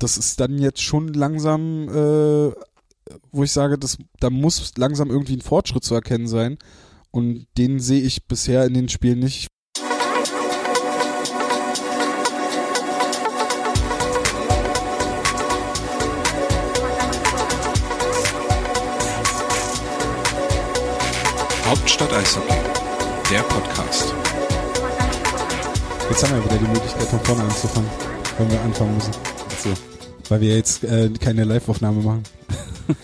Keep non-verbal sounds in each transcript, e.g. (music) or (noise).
das ist dann jetzt schon langsam, äh, wo ich sage, das, da muss langsam irgendwie ein Fortschritt zu erkennen sein. Und den sehe ich bisher in den Spielen nicht. Hauptstadt Eishockey, der Podcast. Jetzt haben wir wieder die Möglichkeit, von vorne anzufangen, wenn wir anfangen müssen. So. Weil wir jetzt äh, keine Live-Aufnahme machen.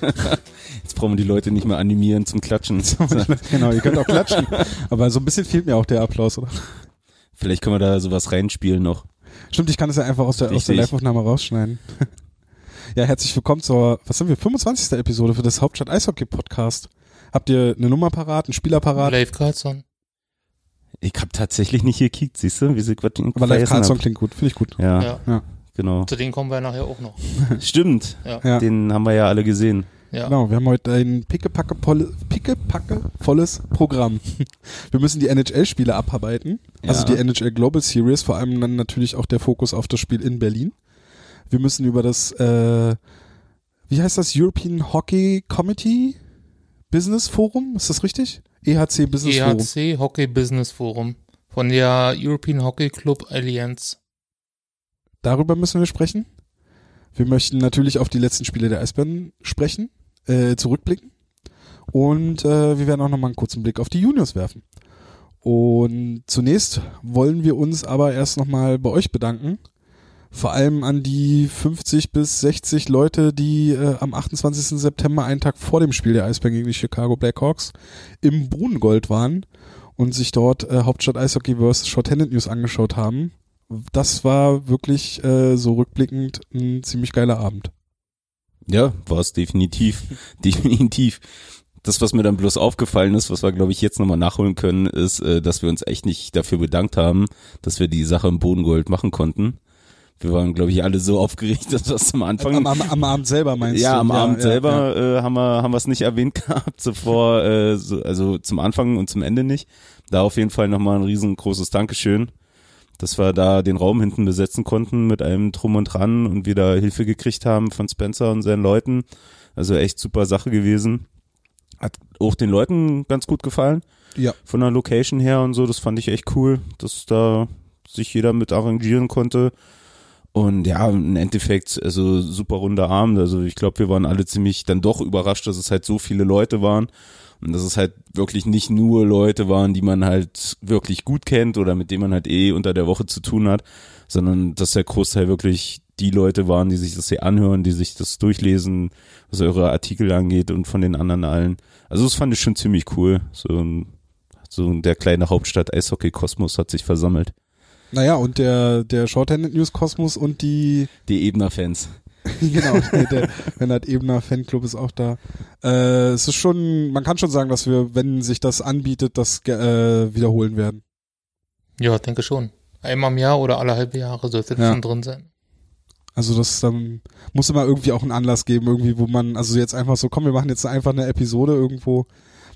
(laughs) Jetzt brauchen wir die Leute nicht mehr animieren zum Klatschen. (laughs) genau, ihr könnt auch klatschen. Aber so ein bisschen fehlt mir auch der Applaus, oder? Vielleicht können wir da sowas reinspielen noch. Stimmt, ich kann das ja einfach aus der, aus der. Live-Aufnahme rausschneiden. (laughs) ja, herzlich willkommen zur, was sind wir, 25. Episode für das Hauptstadt Eishockey Podcast. Habt ihr eine Nummer parat, einen Spieler parat? Live Carlson. Ich habe tatsächlich nicht gekickt, siehst du, wie sie Aber Carlson hab. klingt gut, finde ich gut. Ja, Ja. Ja. Genau. Zu denen kommen wir nachher auch noch. (laughs) Stimmt, Ja. Ja. den haben wir ja alle gesehen. Ja. Genau, wir haben heute ein pickepacke volle- pickepacke volles Programm. (laughs) Wir müssen die NHL-Spiele abarbeiten, also Ja. die NHL Global Series, vor allem dann natürlich auch der Fokus auf das Spiel in Berlin. Wir müssen über das, äh, wie heißt das, European Hockey Committee Business Forum, ist das richtig? EHC Business Forum. EHC Hockey Business Forum von der European Hockey Club Allianz. Darüber müssen wir sprechen. Wir möchten natürlich auf die letzten Spiele der Eisbären sprechen, äh, zurückblicken. Und äh, wir werden auch nochmal einen kurzen Blick auf die Juniors werfen. Und zunächst wollen wir uns aber erst nochmal bei euch bedanken. Vor allem an die 50 bis 60 Leute, die äh, am 28. September, einen Tag vor dem Spiel der Eisbären gegen die Chicago Blackhawks, im Bohnengold waren und sich dort äh, Hauptstadt Eishockey vs. Shorthanded News angeschaut haben das war wirklich äh, so rückblickend ein ziemlich geiler Abend. Ja, war es definitiv. (laughs) definitiv. Das, was mir dann bloß aufgefallen ist, was wir, glaube ich, jetzt nochmal nachholen können, ist, äh, dass wir uns echt nicht dafür bedankt haben, dass wir die Sache im Bodengold machen konnten. Wir waren, glaube ich, alle so aufgeregt, (laughs) dass wir es am Anfang Am, am, am Abend selber meinst ja, du? am Abend ja, selber Ja. Äh, haben wir haben wir es nicht erwähnt (laughs) gehabt, zuvor, äh, so, also zum Anfang und zum Ende nicht. Da auf jeden Fall nochmal ein riesengroßes Dankeschön, dass wir da den Raum hinten besetzen konnten mit einem Drum und Dran und wieder Hilfe gekriegt haben von Spencer und seinen Leuten. Also echt super Sache gewesen. Hat auch den Leuten ganz gut gefallen. Ja. Von der Location her und so, das fand ich echt cool, dass da sich jeder mit arrangieren konnte. Und ja, im Endeffekt, also super runder Abend. Also ich glaube, wir waren alle ziemlich dann doch überrascht, dass es halt so viele Leute waren. Und dass es halt wirklich nicht nur Leute waren, die man halt wirklich gut kennt oder mit denen man halt eh unter der Woche zu tun hat, sondern dass der Großteil wirklich die Leute waren, die sich das hier anhören, die sich das durchlesen, was eure Artikel angeht und von den anderen allen. Also das fand ich schon ziemlich cool. So, ein, so der kleine Hauptstadt Eishockey-Kosmos hat sich versammelt. Naja, und der, der Shorthanded News Kosmos und die, Die Ebner-Fans. (laughs) genau, der, der Lennart Ebner Fanclub ist auch da. Äh, es ist schon, man kann schon sagen, dass wir, wenn sich das anbietet, das äh, wiederholen werden. Ja, denke schon. Einmal im Jahr oder alle halbe Jahre sollte das Ja. schon drin sein. Also das ähm, muss immer irgendwie auch einen Anlass geben, irgendwie, wo man, also jetzt einfach so, komm, wir machen jetzt einfach eine Episode irgendwo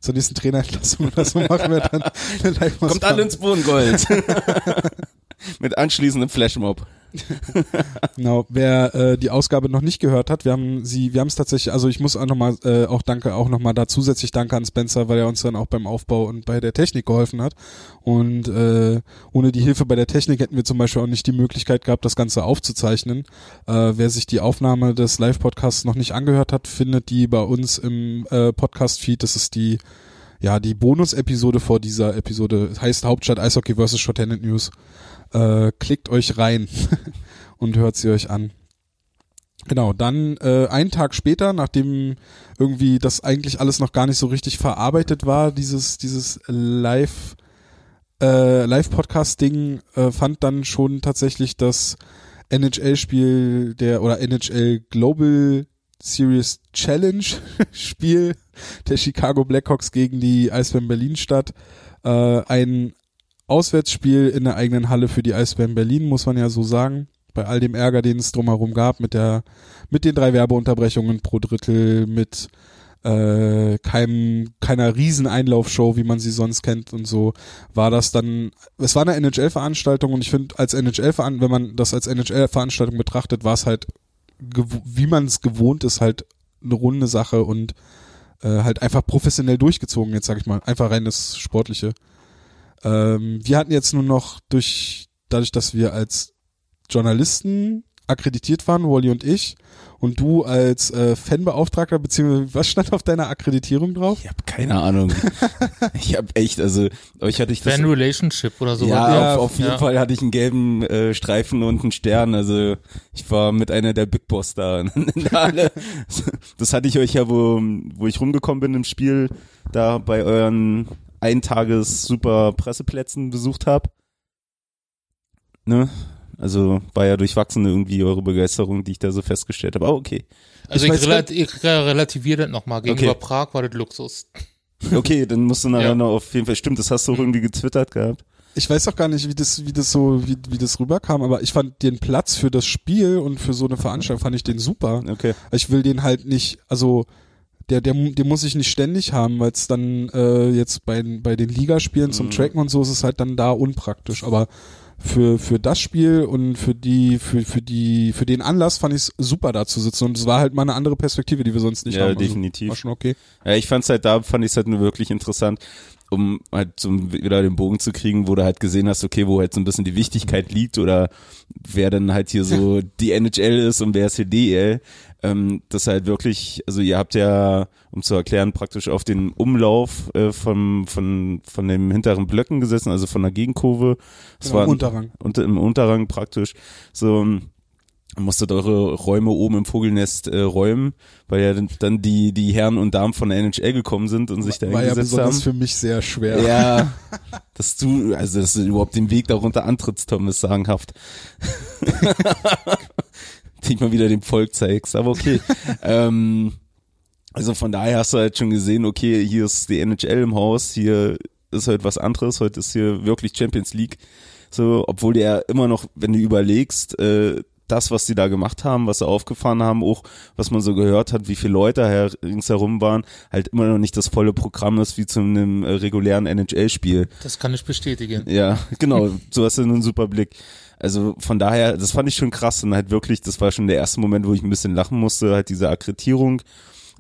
zur nächsten Trainerentlassung oder so machen wir dann (laughs) eine live Kommt alle ins Bodengold. (laughs) Mit anschließendem Flashmob. (laughs) Genau, wer äh, die Ausgabe noch nicht gehört hat, wir haben sie, wir haben es tatsächlich, also ich muss auch nochmal, äh, auch danke, auch nochmal da zusätzlich danke an Spencer, weil er uns dann auch beim Aufbau und bei der Technik geholfen hat. Und äh, ohne die Hilfe bei der Technik hätten wir zum Beispiel auch nicht die Möglichkeit gehabt, das Ganze aufzuzeichnen. Äh, wer sich die Aufnahme des Live-Podcasts noch nicht angehört hat, findet die bei uns im äh, Podcast-Feed. Das ist die, ja, die Bonus-Episode vor dieser Episode. Heißt Hauptstadt Eishockey vs. Shorthanded News. Äh, klickt euch rein (laughs) und hört sie euch an. Genau, dann äh, einen Tag später, nachdem irgendwie das eigentlich alles noch gar nicht so richtig verarbeitet war, dieses dieses Live äh, Live-Podcast-Ding äh, fand dann schon tatsächlich das NHL-Spiel der oder NHL Global Series Challenge (laughs) Spiel der Chicago Blackhawks gegen die Eisbären Berlin statt. Äh, ein Auswärtsspiel in der eigenen Halle für die Eisbären Berlin, muss man ja so sagen. Bei all dem Ärger, den es drumherum gab, mit der, mit den drei Werbeunterbrechungen pro Drittel, mit äh, keinem, keiner Rieseneinlaufshow, wie man sie sonst kennt und so, war das dann, es war eine NHL-Veranstaltung und ich finde, als NHL, wenn man das als NHL-Veranstaltung betrachtet, war es halt wie man es gewohnt ist, halt eine runde Sache und äh, halt einfach professionell durchgezogen, jetzt sag ich mal. Einfach rein das Sportliche. Ähm, wir hatten jetzt nur noch durch, dadurch, dass wir als Journalisten akkreditiert waren, Wally und ich, und du als äh, Fanbeauftragter, beziehungsweise was stand auf deiner Akkreditierung drauf? Ich habe keine Ahnung. (laughs) ich habe echt, also euch hatte ich das. Fan Relationship oder so. ja, Ja, auf, auf jeden ja. Fall hatte ich einen gelben äh, Streifen und einen Stern. Also ich war mit einer der Big Boss da (laughs) in der Halle. Das hatte ich euch ja, wo, wo ich rumgekommen bin im Spiel, da bei euren Eintages super Presseplätzen besucht hab. Ne? Also war ja durchwachsen irgendwie eure Begeisterung, die ich da so festgestellt habe. Ah, okay. Also Ich ich, relat ich relativiere das nochmal. Gegenüber Okay. Prag war das Luxus. (laughs) Okay, dann musst du nachher Ja. noch auf jeden Fall, stimmt, das hast du auch irgendwie getwittert gehabt. Ich weiß auch gar nicht, wie das, wie das so, wie, wie das rüberkam, aber ich fand den Platz für das Spiel und für so eine Veranstaltung fand ich den super. Okay. Ich will den halt nicht, also der, der, den muss ich nicht ständig haben, weil es dann äh, jetzt bei, bei den Ligaspielen zum Mhm. Tracken und so ist es halt dann da unpraktisch. Aber für, für das Spiel und für die, für, für die, für den Anlass fand ich es super da zu sitzen und es war halt mal eine andere Perspektive, die wir sonst nicht Ja, haben. Also, definitiv. war schon okay. Ja, ich fand's halt da, fand ich halt nur wirklich interessant, um halt so wieder den Bogen zu kriegen, wo du halt gesehen hast, okay, wo halt so ein bisschen die Wichtigkeit liegt oder wer dann halt hier so (laughs) die NHL ist und wer ist hier DL. Ähm, das halt wirklich, also ihr habt ja, um zu erklären, praktisch auf den Umlauf äh, vom, von, von den hinteren Blöcken gesessen, also von der Gegenkurve. Das Genau, war Unterrang. unter, im Unterrang praktisch. So, musstet eure Räume oben im Vogelnest äh, räumen, weil ja dann- die, die Herren und Damen von der NHL gekommen sind und sich da War ja hingesetzt besonders haben. für mich sehr schwer. Ja, (laughs) dass du, also dass du überhaupt den Weg darunter antrittst, Tom, ist sagenhaft. (laughs) (laughs) Dich mal wieder dem Volk zeigst, aber okay. (laughs) ähm, also von daher hast du halt schon gesehen, okay, hier ist die NHL im Haus, hier ist halt was anderes, heute ist hier wirklich Champions League. So, obwohl der immer noch, wenn du überlegst, äh, das, was die da gemacht haben, was sie aufgefahren haben, auch was man so gehört hat, wie viele Leute her, ringsherum waren, halt immer noch nicht das volle Programm ist wie zu einem äh, regulären NHL-Spiel. Das kann ich bestätigen. Ja, (laughs) genau, so hast du einen super Blick. Also von daher, das fand ich schon krass und halt wirklich, das war schon der erste Moment, wo ich ein bisschen lachen musste, halt diese Akkreditierung.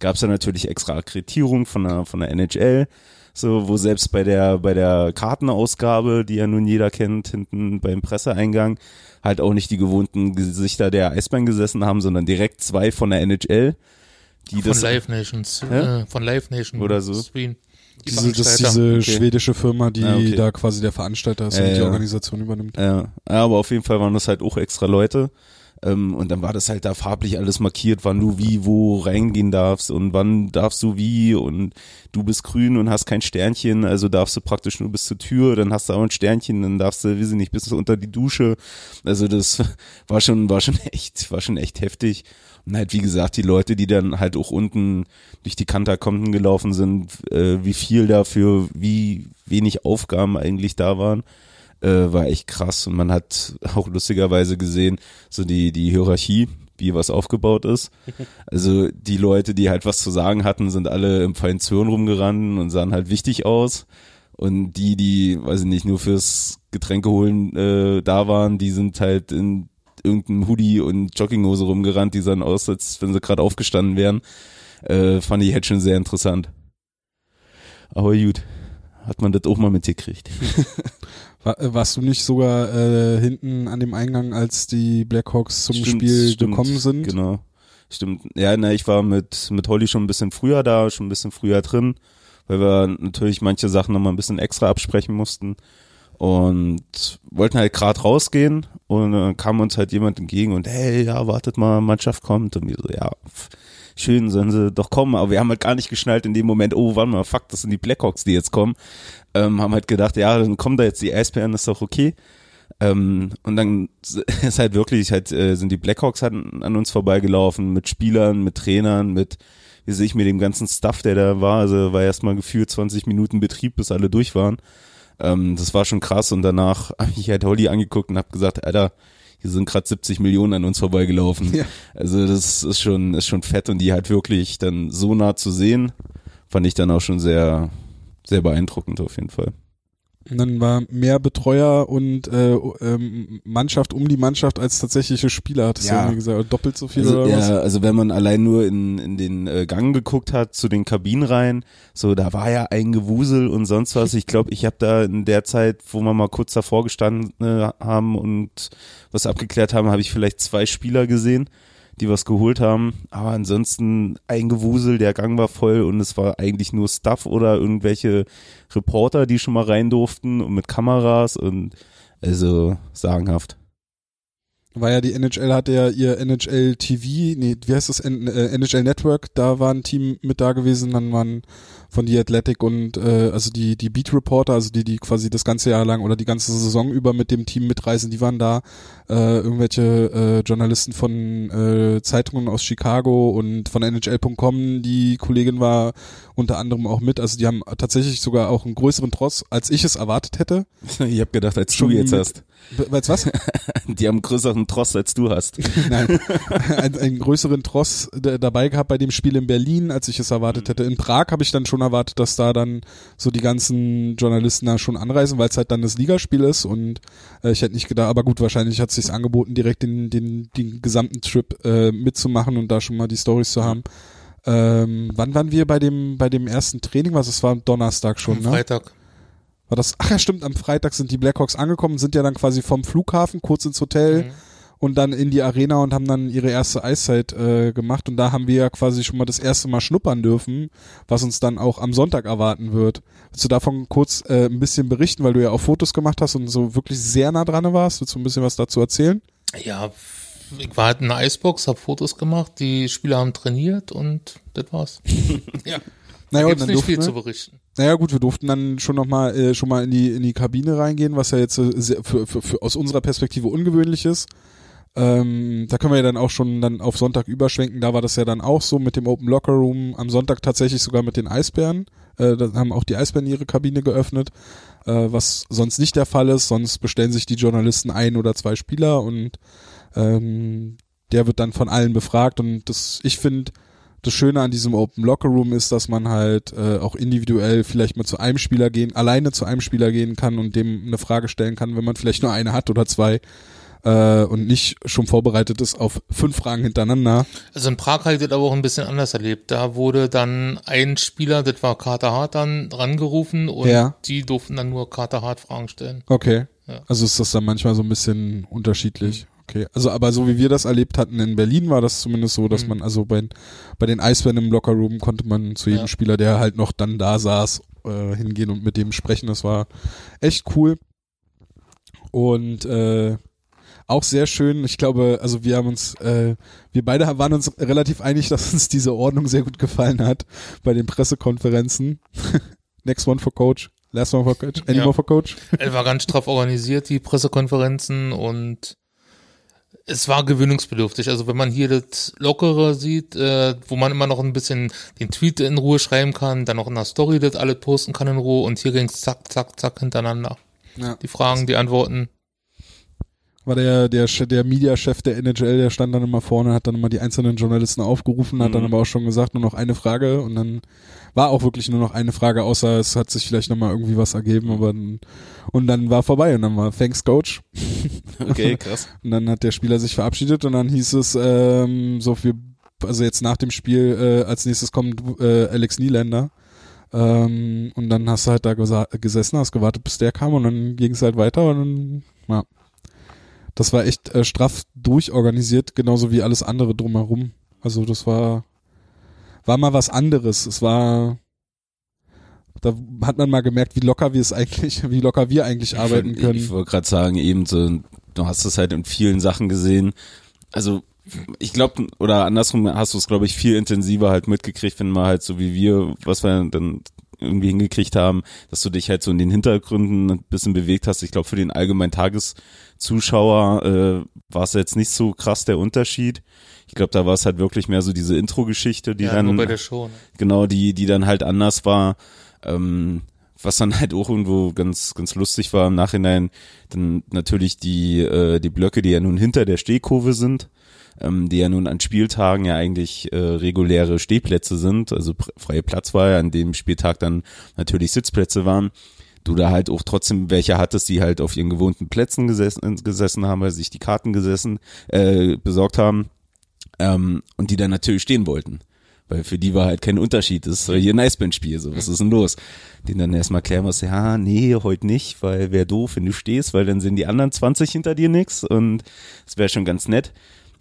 Gab es ja natürlich extra Akkreditierung von der, von der NHL, so, wo selbst bei der, bei der Kartenausgabe, die ja nun jeder kennt, hinten beim Presseeingang, halt auch nicht die gewohnten Gesichter der Eisbären gesessen haben, sondern direkt zwei von der NHL, die Von das, Live Nations. Äh, von Live Nation. Oder so. Stream. Die Diese, das ist diese Okay. schwedische Firma, die Ah, okay. da quasi der Veranstalter ist Ja, und die ja. Organisation übernimmt. Ja, aber auf jeden Fall waren das halt auch extra Leute. Ähm, und dann war das halt da farblich alles markiert, wann du wie, wo reingehen darfst und wann darfst du wie und du bist grün und hast kein Sternchen, also darfst du praktisch nur bis zur Tür, dann hast du auch ein Sternchen, dann darfst du, weiß ich nicht, bis unter die Dusche. Also das (laughs) war schon, war schon echt, war schon echt heftig. Und halt, wie gesagt, die Leute, die dann halt auch unten durch die Katakomben gelaufen sind, äh, wie viel dafür, wie wenig Aufgaben eigentlich da waren äh, war echt krass und man hat auch lustigerweise gesehen, so die, die Hierarchie, wie was aufgebaut ist. (laughs) Also die Leute, die halt was zu sagen hatten, sind alle im feinen Zwirn rumgerannt und sahen halt wichtig aus. Und die, die, weiß ich nicht, nur fürs Getränke holen äh, da waren, die sind halt in irgendeinem Hoodie und Jogginghose rumgerannt, die sahen aus, als wenn sie gerade aufgestanden wären. Äh, fand ich halt schon sehr interessant. Aber gut, hat man das auch mal mitgekriegt. (laughs) War, warst du nicht sogar äh, hinten an dem Eingang, als die Blackhawks zum Stimmt, Spiel stimmt, gekommen sind? Genau. Stimmt. Ja, na, ich war mit, mit Holly schon ein bisschen früher da, schon ein bisschen früher drin, weil wir natürlich manche Sachen nochmal ein bisschen extra absprechen mussten. Und wollten halt gerade rausgehen und dann kam uns halt jemand entgegen und hey, ja, wartet mal, Mannschaft kommt. Und wir so, ja, pff, schön, sollen sie doch kommen. Aber wir haben halt gar nicht geschnallt in dem Moment, oh, warte mal, fuck, das sind die Blackhawks, die jetzt kommen. Ähm, haben halt gedacht, ja, dann kommen da jetzt die Eisbären, ist doch okay. Ähm, und dann (laughs) ist halt wirklich, halt, äh, sind die Blackhawks halt an uns vorbeigelaufen mit Spielern, mit Trainern, mit, wie sehe ich mir dem ganzen Stuff, der da war. Also war erstmal gefühlt 20 Minuten Betrieb, bis alle durch waren. Ähm, das war schon krass und danach (laughs) habe ich halt Holly angeguckt und habe gesagt, Alter, hier sind gerade 70 Millionen an uns vorbeigelaufen. Ja. Also das ist schon, ist schon fett und die halt wirklich dann so nah zu sehen, fand ich dann auch schon sehr, sehr beeindruckend auf jeden Fall. Und dann war mehr Betreuer und äh, ähm, Mannschaft um die Mannschaft als tatsächliche Spieler, hat es Ja. ja irgendwie gesagt. Doppelt so viel Also, oder was? ja, also wenn man allein nur in, in den äh, Gang geguckt hat, zu den Kabinen rein, so da war ja ein Gewusel und sonst was. Ich glaube, ich habe da in der Zeit, wo wir mal kurz davor gestanden äh, haben und was abgeklärt haben, habe ich vielleicht zwei Spieler gesehen, die was geholt haben. Aber ansonsten ein Gewusel, der Gang war voll und es war eigentlich nur Stuff oder irgendwelche Reporter, die schon mal rein durften und mit Kameras und also sagenhaft. War ja die NHL hatte ja ihr NHL TV, nee, wie heißt das, N äh, NHL Network, da war ein Team mit da gewesen, dann waren von die Athletic und äh, also die die Beat Reporter, also die die quasi das ganze Jahr lang oder die ganze Saison über mit dem Team mitreisen, die waren da, äh, irgendwelche äh, Journalisten von äh, Zeitungen aus Chicago und von NHL.com, die Kollegin war unter anderem auch mit, also die haben tatsächlich sogar auch einen größeren Tross, als ich es erwartet hätte. (laughs) Ich habe gedacht, als Schon du jetzt mit- hast. Weißt was? (laughs) Die haben einen größeren Trost als du hast. (laughs) Nein, einen, einen größeren Tross dabei gehabt bei dem Spiel in Berlin, als ich es erwartet hätte. In Prag habe ich dann schon erwartet, dass da dann so die ganzen Journalisten da schon anreisen, weil es halt dann das Ligaspiel ist und äh, ich hätte nicht gedacht, aber gut, wahrscheinlich hat es sich angeboten, direkt den, den, den gesamten Trip äh, mitzumachen und da schon mal die Stories zu haben. Ähm, wann waren wir bei dem bei dem ersten Training? Was? Es war am Donnerstag schon, Am ne? Freitag. War das? Ach ja, stimmt. Am Freitag sind die Blackhawks angekommen, sind ja dann quasi vom Flughafen kurz ins Hotel Mhm. und dann in die Arena und haben dann ihre erste Eiszeit äh, gemacht und da haben wir ja quasi schon mal das erste Mal schnuppern dürfen, was uns dann auch am Sonntag erwarten wird. Willst du davon kurz äh, ein bisschen berichten, weil du ja auch Fotos gemacht hast und so wirklich sehr nah dran warst? Willst du ein bisschen was dazu erzählen? Ja, ich war halt in einer Eisbox, habe Fotos gemacht, die Spieler haben trainiert und das war's. (laughs) ja, Naja, gibt's nicht viel wir- zu berichten. Naja gut, wir durften dann schon noch mal äh, schon mal in die in die Kabine reingehen, was ja jetzt äh, für, für, für aus unserer Perspektive ungewöhnlich ist. Ähm, da können wir ja dann auch schon dann auf Sonntag überschwenken. Da war das ja dann auch so mit dem Open Locker Room. Am Sonntag tatsächlich sogar mit den Eisbären. Äh, da haben auch die Eisbären ihre Kabine geöffnet, äh, was sonst nicht der Fall ist. Sonst bestellen sich die Journalisten ein oder zwei Spieler und ähm, der wird dann von allen befragt. Und das, ich finde, das Schöne an diesem Open Locker Room ist, dass man halt äh, auch individuell vielleicht mal zu einem Spieler gehen, alleine zu einem Spieler gehen kann und dem eine Frage stellen kann, wenn man vielleicht nur eine hat oder zwei äh, und nicht schon vorbereitet ist auf fünf Fragen hintereinander. Also in Prag habe ich das aber auch ein bisschen anders erlebt. Da wurde dann ein Spieler, das war Carter Hart, dann rangerufen und Ja. die durften dann nur Carter Hart Fragen stellen. Okay. Ja. Also ist das dann manchmal so ein bisschen unterschiedlich. Okay. Also aber so wie wir das erlebt hatten in Berlin war das zumindest so, dass Mhm. man also bei, bei den Eisbären im Locker Room konnte man zu jedem Ja. Spieler, der halt noch dann da saß, äh, hingehen und mit dem sprechen. Das war echt cool. Und äh, auch sehr schön. Ich glaube, also wir haben uns, äh, wir beide waren uns relativ einig, (laughs) dass uns diese Ordnung sehr gut gefallen hat bei den Pressekonferenzen. (laughs) Next one for Coach, last one for Coach, any Ja. more for Coach. Es war ganz straff organisiert, die Pressekonferenzen und es war gewöhnungsbedürftig. Also wenn man hier das Lockere sieht, äh, wo man immer noch ein bisschen den Tweet in Ruhe schreiben kann, dann noch in der Story das alles posten kann in Ruhe und hier ging's zack, zack, zack hintereinander. Ja. Die Fragen, die Antworten. War der, der, der Mediachef der NHL, der stand dann immer vorne, hat dann immer die einzelnen Journalisten aufgerufen, hat dann Mhm. aber auch schon gesagt, nur noch eine Frage und dann war auch wirklich nur noch eine Frage, außer es hat sich vielleicht nochmal irgendwie was ergeben, aber dann, und dann war vorbei und dann war Thanks Coach (laughs) Okay, krass. und dann hat der Spieler sich verabschiedet und dann hieß es, ähm, so wir, also jetzt nach dem Spiel, äh, als nächstes kommt äh, Alex Nieländer. Ähm, und dann hast du halt da gesessen, hast gewartet, bis der kam und dann ging es halt weiter und dann, ja. Das war echt äh, straff durchorganisiert, genauso wie alles andere drumherum. Also das war, war mal was anderes. Es war, da hat man mal gemerkt, wie locker wir es eigentlich, (laughs) wie locker wir eigentlich arbeiten Ich, können. ich wollte gerade sagen, eben so, du hast es halt in vielen Sachen gesehen. Also ich glaube, oder andersrum hast du es, glaube ich, viel intensiver halt mitgekriegt, wenn man halt so wie wir, was wir dann irgendwie hingekriegt haben, dass du dich halt so in den Hintergründen ein bisschen bewegt hast. Ich glaube, für den allgemeinen Tageszuschauer äh, war es jetzt nicht so krass der Unterschied. Ich glaube, da war es halt wirklich mehr so diese Intro-Geschichte, die ja, dann nur bei der Show. Ne? genau, die, die dann halt anders war, ähm, was dann halt auch irgendwo ganz, ganz lustig war im Nachhinein, dann natürlich die, äh, die Blöcke, die ja nun hinter der Stehkurve sind, ähm, die ja nun an Spieltagen ja eigentlich äh, reguläre Stehplätze sind, also freie Platz war ja, an dem Spieltag dann natürlich Sitzplätze waren, du da halt auch trotzdem welche hattest, die halt auf ihren gewohnten Plätzen gesessen, gesessen haben, weil sich die Karten gesessen, äh, besorgt haben ähm, und die dann natürlich stehen wollten. Weil für die war halt kein Unterschied. Das ist hier ein Eisbandspiel. So, was ist denn los? Den dann erstmal klären musst, ja, nee, heute nicht, weil wäre doof, wenn du stehst, weil dann sind die anderen 20 hinter dir nix und es wäre schon ganz nett.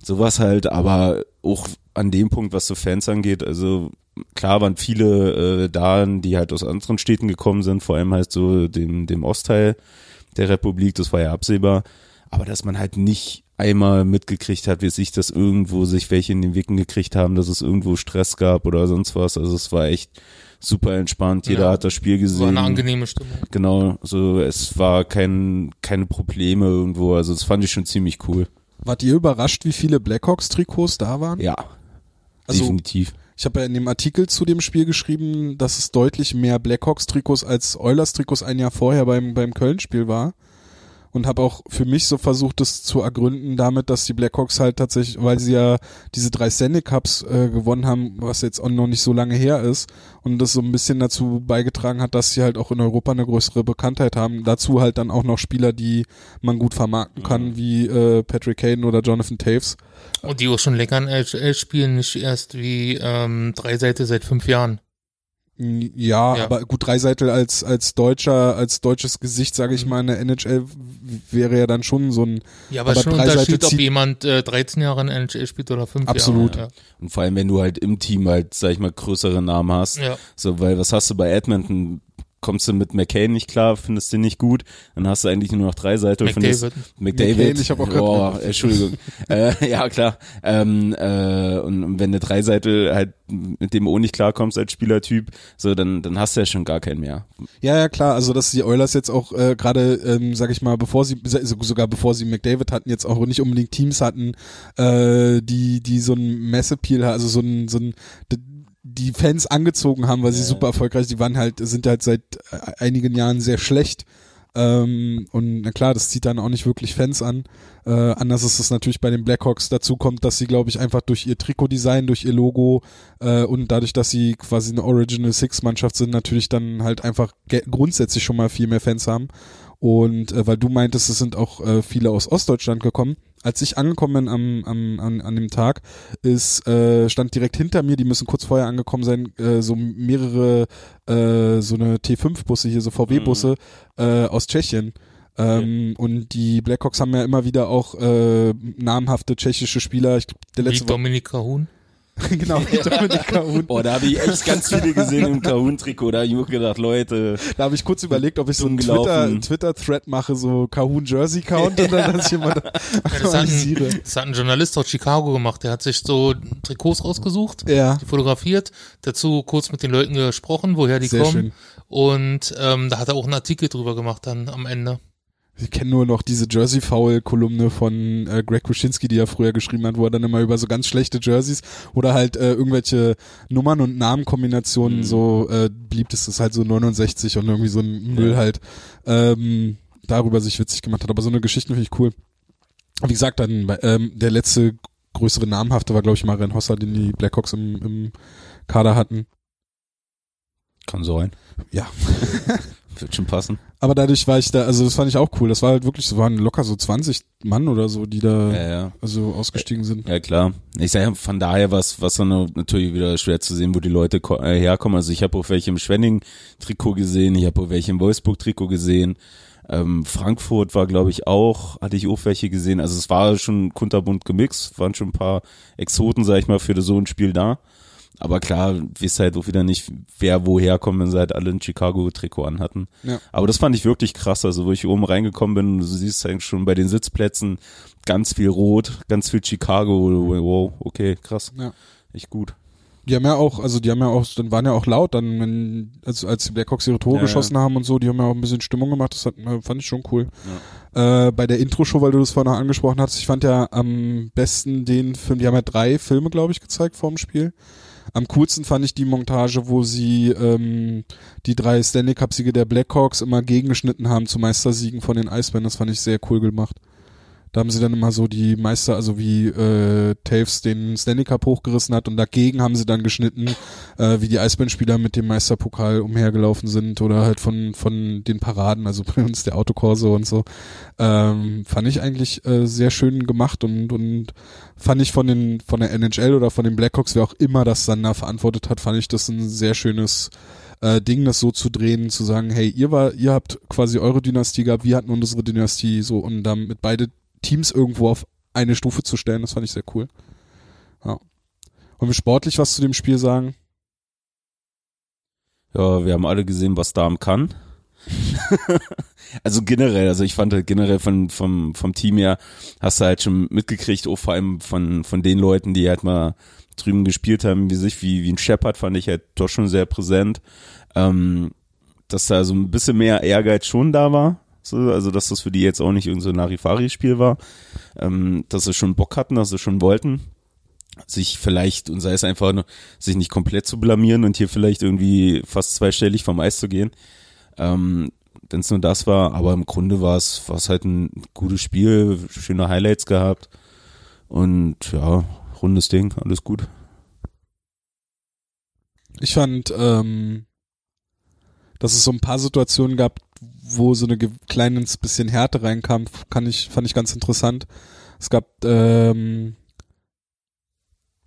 Sowas halt, aber auch an dem Punkt, was so Fans angeht, also klar waren viele äh, da, die halt aus anderen Städten gekommen sind, vor allem halt so dem, dem Ostteil der Republik, das war ja absehbar, aber dass man halt nicht einmal mitgekriegt hat, wie sich das irgendwo sich welche in den Wicken gekriegt haben, dass es irgendwo Stress gab oder sonst was. Also es war echt super entspannt. Jeder Ja. hat das Spiel gesehen. War eine angenehme Stimmung. Genau, so es war kein keine Probleme irgendwo. Also das fand ich schon ziemlich cool. Wart ihr überrascht, wie viele Blackhawks-Trikots da waren? Ja, Also- definitiv. Ich habe ja in dem Artikel zu dem Spiel geschrieben, dass es deutlich mehr Blackhawks-Trikots als Oilers-Trikots ein Jahr vorher beim, beim Köln-Spiel war. Und habe auch für mich so versucht, das zu ergründen damit, dass die Blackhawks halt tatsächlich, weil sie ja diese drei Stanley Cups äh, gewonnen haben, was jetzt auch noch nicht so lange her ist, und das so ein bisschen dazu beigetragen hat, dass sie halt auch in Europa eine größere Bekanntheit haben. Dazu halt dann auch noch Spieler, die man gut vermarkten kann, wie äh, Patrick Kane oder Jonathan Taves. Und die auch schon länger in NHL spielen, nicht erst wie ähm, drei Seite seit fünf Jahren. Ja, Ja. aber gut, Dreiseitel als, als Deutscher, als deutsches Gesicht, sage ich Mhm. mal, in der NHL wäre ja dann schon so ein, Ja, aber, Aber schon Unterschied, ob jemand äh, 13 Jahre in NHL spielt oder fünf Absolut. Jahre. Und vor allem, wenn du halt im Team halt, sag ich mal, größere Namen hast. Ja. ja. So, weil was hast du bei Edmonton? Kommst du mit McCain nicht klar, findest den nicht gut, dann hast du eigentlich nur noch drei Seiten. McDavid. McDavid. McCain, ich hab auch oh, Entschuldigung. (laughs) äh, ja, klar. Ähm, äh, und wenn du drei Seiten halt mit dem O nicht klarkommst als Spielertyp, so, dann, dann hast du ja schon gar keinen mehr. ja, ja, klar, also dass die Oilers jetzt auch äh, gerade, ähm, sag ich mal, bevor sie, so- sogar bevor sie McDavid hatten, jetzt auch nicht unbedingt Teams hatten, äh, die, die so ein Mass-Appeal, also so ein, so ein, die Fans angezogen haben, weil sie super erfolgreich, die waren halt, sind halt seit äh, einigen Jahren sehr schlecht. Ähm, und na klar, das zieht dann auch nicht wirklich Fans an. Äh, anders ist es natürlich bei den Blackhawks. Dazu kommt, dass sie, glaube ich, einfach durch ihr Trikotdesign, durch ihr Logo äh, und dadurch, dass sie quasi eine Original Six-Mannschaft sind, natürlich dann halt einfach grundsätzlich schon mal viel mehr Fans haben. Und äh, weil du meintest, es sind auch äh, viele aus Ostdeutschland gekommen. Als ich angekommen bin am, am, an, an dem Tag, ist, äh, stand direkt hinter mir, die müssen kurz vorher angekommen sein, äh, so mehrere, äh, so eine T5-Busse hier, so VW-Busse äh, aus Tschechien. Ähm, Und die Blackhawks haben ja immer wieder auch äh, namhafte tschechische Spieler. Ich glaub, der Wie letzte war Dominik Kahun. (laughs) genau wie Dominik Kahun. Boah, da habe ich echt ganz viele gesehen im Kahun-Trikot. Da habe ich mir gedacht, Leute, Da habe ich kurz überlegt, ob ich so einen Dumm Twitter. Twitter-Thread mache, so Kahun Jersey Count und dann, dass ich immer da (laughs) Das hat, analysiere. ein, das hat ein Journalist aus Chicago gemacht. Der hat sich so Trikots rausgesucht, Ja, die fotografiert, dazu kurz mit den Leuten gesprochen, woher die sehr kommen. schön. Und ähm, da hat er auch einen Artikel drüber gemacht dann am Ende. Ich kenne nur noch diese Jersey-Foul-Kolumne von äh, Greg Kuschinski, die er früher geschrieben hat, wo er dann immer über so ganz schlechte Jerseys oder halt äh, irgendwelche Nummern- und Namenkombinationen Mhm. so äh, beliebt ist, das halt so 69 und irgendwie so ein Müll halt ähm, darüber sich witzig gemacht hat. Aber so eine Geschichte finde ich cool. Wie gesagt, dann ähm, der letzte größere namhafte war, glaube ich, Marian Hosser, den die Blackhawks im, im Kader hatten. kann sein. Ja. (laughs) Wird schon passen. Aber dadurch war ich da, also das fand ich auch cool. Das war halt wirklich, so waren locker so 20 Mann oder so, die da Ja, ja. also ausgestiegen sind. Ja klar. Ich sage von daher was, was dann natürlich wieder schwer zu sehen, wo die Leute äh, herkommen. Also ich habe auch welche im Schwenning-Trikot gesehen, ich habe auch welche im Wolfsburg-Trikot gesehen. Ähm, Frankfurt war, glaube ich, auch, hatte ich auch welche gesehen. Also es war schon kunterbunt gemixt, waren schon ein paar Exoten, sag ich mal, für so ein Spiel da. Aber klar, wisst halt auch wieder nicht, wer woher kommt, wenn sie halt alle ein Chicago-Trikot anhatten. Ja. Aber das fand ich wirklich krass. Also, wo ich oben reingekommen bin, du siehst eigentlich schon bei den Sitzplätzen ganz viel Rot, ganz viel Chicago. Wow, okay, krass. Ja. Echt gut. Die haben ja auch, also die haben ja auch, dann waren ja auch laut, dann, wenn, als, als die Blackhawks ihre Tore Ja, ja. geschossen haben und so, die haben ja auch ein bisschen Stimmung gemacht, das hat, äh, fand ich schon cool. Äh, bei der Intro-Show, weil du das vorhin noch angesprochen hast, ich fand ja am besten den Film, die haben ja drei Filme, glaube ich, gezeigt vor dem Spiel. Am coolsten fand ich die Montage, wo sie ähm, die drei Stanley Cup-Siege der Blackhawks immer gegengeschnitten haben zu Meistersiegen von den Eisbären. Das fand ich sehr cool gemacht. Da haben sie dann immer so die Meister, also wie äh, Taves den Stanley Cup hochgerissen hat und dagegen haben sie dann geschnitten, äh, wie die Eisbandspieler mit dem Meisterpokal umhergelaufen sind oder halt von von den Paraden, also bei uns der Autokorso und so. Ähm, fand ich eigentlich äh, sehr schön gemacht und und fand ich von den von der NHL oder von den Blackhawks, wer auch immer das dann da verantwortet hat, fand ich das ein sehr schönes äh, Ding, das so zu drehen, zu sagen, hey, ihr war, ihr habt quasi eure Dynastie gehabt, wir hatten unsere Dynastie, so und damit beide Teams irgendwo auf eine Stufe zu stellen, das fand ich sehr cool. Ja. Wollen wir sportlich was zu dem Spiel sagen? Ja, wir haben alle gesehen, was Darm kann. (laughs) also generell, also ich fand halt generell von, vom, vom Team her, hast du halt schon mitgekriegt, auch vor allem von, von den Leuten, die halt mal drüben gespielt haben, wie sich, wie, wie ein Shepard fand ich halt doch schon sehr präsent. Ähm, dass da so ein bisschen mehr Ehrgeiz schon da war. So, also, dass das für die jetzt auch nicht irgendein so Larifari-Spiel war. Ähm, dass sie schon Bock hatten, dass sie schon wollten. Sich vielleicht, und sei es einfach nur, sich nicht komplett zu blamieren und hier vielleicht irgendwie fast zweistellig vom Eis zu gehen. Ähm, wenn es nur das war, aber im Grunde war es halt ein gutes Spiel, schöne Highlights gehabt und ja, rundes Ding, alles gut. Ich fand, ähm, dass es so ein paar Situationen gab, wo so eine kleines bisschen Härte reinkam, kann ich, fand ich ganz interessant. Es gab, ähm,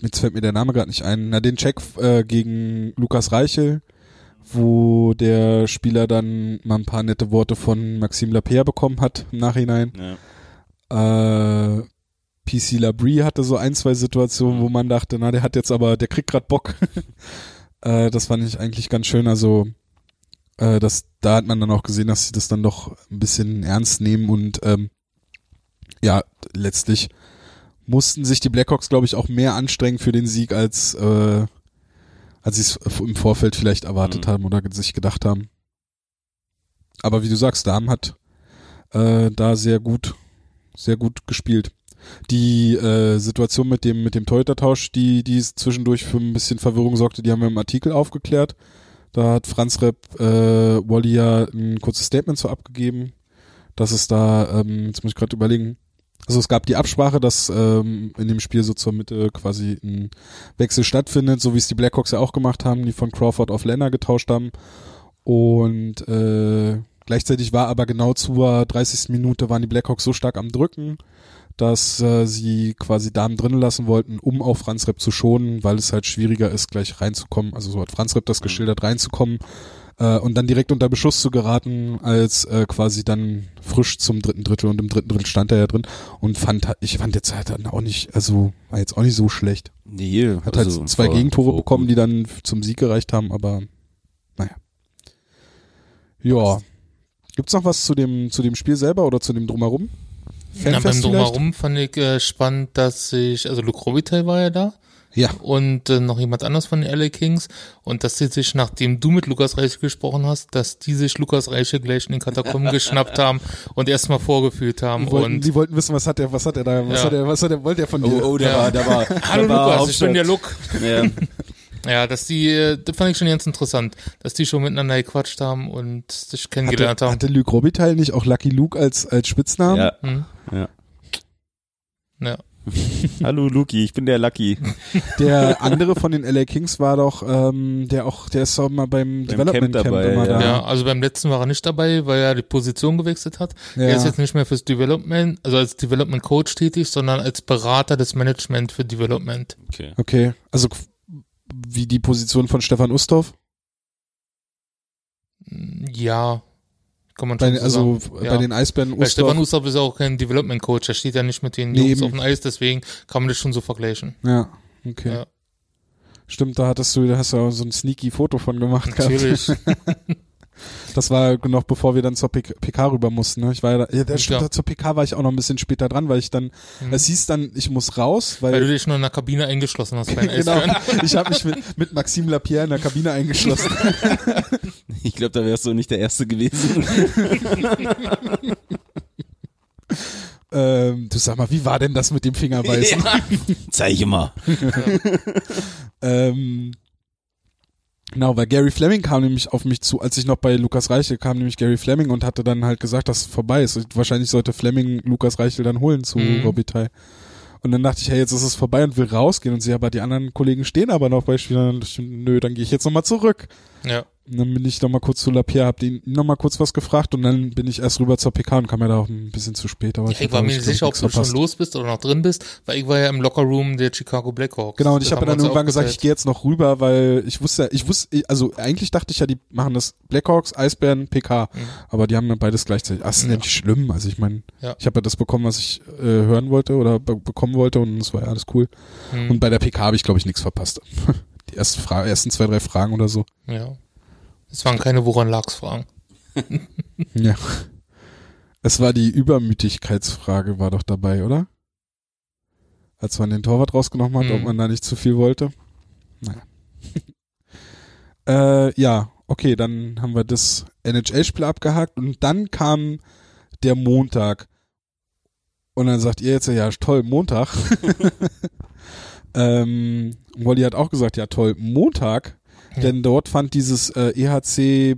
jetzt fällt mir der Name gerade nicht ein, na den Check äh, gegen Lukas Reichel, wo der Spieler dann mal ein paar nette Worte von Maxime Lapierre bekommen hat im Nachhinein. Ja. Äh, PC Labrie hatte so ein, zwei Situationen, wo man dachte, na, der hat jetzt aber, der kriegt grad Bock. (laughs) äh, das fand ich eigentlich ganz schön. Also, äh, das, da hat man dann auch gesehen, dass sie das dann doch ein bisschen ernst nehmen und ähm, ja, letztlich mussten sich die Blackhawks, glaube ich, auch mehr anstrengen für den Sieg, als, äh, als sie es im Vorfeld vielleicht erwartet Mhm. haben oder sich gedacht haben. Aber wie du sagst, Dahm hat äh, da sehr gut, sehr gut gespielt. Die äh, Situation mit dem mit dem Torhüter-Tausch, die die zwischendurch für ein bisschen Verwirrung sorgte, die haben wir im Artikel aufgeklärt. Da hat Franz Repp äh, Wally ja ein kurzes Statement so abgegeben, dass es da, ähm, jetzt muss ich gerade überlegen, also es gab die Absprache, dass ähm, in dem Spiel so zur Mitte quasi ein Wechsel stattfindet, so wie es die Blackhawks ja auch gemacht haben, die von Crawford auf Lenner getauscht haben. Und äh, gleichzeitig war aber genau zur 30. Minute waren die Blackhawks so stark am Drücken, dass äh, sie quasi Damen drin lassen wollten, um auch Franz Repp zu schonen, weil es halt schwieriger ist, gleich reinzukommen. Also so hat Franz Repp das geschildert, reinzukommen äh, und dann direkt unter Beschuss zu geraten, als äh, quasi dann frisch zum dritten Drittel und im dritten Drittel stand er ja drin und fand, ich fand jetzt halt dann auch nicht, also war jetzt auch nicht so schlecht. Nee, Hat also, halt zwei war- Gegentore war bekommen, die dann zum Sieg gereicht haben, aber naja. Ja. Gibt's noch was zu dem, zu dem Spiel selber oder zu dem Drumherum? Ja, beim? Drumherum fand ich äh, spannend, dass sich, also Luke Robitaille war ja da Ja. und äh, noch jemand anders von den LA Kings und dass die sich, nachdem du mit Lukas Reiche gesprochen hast, dass die sich Lukas Reiche gleich in den Katakomben (laughs) geschnappt haben und erstmal vorgeführt haben Die wollten, und die wollten wissen, was hat er, was hat er da, was Ja. hat er, was hat er, wollte er von dir? Oh, oh, der Ja. war, der war. Hallo der war Lukas, ich bin der Luke. Ja. (laughs) Ja, dass die, äh, das fand ich schon ganz interessant, dass die schon miteinander gequatscht haben und sich kennengelernt hatte, haben. hatte Luke Robitaille nicht auch Lucky Luke als, als Spitznamen? ja. Hm? ja. Ja. (laughs) Hallo Luki, ich bin der Lucky. Der andere von den LA Kings war doch, ähm, der auch, der ist auch mal beim, Development Camp, dabei, immer ja. da. Ja, also beim letzten war er nicht dabei, weil er die Position gewechselt hat. Ja. Er ist jetzt nicht mehr fürs Development, also als Development Coach tätig, sondern als Berater des Management für Development. Okay. Okay, also wie die Position von Stefan Ustorf? Ja, kann man schon Bei, so also sagen. bei den Eisbären Weil Stefan Ustorf. Ustorf ist auch kein Development Coach, er steht ja nicht mit den Nee, Jungs eben. auf dem Eis, deswegen kann man das schon so vergleichen. Ja, okay. Ja. Stimmt, da hattest du, da hast du auch so ein sneaky Foto von gemacht. Natürlich. (laughs) Das war noch bevor wir dann zur PK, PK rüber mussten. Ne? Ich war ja, da, ja, stimmt, Ja. zur PK war ich auch noch ein bisschen später dran, weil ich dann, Mhm. es hieß dann, ich muss raus, Weil du weil, dich nur in der Kabine eingeschlossen hast bei (laughs) genau, ich habe mich mit, mit Maxime Lapierre in der Kabine eingeschlossen. (laughs) Ich glaube, da wärst du nicht der Erste gewesen. (laughs) ähm, du sag mal, wie war denn das mit dem Fingerbeißen? Zeige mal. Ähm, Genau, weil Gary Fleming kam nämlich auf mich zu, als ich noch bei Lukas Reichel kam, nämlich Gary Fleming und hatte dann halt gesagt, dass es vorbei ist. Und wahrscheinlich sollte Fleming Lukas Reichel dann holen zu Mhm. Robitaille. Und dann dachte ich, hey, jetzt ist es vorbei und will rausgehen. Und sie, aber die anderen Kollegen stehen aber noch bei Spielern. Und ich, nö, dann gehe ich jetzt nochmal zurück. Ja. Und dann bin ich nochmal kurz zu Lapierre, hab ihn nochmal kurz was gefragt und dann bin ich erst rüber zur PK und kam ja da auch ein bisschen zu spät. Aber Ja, ich hab, war mir nicht sicher, ob du schon verpasst. los bist oder noch drin bist, weil ich war ja im Lockerroom der Chicago Blackhawks. Genau, und ich habe dann irgendwann gesagt, ich gehe jetzt noch rüber, weil ich wusste, ich wusste, also eigentlich dachte ich ja, die machen das Blackhawks, Eisbären, PK, Mhm. aber die haben dann beides gleichzeitig. Ach, das ist ja nicht schlimm. Also ich meine, Ja. ich habe ja das bekommen, was ich äh, hören wollte oder be bekommen wollte und es war ja alles cool. Hm, Und bei der PK habe ich, glaube ich, nichts verpasst. (laughs) Die ersten, Fra ersten zwei, drei Fragen oder so. ja. Es waren keine Woran lag's Fragen. (laughs) Ja. Es war die Übermütigkeitsfrage, war doch dabei, oder? Als man den Torwart rausgenommen hat, Mhm. ob man da nicht zu viel wollte. Naja. (laughs) äh, ja, okay, dann haben wir das NHL-Spiel abgehakt und dann kam der Montag. Und dann sagt ihr jetzt, ja, toll, Montag. (laughs) ähm, Wally hat auch gesagt, ja, toll, Montag. Ja. Denn dort fand dieses äh, EHC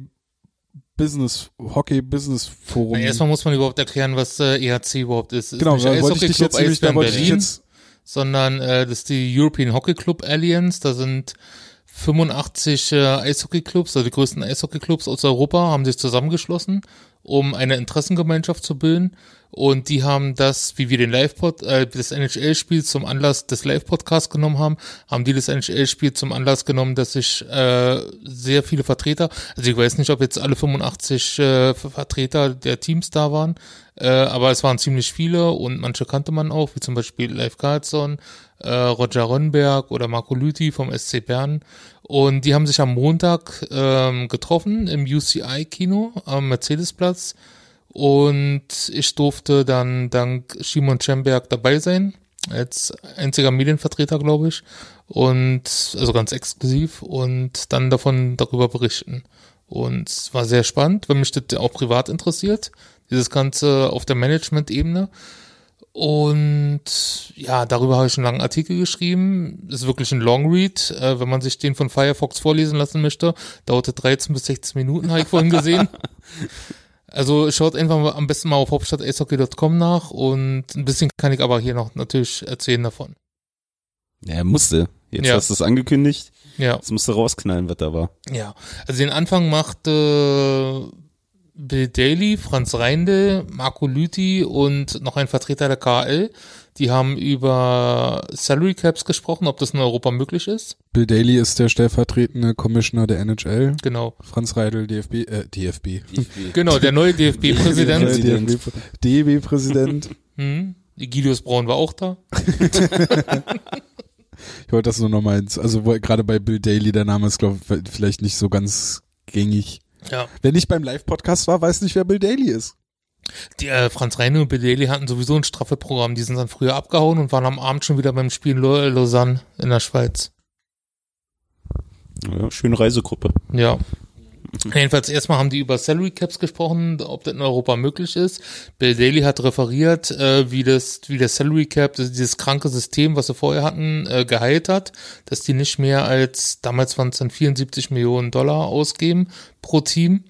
Business, Hockey Business Forum. Na, erstmal muss man überhaupt erklären, was äh, EHC überhaupt ist. Es genau, ist nicht wollte ich dich jetzt nämlich, da wollte ich Berlin, jetzt, sondern äh, das ist die European Hockey Club Alliance. Da sind 85 äh, Eishockey-Clubs, also die größten Eishockey-Clubs aus Europa, haben sich zusammengeschlossen, um eine Interessengemeinschaft zu bilden. Und die haben das, wie wir den Live-Pod, äh, das NHL-Spiel zum Anlass des Live-Podcasts genommen haben, haben die das NHL-Spiel zum Anlass genommen, dass sich äh, sehr viele Vertreter, also ich weiß nicht, ob jetzt alle 85 äh, Vertreter der Teams da waren, äh, aber es waren ziemlich viele und manche kannte man auch, wie zum Beispiel Leif Carlsson, äh, Roger Rönnberg oder Marco Lüthi vom SC Bern. Und die haben sich am Montag ähm, getroffen im UCI-Kino am Mercedesplatz. Und ich durfte dann dank Simon Schemberg dabei sein, als einziger Medienvertreter, glaube ich. Und also ganz exklusiv und dann davon darüber berichten. Und es war sehr spannend, weil mich das auch privat interessiert, dieses Ganze auf der Management-Ebene. Und ja, darüber habe ich einen langen Artikel geschrieben. Ist wirklich ein Long Read. Äh, wenn man sich den von Firefox vorlesen lassen möchte, dauerte 13 bis 16 Minuten, habe ich vorhin gesehen. (laughs) Also schaut einfach mal, am besten mal auf hauptstadteishockey.com nach und ein bisschen kann ich aber hier noch natürlich erzählen davon. Ja, er musste. Jetzt Ja. hast du es angekündigt. Ja. Jetzt musst du rausknallen, was da war. Ja, also den Anfang machte Bill Daly, Franz Reindl, Marco Lüthi und noch ein Vertreter der KL. Die haben über Salary Caps gesprochen, ob das in Europa möglich ist. Bill Daly ist der stellvertretende Commissioner der NHL. Genau. Franz Reidel, DFB, äh, DFB. Genau, der neue DFB-Präsident. (laughs) Präsident. DB-Präsident. hm, Guidius Braun war auch da. (laughs) Ich wollte das nur nochmal ins, also gerade bei Bill Daly, der Name ist, glaube ich, vielleicht nicht so ganz gängig. Ja. Wer nicht beim Live-Podcast war, weiß nicht, wer Bill Daly ist. Die, äh, Franz Reine und Bill Daly hatten sowieso ein straffes Programm. Die sind dann früher abgehauen und waren am Abend schon wieder beim Spiel in Lausanne in der Schweiz. Ja, schöne Reisegruppe. Ja. Jedenfalls erstmal haben die über Salary Caps gesprochen, ob das in Europa möglich ist. Bill Daly hat referiert, äh, wie das, wie der Salary Cap, das, dieses kranke System, was sie vorher hatten, äh, geheilt hat, dass die nicht mehr als, damals waren es dann 74 Millionen Dollar ausgeben pro Team.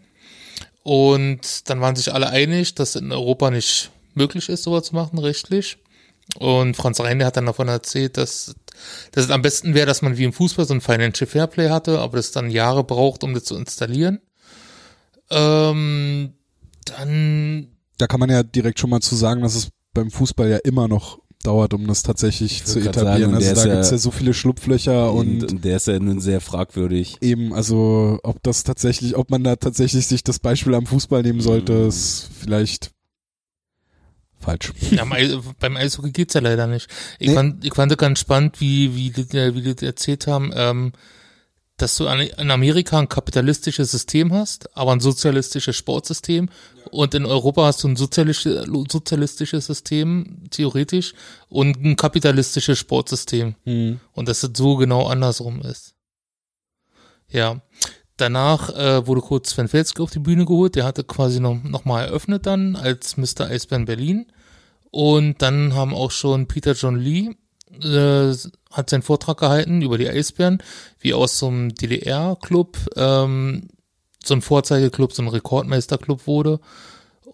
Und dann waren sich alle einig, dass in Europa nicht möglich ist, sowas zu machen, rechtlich. Und Franz Reine hat dann davon erzählt, dass, dass es am besten wäre, dass man wie im Fußball so ein Financial Fairplay hatte, aber das dann Jahre braucht, um das zu installieren. Ähm, dann, Da kann man ja direkt schon mal zu sagen, dass es beim Fußball ja immer noch dauert, um das tatsächlich zu etablieren. sagen, also da ist ja- gibt's ja so viele Schlupflöcher und, Und, und der ist ja nun sehr fragwürdig. eben, also ob das tatsächlich, ob man da tatsächlich sich das Beispiel am Fußball nehmen sollte, Mhm. ist vielleicht falsch. ja, beim Eishockey geht's ja leider nicht. Ich, Nee. fand, ich fand ganz spannend, wie, wie, die, wie die das erzählt haben, ähm, dass du in Amerika ein kapitalistisches System hast, aber ein sozialistisches Sportsystem. Und in Europa hast du ein sozialistisches, sozialistisches System, theoretisch, und ein kapitalistisches Sportsystem. Und dass es so genau andersrum ist. Ja. Danach äh, wurde kurz Sven Felske auf die Bühne geholt. Der hatte quasi noch, noch mal eröffnet dann als Mr. Eisbären Berlin. Und dann haben auch schon Peter John Lee, äh, hat seinen Vortrag gehalten über die Eisbären, wie aus so einem DDR-Club ähm, so ein Vorzeigeklub, so ein Rekordmeisterclub wurde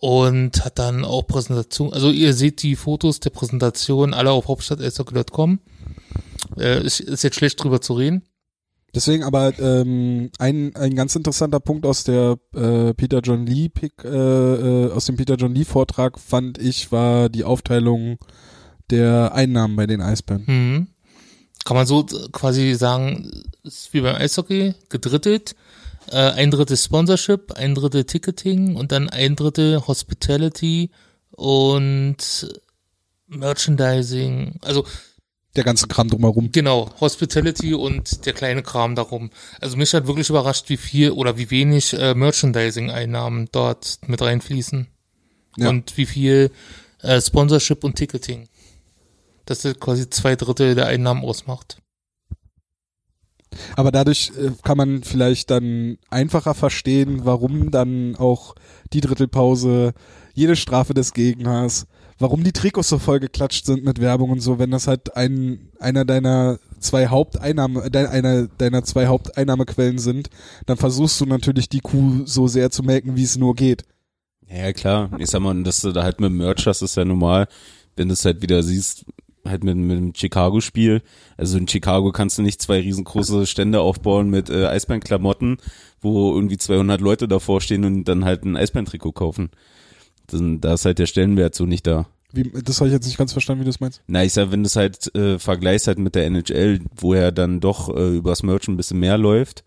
und hat dann auch Präsentation, also ihr seht die Fotos der Präsentation alle auf hauptstadt.com. Äh, ist, ist jetzt schlecht drüber zu reden. Deswegen aber ähm, ein, ein ganz interessanter Punkt aus der äh, Peter John Lee Pick, äh, äh, aus dem Peter John Lee Vortrag fand ich war die Aufteilung der Einnahmen bei den Eisbären. Mhm. Kann man so quasi sagen, ist wie beim Eishockey, gedrittelt. Äh, ein Drittel Sponsorship, ein Drittel Ticketing und dann ein Drittel Hospitality und Merchandising. Also Der ganze Kram drumherum. Genau, Hospitality und der kleine Kram darum. Also mich hat wirklich überrascht, wie viel oder wie wenig äh, Merchandising-Einnahmen dort mit reinfließen. Ja. Und wie viel äh, Sponsorship und Ticketing. Das ist quasi zwei Drittel der Einnahmen ausmacht. Aber dadurch äh, kann man vielleicht dann einfacher verstehen, warum dann auch die Drittelpause, jede Strafe des Gegners, warum die Trikots so voll geklatscht sind mit Werbung und so, wenn das halt ein, einer deiner zwei Haupteinnahme, de, einer deiner zwei Haupteinnahmequellen sind, dann versuchst du natürlich die Kuh so sehr zu melken, wie es nur geht. Ja, klar. Ich sag mal, dass du da halt mit Merch hast, ist ja normal. Wenn du es halt wieder siehst, halt mit, mit dem Chicago-Spiel. Also in Chicago kannst du nicht zwei riesengroße Stände aufbauen mit äh, Eisbären-Klamotten, wo irgendwie 200 Leute davor stehen und dann halt ein Eisbären-Trikot kaufen. Dann, da ist halt der Stellenwert so nicht da. Wie, das habe ich jetzt nicht ganz verstanden, wie du es meinst. Na, ich sag, wenn du es halt äh, vergleichst halt mit der NHL, wo er dann doch äh, übers Merch ein bisschen mehr läuft,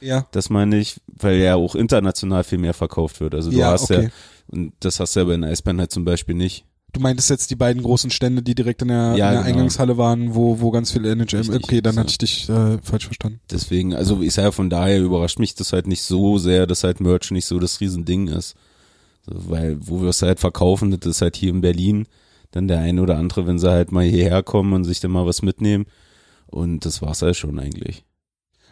Ja. das meine ich, weil ja auch international viel mehr verkauft wird. Also du Ja, hast okay. ja, und das hast du ja bei den Eisbären halt zum Beispiel nicht. Du meintest jetzt die beiden großen Stände, die direkt in der, Ja, in der genau. Eingangshalle waren, wo, wo ganz viele NHL. Richtig, okay, dann so. hatte ich dich äh, falsch verstanden. Deswegen, also ich sage ja von daher überrascht mich das halt nicht so sehr, dass halt Merch nicht so das Riesending ist. So, weil, wo wir es halt verkaufen, das ist halt hier in Berlin, dann der eine oder andere, wenn sie halt mal hierher kommen und sich dann mal was mitnehmen. Und das war's halt schon eigentlich.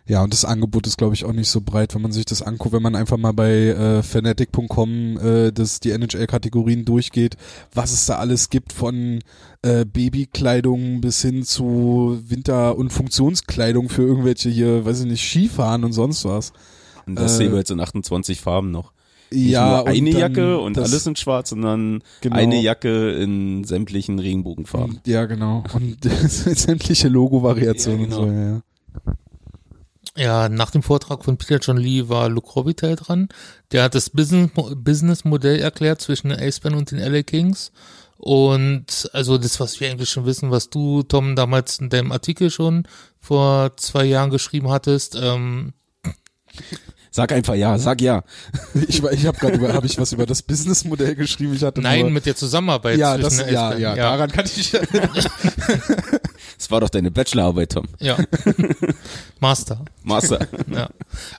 Ja, und das Angebot ist, glaube ich, auch nicht so breit, wenn man sich das anguckt, wenn man einfach mal bei äh, fanatic.com äh, das, die NHL-Kategorien durchgeht, was es da alles gibt, von äh, Babykleidung bis hin zu Winter- und Funktionskleidung für irgendwelche hier, weiß ich nicht, Skifahren und sonst was. Und das Äh, sehen wir jetzt in 28 Farben noch. Ja, nur eine und Jacke und das- alles in schwarz, sondern Genau. eine Jacke in sämtlichen Regenbogenfarben. Ja, genau. Und (laughs) sämtliche Logo-Variationen Ja, genau. und so, ja, ja. Nach dem Vortrag von Peter John Lee war Luke Robitaille dran. Der hat das Business- Business-Modell erklärt zwischen den Ace-Band und den LA Kings. Und also das, was wir eigentlich schon wissen, was du, Tom, damals in deinem Artikel schon vor zwei Jahren geschrieben hattest, ähm, Sag einfach ja, sag ja. (laughs) Ich, war- ich habe gerade über, habe ich was über das Businessmodell geschrieben. Ich hatte nein, nur, mit der Zusammenarbeit ja, das, ja, Ace-Band. ja, daran kann ich. (laughs) Das war doch deine Bachelorarbeit, Tom. Ja. (laughs) Master. Master. Ja.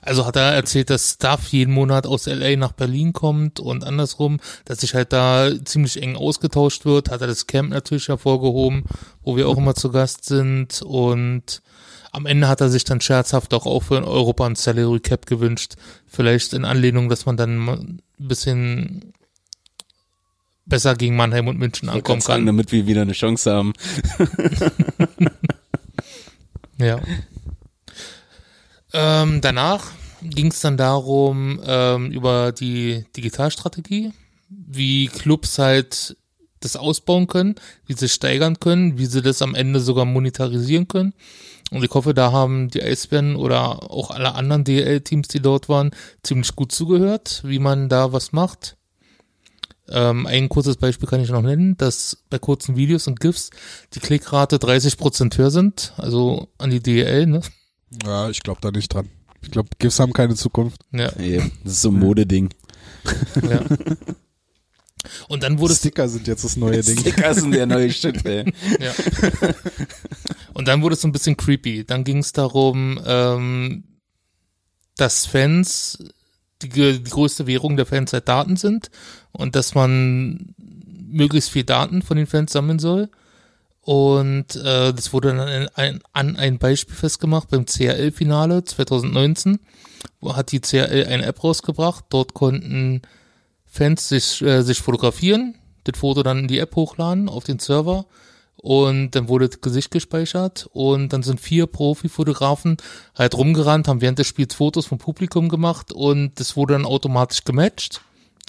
Also hat er erzählt, dass Staff jeden Monat aus LA nach Berlin kommt und andersrum, dass sich halt da ziemlich eng ausgetauscht wird, hat er das Camp natürlich hervorgehoben, wo wir auch immer zu Gast sind und am Ende hat er sich dann scherzhaft auch, auch für ein Europa ein Salary Cap gewünscht. Vielleicht in Anlehnung, dass man dann ein bisschen besser gegen Mannheim und München Ankommen kann, kann. damit wir wieder eine Chance haben. (laughs) Ja. Ähm, danach ging es dann darum, ähm, über die Digitalstrategie, wie Clubs halt das ausbauen können, wie sie steigern können, wie sie das am Ende sogar monetarisieren können. Und ich hoffe, da haben die Eisbären oder auch alle anderen DL-Teams, die dort waren, ziemlich gut zugehört, wie man da was macht. Ähm, ein kurzes Beispiel kann ich noch nennen, dass bei kurzen Videos und GIFs die Klickrate 30% höher sind, also an die DL, ne? ja, ich glaube da nicht dran. Ich glaube, GIFs haben keine Zukunft. Ja, Ey, das ist so ein Modeding. ja. (laughs) Und dann wurde es Sticker sind jetzt das neue Ding. Sticker sind der neue Shit, ey. (laughs) Ja. Und dann wurde es so ein bisschen creepy. Dann ging es darum, ähm, dass Fans die, die größte Währung der Fans halt Daten sind und dass man möglichst viel Daten von den Fans sammeln soll. Und äh, das wurde dann an ein, an ein Beispiel festgemacht beim CRL-Finale 2019. Wo hat die CRL eine App rausgebracht. Dort konnten Fans sich, äh, sich fotografieren, das Foto dann in die App hochladen auf den Server und dann wurde das Gesicht gespeichert und dann sind vier Profifotografen halt rumgerannt, haben während des Spiels Fotos vom Publikum gemacht und das wurde dann automatisch gematcht.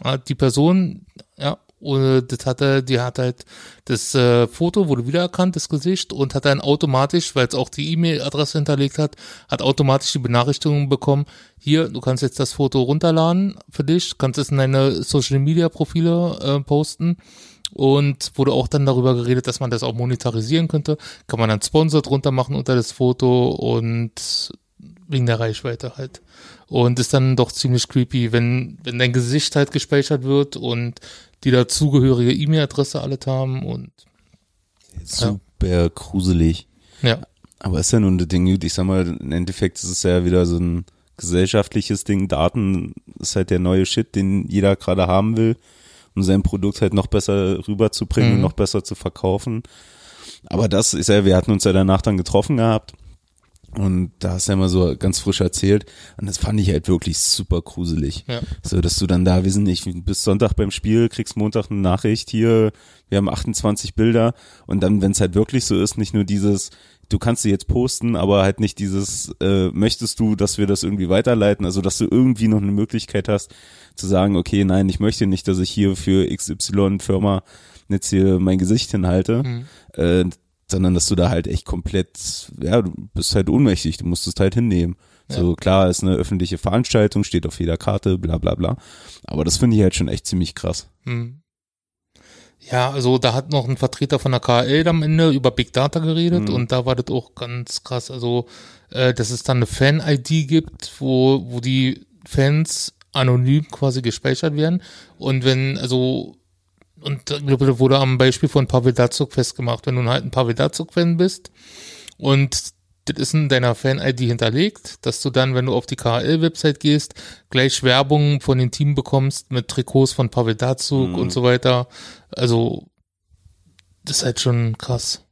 Ja, Die Person, ja, und das hatte, die hat halt das äh, Foto wurde wiedererkannt, das Gesicht und hat dann automatisch, weil es auch die E-Mail-Adresse hinterlegt hat, hat automatisch die Benachrichtigung bekommen, hier, du kannst jetzt das Foto runterladen für dich, kannst es in deine Social-Media-Profile äh, posten und wurde auch dann darüber geredet, dass man das auch monetarisieren könnte. Kann man dann Sponsor drunter machen unter das Foto und wegen der Reichweite halt. Und ist dann doch ziemlich creepy, wenn, wenn dein Gesicht halt gespeichert wird und die dazugehörige E-Mail-Adresse alle haben und Super gruselig. ja. Aber ist ja nun das Ding, gut, ich sag mal, im Endeffekt ist es ja wieder so ein gesellschaftliches Ding. Daten ist halt der neue Shit, den jeder gerade haben will, um sein Produkt halt noch besser rüberzubringen Mhm. und noch besser zu verkaufen. Aber das ist ja, wir hatten uns ja danach dann getroffen gehabt. Und da hast du ja mal so ganz frisch erzählt. Und das fand ich halt wirklich super gruselig. Ja. So, dass du dann da, wir sind nicht, bis Sonntag beim Spiel, kriegst Montag eine Nachricht hier, wir haben 28 Bilder. Und dann, wenn es halt wirklich so ist, nicht nur dieses, du kannst sie jetzt posten, aber halt nicht dieses, äh, möchtest du, dass wir das irgendwie weiterleiten, also dass du irgendwie noch eine Möglichkeit hast, zu sagen, okay, nein, ich möchte nicht, dass ich hier für XY Firma jetzt hier mein Gesicht hinhalte, Mhm. äh, sondern dass du da halt echt komplett, ja, du bist halt ohnmächtig, du musst es halt hinnehmen. So, klar, ist eine öffentliche Veranstaltung, steht auf jeder Karte, bla bla bla. Aber das finde ich halt schon echt ziemlich krass. Hm. Ja, also da hat noch ein Vertreter von der KL am Ende über Big Data geredet Mhm. und da war das auch ganz krass. Also, äh, dass es dann eine Fan-ID gibt, wo, wo die Fans anonym quasi gespeichert werden. Und wenn, also, und ich glaube, das wurde am Beispiel von Pavel Datsuk festgemacht. Wenn du halt ein Pavel Datsuk-Fan bist und das ist in deiner Fan-ID hinterlegt, dass du dann, wenn du auf die KHL-Website gehst, gleich Werbung von den Team bekommst mit Trikots von Pavel Datsuk Mhm. und so weiter. Also, das ist halt schon krass.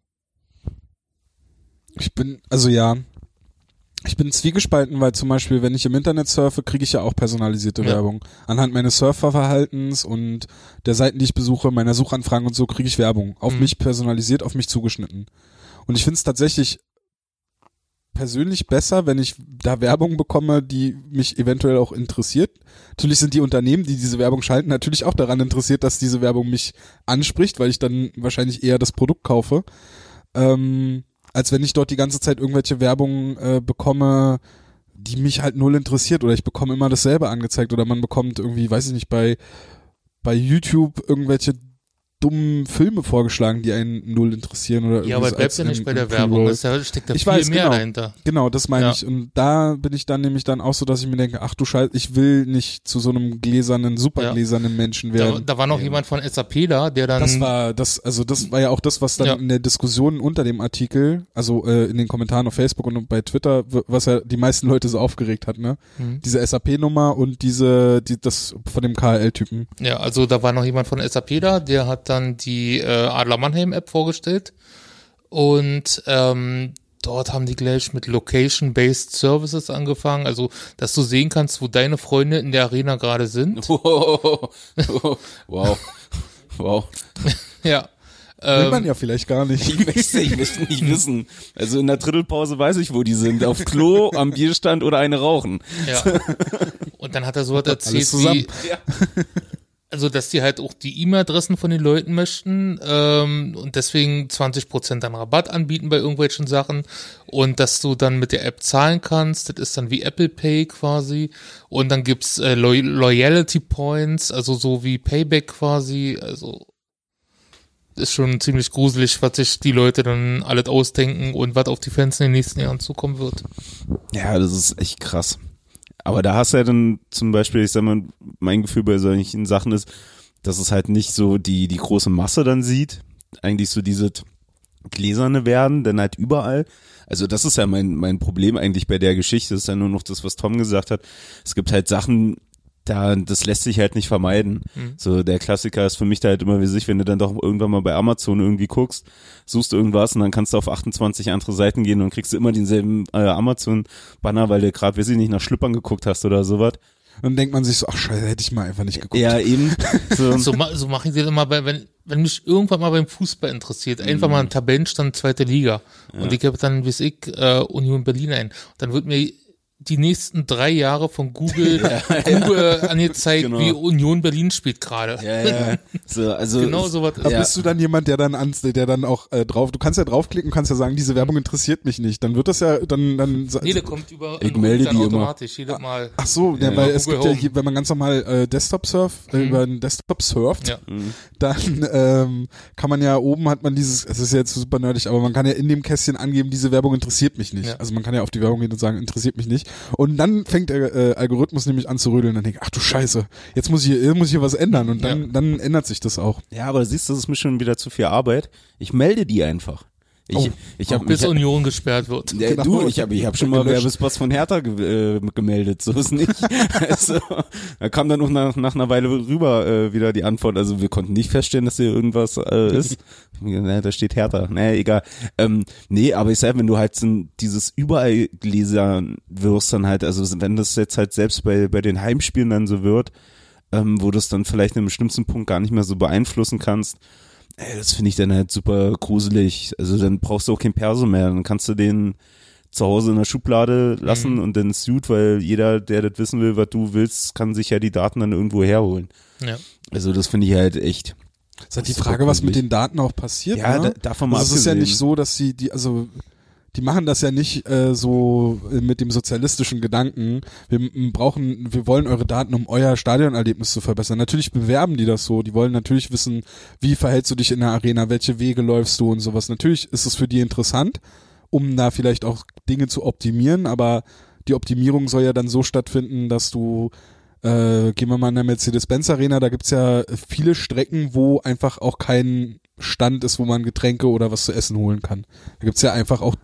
Ich bin, also ja, ich bin zwiegespalten, weil zum Beispiel, wenn ich im Internet surfe, kriege ich ja auch personalisierte Ja. Werbung. Anhand meines Surferverhaltens und der Seiten, die ich besuche, meiner Suchanfragen und so, kriege ich Werbung. Auf Mhm. mich personalisiert, auf mich zugeschnitten. Und ich finde es tatsächlich persönlich besser, wenn ich da Werbung bekomme, die mich eventuell auch interessiert. Natürlich sind die Unternehmen, die diese Werbung schalten, natürlich auch daran interessiert, dass diese Werbung mich anspricht, weil ich dann wahrscheinlich eher das Produkt kaufe. Ähm, als wenn ich dort die ganze Zeit irgendwelche Werbung äh, bekomme, die mich halt null interessiert. Oder ich bekomme immer dasselbe angezeigt. Oder man bekommt irgendwie, weiß ich nicht, bei bei YouTube irgendwelche dummen Filme vorgeschlagen, die einen null interessieren oder Ja, irgendwie aber bleibt ja nicht bei der Werbung. Pre-Roll. Es da steckt da Ich viel weiß, mehr genau. dahinter. Genau, das meine Ja. ich. Und da bin ich dann nämlich dann auch so, dass ich mir denke, ach du Scheiße, ich will nicht zu so einem gläsernen, supergläsernen Menschen Da, werden. da war noch jemand von SAP da, der dann. Das war das, also das war ja auch das, was dann Ja. in der Diskussion unter dem Artikel, also äh, in den Kommentaren auf Facebook und bei Twitter, was ja die meisten Leute so aufgeregt hat, ne? Mhm. Diese SAP-Nummer und diese, die, das von dem KL-Typen. Ja, also da war noch jemand von SAP da, der hat dann die äh, Adler Mannheim App vorgestellt und ähm, dort haben die gleich mit Location-Based Services angefangen, also dass du sehen kannst, wo deine Freunde in der Arena gerade sind. (laughs) wow. Wow. (laughs) Ja. Will man Ähm, ja vielleicht gar nicht. Ich möchte, ich möchte nicht wissen. Also in der Drittelpause weiß ich, wo die sind. Auf Klo, am Bierstand oder eine rauchen. ja. (laughs) Und dann hat er so was erzählt, wie, Ja. Also dass die halt auch die E-Mail-Adressen von den Leuten möchten ähm, und deswegen 20% dann Rabatt anbieten bei irgendwelchen Sachen und dass du dann mit der App zahlen kannst, das ist dann wie Apple Pay quasi und dann gibt's äh, Loy Loyalty Points, also so wie Payback quasi, also ist schon ziemlich gruselig, was sich die Leute dann alles ausdenken und was auf die Fans in den nächsten Jahren zukommen wird. Ja, das ist echt krass. Aber da hast du ja dann zum Beispiel, ich sag mal, mein Gefühl bei solchen Sachen ist, dass es halt nicht so die, die große Masse dann sieht. Eigentlich so diese gläserne werden, denn halt überall. Also das ist ja mein, mein Problem eigentlich bei der Geschichte. Das ist ja nur noch das, was Tom gesagt hat. Es gibt halt Sachen, da, das lässt sich halt nicht vermeiden. Mhm. So, der Klassiker ist für mich da halt immer wie sich, wenn du dann doch irgendwann mal bei Amazon irgendwie guckst, suchst du irgendwas und dann kannst du auf 28 andere Seiten gehen und kriegst du immer denselben äh, Amazon-Banner, weil du gerade, weiß ich nicht, nach Schlüppern geguckt hast oder sowas. dann denkt man sich so, ach scheiße, hätte ich mal einfach nicht geguckt. Ja, eben. (laughs) So, So, ma- so mache ich das immer, bei, wenn, wenn mich irgendwann mal beim Fußball interessiert, einfach mal ein Tabellenstand zweite Liga. Und ich gebe dann, wie ich, äh, Union Berlin ein. dann wird mir die nächsten drei Jahre von Google, (laughs) Google angezeigt, Genau. wie Union Berlin spielt gerade. ja, ja. So, also, Genau sowas Da ist. bist du dann jemand, der dann ans, der dann auch äh, drauf, du kannst ja draufklicken, kannst ja sagen, diese Werbung interessiert mich nicht. Dann wird das ja, dann, dann. Nee, der kommt über Ich melde die immer. automatisch jedes Mal. Ach so, ja, Ja, weil ja. es Google gibt ja, Home. hier, wenn man ganz normal äh, Desktop surft, äh, über den Desktop surft, Ja. dann ähm, kann man ja oben hat man dieses, es ist jetzt super nerdig, aber man kann ja in dem Kästchen angeben, diese Werbung interessiert mich nicht. Ja. Also man kann ja auf die Werbung gehen und sagen, interessiert mich nicht. Und dann fängt der äh, Algorithmus nämlich an zu rödeln und dann denkt, ach du Scheiße, jetzt muss ich hier, muss ich hier was ändern und dann, Ja. dann ändert sich das auch. ja, aber siehst du, das ist mir schon wieder zu viel Arbeit. Ich melde die einfach. Ich, Oh. ich habe Bis mich, Union gesperrt wird. Ja, Genau. du, ich habe ich hab schon mal. Werbespots von Hertha ge äh, gemeldet, so ist nicht. (laughs) also, da kam dann noch nach, nach einer Weile rüber äh, wieder die Antwort. Also wir konnten nicht feststellen, dass hier irgendwas äh, ist. (laughs) Na, da steht Hertha. Naja, egal. Ähm, nee, aber ich sag, wenn du halt so dieses überall Gläser wirst, dann halt, also wenn das jetzt halt selbst bei, bei den Heimspielen dann so wird, ähm, wo du es dann vielleicht in einem bestimmten Punkt gar nicht mehr so beeinflussen kannst, Ey, das finde ich dann halt super gruselig. Also dann brauchst du auch kein Perso mehr. Dann kannst du den zu Hause in der Schublade lassen Mhm. und dann ist gut, weil jeder, der das wissen will, was du willst, kann sich ja die Daten dann irgendwo herholen. Ja. Also das finde ich halt echt. ist halt die Frage, was mit den Daten auch passiert. Ja, ne? da, davon mal Also es ist ja nicht so, dass sie die, also die machen das ja nicht äh, so äh, mit dem sozialistischen Gedanken. Wir brauchen, wir wollen eure Daten, um euer Stadionerlebnis zu verbessern. Natürlich bewerben die das so. Die wollen natürlich wissen, wie verhältst du dich in der Arena, welche Wege läufst du und sowas. Natürlich ist es für die interessant, um da vielleicht auch Dinge zu optimieren, aber die Optimierung soll ja dann so stattfinden, dass du äh, gehen wir mal in der Mercedes-Benz Arena, da gibt's ja viele Strecken, wo einfach auch kein Stand ist, wo man Getränke oder was zu essen holen kann. Da gibt's ja einfach auch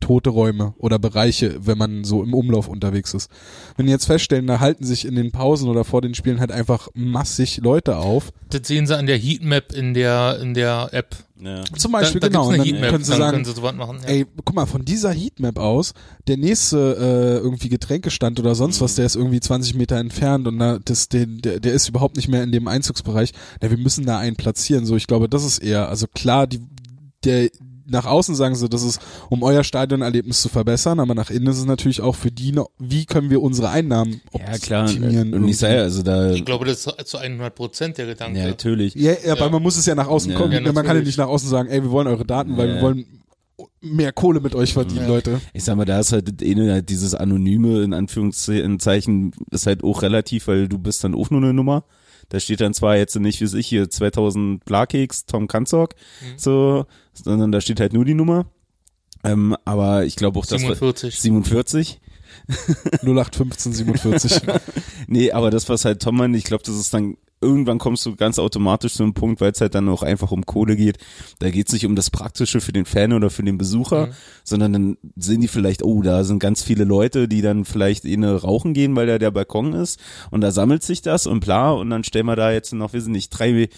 tote Räume oder Bereiche, wenn man so im Umlauf unterwegs ist. Wenn die jetzt feststellen, da halten sich in den Pausen oder vor den Spielen halt einfach massig Leute auf. Das sehen sie an der Heatmap in der, in der App. Ja. Zum Da, Beispiel, da genau. gibt's Und eine dann Heatmap, können sie dann sagen, können sie sowas machen. Ja. Ey, guck mal, von dieser Heatmap aus, der nächste äh, irgendwie Getränkestand oder sonst was, der ist irgendwie 20 Meter entfernt und da, das, der, der, der ist überhaupt nicht mehr in dem Einzugsbereich. Ja, wir müssen da einen platzieren. So, ich glaube, das ist eher, also klar, die, der, nach außen sagen sie, das ist, um euer Stadionerlebnis zu verbessern, aber nach innen ist es natürlich auch für die, noch, wie können wir unsere Einnahmen Ja, klar. optimieren. Und ich sage, also da, Ich glaube, das ist zu 100 Prozent der Gedanke. ja, natürlich. Ja, ja, aber Ja. man muss es ja nach außen Ja. kommen. Ja, man kann ja nicht nach außen sagen, ey, wir wollen eure Daten, weil Ja. wir wollen mehr Kohle mit euch verdienen, Ja. Leute. Ich sag mal, da ist halt halt dieses Anonyme, in Anführungszeichen, ist halt auch relativ, weil du bist dann auch nur eine Nummer. Da steht dann zwar jetzt nicht, wie es ich hier, 2000 Blarkeks, Tom Kanzok, so, sondern da steht halt nur die Nummer. Ähm, aber ich glaube auch, dass 47. 47. 0815 47. Nee, aber das, was halt Tom meint, ich glaube, das ist dann, irgendwann kommst du ganz automatisch zu einem Punkt, weil es halt dann auch einfach um Kohle geht. Da geht es nicht um das Praktische für den Fan oder für den Besucher, Mhm. sondern dann sehen die vielleicht, oh, da sind ganz viele Leute, die dann vielleicht eh ne rauchen gehen, weil da der Balkon ist und da sammelt sich das und bla und dann stellen wir da jetzt noch, wir sind nicht, drei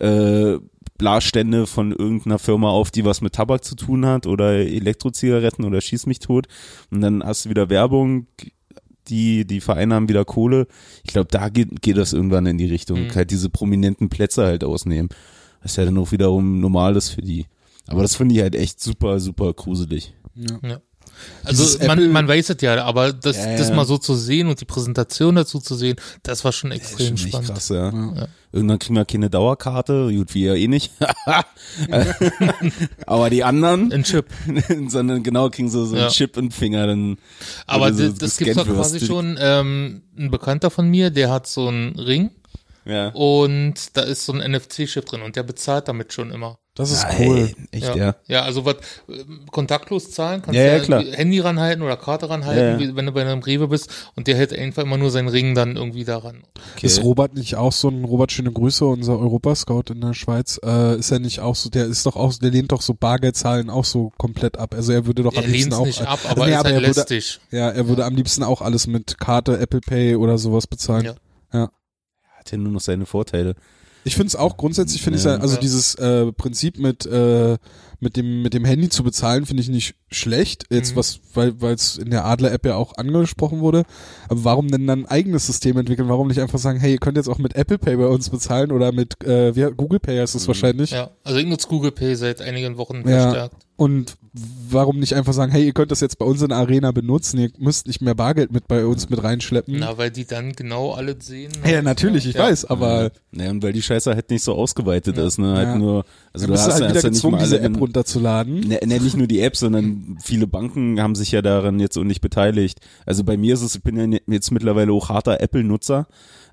äh, Blasstände von irgendeiner Firma auf, die was mit Tabak zu tun hat oder Elektrozigaretten oder schieß mich tot und dann hast du wieder Werbung, die, die Vereine haben wieder Kohle. Ich glaube, da geht, geht das irgendwann in die Richtung. Mhm. Halt diese prominenten Plätze halt ausnehmen. Was ja dann auch wiederum normal ist für die. Aber das finde ich halt echt super, super gruselig. ja. Ja. Also man, man weiß es ja, aber das, Ja, das ja. mal so zu sehen und die Präsentation dazu zu sehen, das war schon Das extrem schon echt spannend. krass, ja. Ja. Irgendwann kriegen wir keine Dauerkarte, gut, wir ja eh nicht. (laughs) Aber die anderen, Ein Chip. (laughs) sondern genau kriegen so, so einen. Chip im Finger, dann Aber oder so das, das gibt's doch quasi schon. Ähm, ein Bekannter von mir, der hat so einen Ring Ja. und da ist so ein NFC-Chip drin und der bezahlt damit schon immer. Das ist Ja, cool. echt, ja. ja. Ja, also was ähm, kontaktlos zahlen, kannst Ja, du ja, klar. Handy ranhalten oder Karte ranhalten, Ja, ja. wie, wenn du bei einem Rewe bist und der hält einfach immer nur seinen Ring dann irgendwie daran. Okay. Ist Robert nicht auch so ein, Robert, schöne Grüße, unser Europascout in der Schweiz, äh, ist er nicht auch so, der ist doch auch, der lehnt doch so Bargeldzahlen auch so komplett ab. Also er würde doch Er am liebsten auch, nicht ab, (laughs) aber nee, ist aber halt er würde, lästig. ja, er würde am liebsten auch alles mit Karte, Apple Pay oder sowas bezahlen. Ja. Hat ja nur noch seine Vorteile. Ich finde es auch grundsätzlich, finde ich Ja. ja, also Ja. dieses äh, Prinzip mit, äh, mit dem mit dem Handy zu bezahlen, finde ich nicht schlecht. Jetzt Mhm. was, weil weil es in der Adler-App ja auch angesprochen wurde. Aber warum denn dann ein eigenes System entwickeln? Warum nicht einfach sagen, hey, ihr könnt jetzt auch mit Apple Pay bei uns bezahlen oder mit äh, wie, Google Pay ist es wahrscheinlich. Ja, also ich nutze Google Pay seit einigen Wochen Ja. verstärkt. Und warum nicht einfach sagen, hey, ihr könnt das jetzt bei uns in der Arena benutzen, ihr müsst nicht mehr Bargeld mit bei uns mit reinschleppen. Na, weil die dann genau alles sehen. ja, natürlich, ich Ja. weiß, aber Naja, und weil die Scheiße halt nicht so ausgeweitet Ja. ist, ne? Halt Ja. nur, also du du bist hast, halt ja- wieder ja gezwungen, mal diese alle App runterzuladen. Ne, ne, nicht nur die App, sondern (laughs) viele Banken haben sich ja daran jetzt auch nicht beteiligt. Also bei mir ist es, ich bin ja ne- jetzt mittlerweile auch harter Apple-Nutzer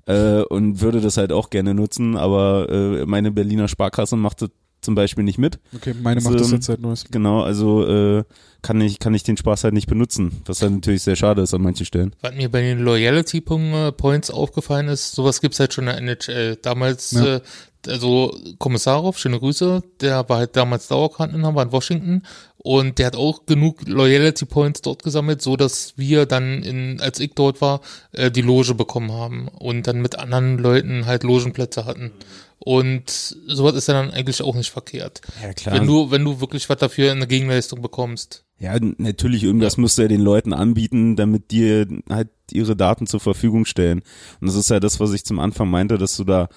äh, und würde das halt auch gerne nutzen, aber äh, meine Berliner Sparkasse macht das zum Beispiel nicht mit. Okay, meine macht das jetzt seit neuestem. Genau, also äh, kann ich kann ich den Spaß halt nicht benutzen, was halt natürlich sehr schade ist an manchen Stellen. Was mir bei den Loyalty Points aufgefallen ist, sowas gibt's halt schon in der NHL. Damals, Ja. äh, also Kommissarov, schöne Grüße, der war halt damals Dauerkarteninhaber in Washington und der hat auch genug Loyalty Points dort gesammelt, so dass wir dann in, als ich dort war, äh, die Loge bekommen haben und dann mit anderen Leuten halt Logenplätze hatten. Und sowas ist ja dann eigentlich auch nicht verkehrt. Ja klar. Wenn du, wenn du wirklich was dafür in der Gegenleistung bekommst. Ja, natürlich, irgendwas musst du ja den Leuten anbieten, damit dir halt ihre Daten zur Verfügung stellen. Und das ist ja das, was ich zum Anfang meinte, dass du da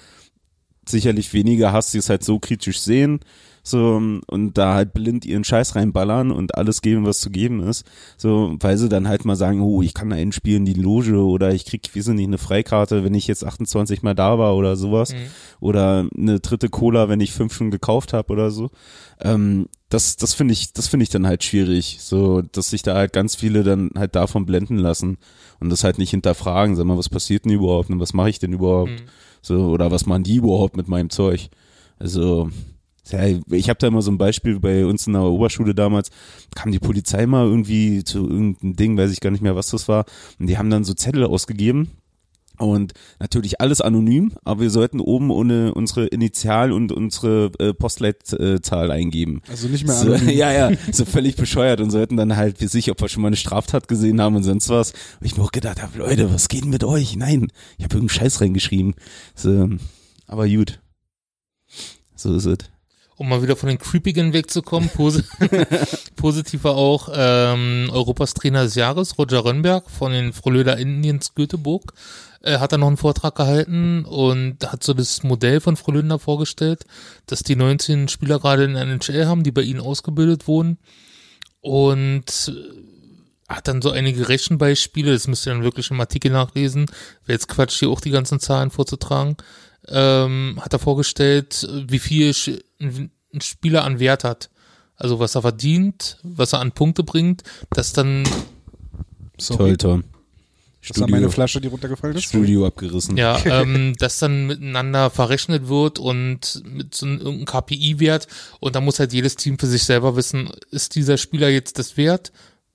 sicherlich weniger hast, die es halt so kritisch sehen, so, und da halt blind ihren Scheiß reinballern und alles geben, was zu geben ist, so, weil sie dann halt mal sagen, oh, ich kann da einspielen, die Loge, oder ich krieg, wie sind nicht, eine Freikarte, wenn ich jetzt 28 mal da war oder sowas, Mhm. oder eine dritte Cola, wenn ich fünf schon gekauft habe oder so. Ähm, das, das finde ich, das finde ich dann halt schwierig, so, dass sich da halt ganz viele dann halt davon blenden lassen und das halt nicht hinterfragen, sag mal, was passiert denn überhaupt und was mache ich denn überhaupt, Mhm. so, oder was machen die überhaupt mit meinem Zeug? Also, ich habe da immer so ein Beispiel bei uns in der Oberschule damals, kam die Polizei mal irgendwie zu irgendeinem Ding, weiß ich gar nicht mehr, was das war, und die haben dann so Zettel ausgegeben, und natürlich alles anonym, aber wir sollten oben ohne unsere Initial und unsere äh, Postleitzahl eingeben. Also nicht mehr So, anonym. (laughs) ja, ja, so völlig bescheuert und sollten dann halt, wie sich, ob wir schon mal eine Straftat gesehen haben und sonst was. Und ich mir auch gedacht habe, Leute, was geht denn mit euch? Nein, ich habe irgendeinen Scheiß reingeschrieben. So, aber gut. So ist es. Um mal wieder von den Creepigen wegzukommen, posi (laughs) positiv war auch ähm, Europas Trainer des Jahres, Roger Rönnberg von den Frölöder Indians Göteborg, äh, hat er noch einen Vortrag gehalten und hat so das Modell von Frölunda vorgestellt, dass die 19 Spieler gerade in NHL haben, die bei ihnen ausgebildet wurden und äh, hat dann so einige Rechenbeispiele, das müsst ihr dann wirklich im Artikel nachlesen, wäre jetzt Quatsch, hier auch die ganzen Zahlen vorzutragen, ähm, hat er vorgestellt, wie viel ein Spieler an Wert hat. Also was er verdient, was er an Punkte bringt, das dann, Sorry. Toll, toll. Das war meine Flasche, die runtergefallen ist. Studio abgerissen. ja, (laughs) ähm, das dann miteinander verrechnet wird und mit so einem irgendeinem KPI-Wert und da muss halt jedes Team für sich selber wissen, ist dieser Spieler jetzt das wert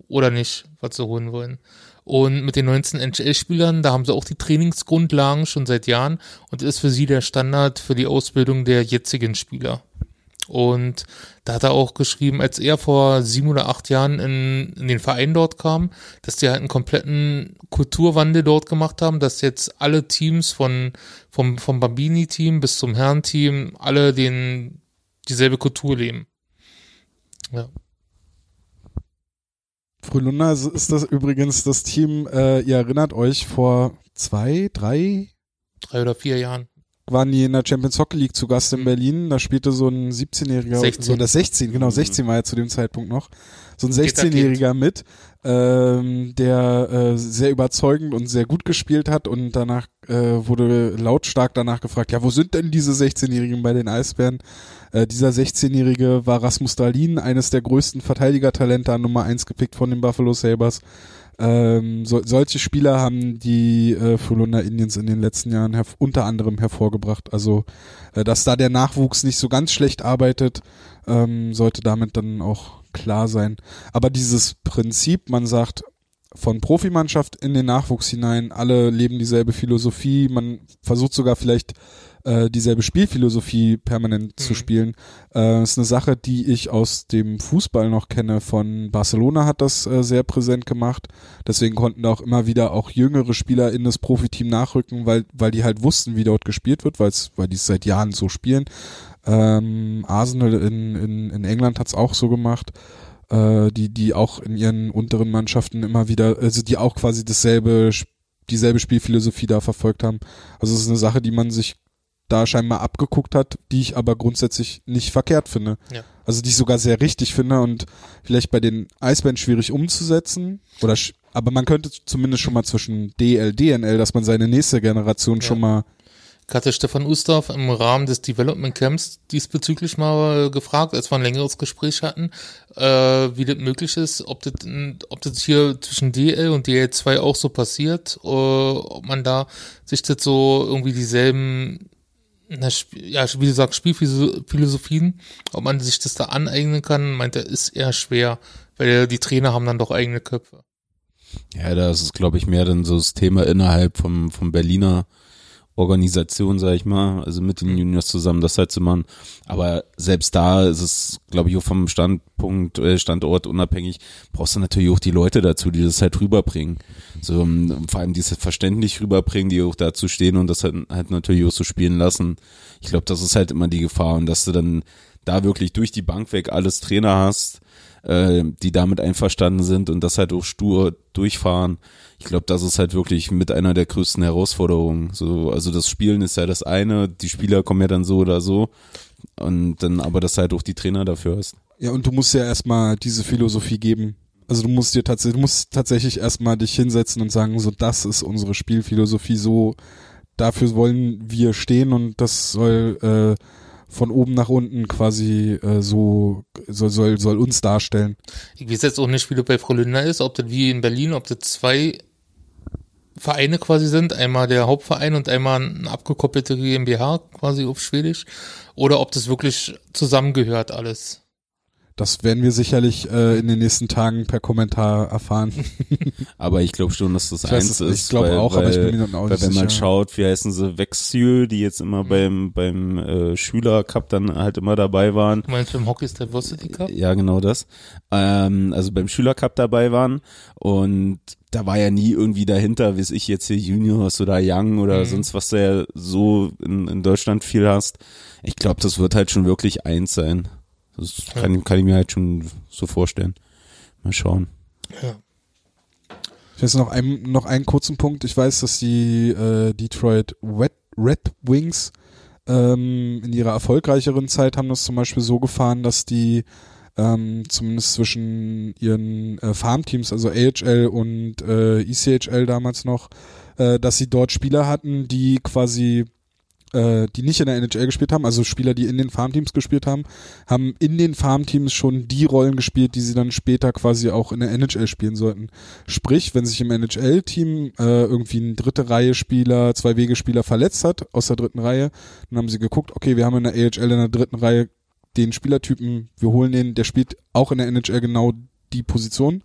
oder nicht, was sie holen wollen. Und mit den 19 NHL-Spielern, da haben sie auch die Trainingsgrundlagen schon seit Jahren und ist für sie der Standard für die Ausbildung der jetzigen Spieler. Und da hat er auch geschrieben, als er vor sieben oder acht Jahren in, in den Verein dort kam, dass die halt einen kompletten Kulturwandel dort gemacht haben, dass jetzt alle Teams von, vom, vom Bambini-Team bis zum Herrenteam alle den, dieselbe Kultur leben. Ja. Frölunda ist- das übrigens das Team, äh, ihr erinnert euch, vor zwei, drei Drei oder vier Jahren. waren die in der Champions Hockey League zu Gast in Mhm. Berlin. Da spielte so ein 17-Jähriger, 16. so das 16, genau, Mhm. 16 war er zu dem Zeitpunkt noch. So ein Gitterkind. 16-Jähriger mit, ähm, der äh, sehr überzeugend und sehr gut gespielt hat und danach äh, wurde lautstark danach gefragt, ja, wo sind denn diese 16-Jährigen bei den Eisbären? Äh, dieser 16-Jährige war Rasmus Dahlin, eines der größten Verteidigertalente an Nummer 1 gepickt von den Buffalo Sabres. Ähm, so, solche Spieler haben die äh, Frölunda Indians in den letzten Jahren unter anderem hervorgebracht. Also, äh, dass da der Nachwuchs nicht so ganz schlecht arbeitet, ähm, sollte damit dann auch klar sein. Aber dieses Prinzip, man sagt, von Profimannschaft in den Nachwuchs hinein, alle leben dieselbe Philosophie, man versucht sogar vielleicht äh, dieselbe Spielphilosophie permanent zu Mhm. spielen. Äh, ist eine Sache, die ich aus dem Fußball noch kenne. Von Barcelona hat das äh, sehr präsent gemacht. Deswegen konnten da auch immer wieder auch jüngere Spieler in das Profiteam nachrücken, weil, weil die halt wussten, wie dort gespielt wird, weil's, weil die es seit Jahren so spielen. Ähm, Arsenal in, in, in England hat's auch so gemacht, äh, die, die auch in ihren unteren Mannschaften immer wieder, also die auch quasi dasselbe, dieselbe Spielphilosophie da verfolgt haben. Also es ist eine Sache, die man sich da scheinbar abgeguckt hat, die ich aber grundsätzlich nicht verkehrt finde. Ja. Also die ich sogar sehr richtig finde und vielleicht bei den Eisbären schwierig umzusetzen. Oder sch- aber man könnte zumindest schon mal zwischen DL, DNL, dass man seine nächste Generation schon mal hatte Stefan Ustorf im Rahmen des Development Camps diesbezüglich mal gefragt, als wir ein längeres Gespräch hatten, äh, wie das möglich ist, ob das, ob das hier zwischen DL und DL2 auch so passiert, äh, ob man da sich das so irgendwie dieselben, na, ja, wie du sagst, Spielphilosophien, ob man sich das da aneignen kann, meint er, ist eher schwer, weil die Trainer haben dann doch eigene Köpfe. Ja, da ist glaube ich, mehr dann so das Thema innerhalb vom, vom Berliner Organisation, sag ich mal, also mit den Juniors zusammen das halt zu machen. Aber selbst da ist es, glaube ich, auch vom Standpunkt, äh, Standort unabhängig, brauchst du natürlich auch die Leute dazu, die das halt rüberbringen. So, um, vor allem die es halt verständlich rüberbringen, die auch dazu stehen und das halt, halt natürlich auch so spielen lassen. Ich glaube, das ist halt immer die Gefahr und dass du dann da wirklich durch die Bank weg alles Trainer hast, äh, die damit einverstanden sind und das halt auch stur durchfahren. Ich glaube, das ist halt wirklich mit einer der größten Herausforderungen. So, also das Spielen ist ja das eine, die Spieler kommen ja dann so oder so und dann aber dass halt auch die Trainer dafür hast. Ja, und du musst ja erstmal diese Philosophie geben. Also du musst dir tatsächlich, du musst tatsächlich erstmal dich hinsetzen und sagen, so das ist unsere Spielphilosophie, so dafür wollen wir stehen und das soll äh, von oben nach unten quasi äh, so soll, soll, soll uns darstellen. Ich weiß jetzt auch nicht, wie das bei Frau Lindner ist, ob das wie in Berlin, ob das zwei Vereine quasi sind, einmal der Hauptverein und einmal eine abgekoppelte GmbH quasi auf Schwedisch, oder ob das wirklich zusammengehört alles. Das werden wir sicherlich äh, in den nächsten Tagen per Kommentar erfahren. (laughs) Aber ich glaube schon, dass das Ich eins es- ist. ich glaube auch, weil, aber ich bin mir dann auch weil nicht wenn man sicher. schaut, wie heißen sie, Wexjö, die jetzt immer beim beim äh, Schülercup dann halt immer dabei waren. Du meinst beim Hockey's Diversity Cup? Ja, genau das. Ähm, also beim Schülercup dabei waren und da war ja nie irgendwie dahinter, wie ich jetzt hier Juniors oder Young oder Mhm. sonst was du ja so in, in Deutschland viel hast. Ich glaube, das wird halt schon wirklich eins sein. Das kann, kann ich mir halt schon so vorstellen. Mal schauen. Ja. Ich weiß noch einen, noch einen kurzen Punkt. Ich weiß, dass die äh, Detroit Red, Red Wings ähm, in ihrer erfolgreicheren Zeit haben das zum Beispiel so gefahren, dass die ähm, zumindest zwischen ihren äh, Farmteams, also AHL und äh, ECHL damals noch, äh, dass sie dort Spieler hatten, die quasi äh, die nicht in der NHL gespielt haben, also Spieler, die in den Farmteams gespielt haben, haben in den Farmteams schon die Rollen gespielt, die sie dann später quasi auch in der NHL spielen sollten. Sprich, wenn sich im NHL-Team äh, irgendwie ein dritte Reihe Spieler, zwei Wegespieler verletzt hat aus der dritten Reihe, dann haben sie geguckt, okay, wir haben in der AHL in der dritten Reihe den Spielertypen, wir holen den, der spielt auch in der NHL genau die Position.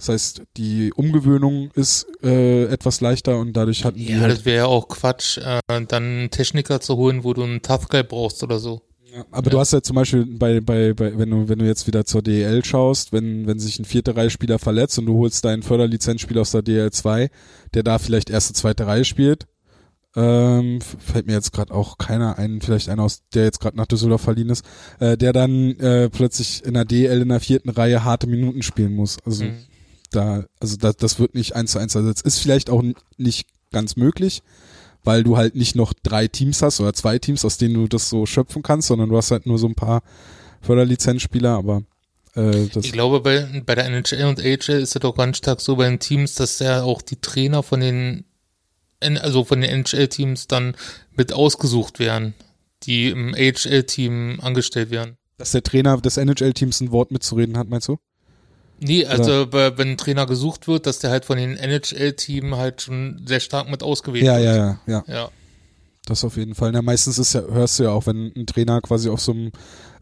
Das heißt, die Umgewöhnung ist äh, etwas leichter und dadurch hatten die Ja, halt das wäre ja auch Quatsch, äh, dann einen Techniker zu holen, wo du einen Tough Guy brauchst oder so. Ja, aber du hast ja zum Beispiel bei, bei, bei, wenn du, wenn du jetzt wieder zur DEL schaust, wenn, wenn sich ein vierte Reihe Spieler verletzt und du holst deinen Förderlizenzspieler aus der DEL 2, der da vielleicht erste, zweite Reihe spielt, ähm, fällt mir jetzt gerade auch keiner ein, vielleicht einer aus, der jetzt gerade nach Düsseldorf verliehen ist, äh, der dann äh, plötzlich in der DEL in der vierten Reihe harte Minuten spielen muss. Also Mhm. Da, also das, das wird nicht eins zu eins ersetzt. Ist vielleicht auch nicht ganz möglich, weil du halt nicht noch drei Teams hast oder zwei Teams, aus denen du das so schöpfen kannst, sondern du hast halt nur so ein paar Förderlizenzspieler, aber äh, das Ich glaube, bei, bei der NHL und AHL ist es doch ganz stark so bei den Teams, dass ja auch die Trainer von den, also von den NHL-Teams dann mit ausgesucht werden, die im AHL-Team angestellt werden. dass der Trainer des NHL-Teams ein Wort mitzureden hat, meinst du? Nee, also bei, wenn ein Trainer gesucht wird, dass der halt von den NHL-Team halt schon sehr stark mit ausgewählt Ja, wird. ja, ja, ja. Ja, Das auf jeden Fall. Na, meistens ist ja, hörst du ja auch, wenn ein Trainer quasi auf so einem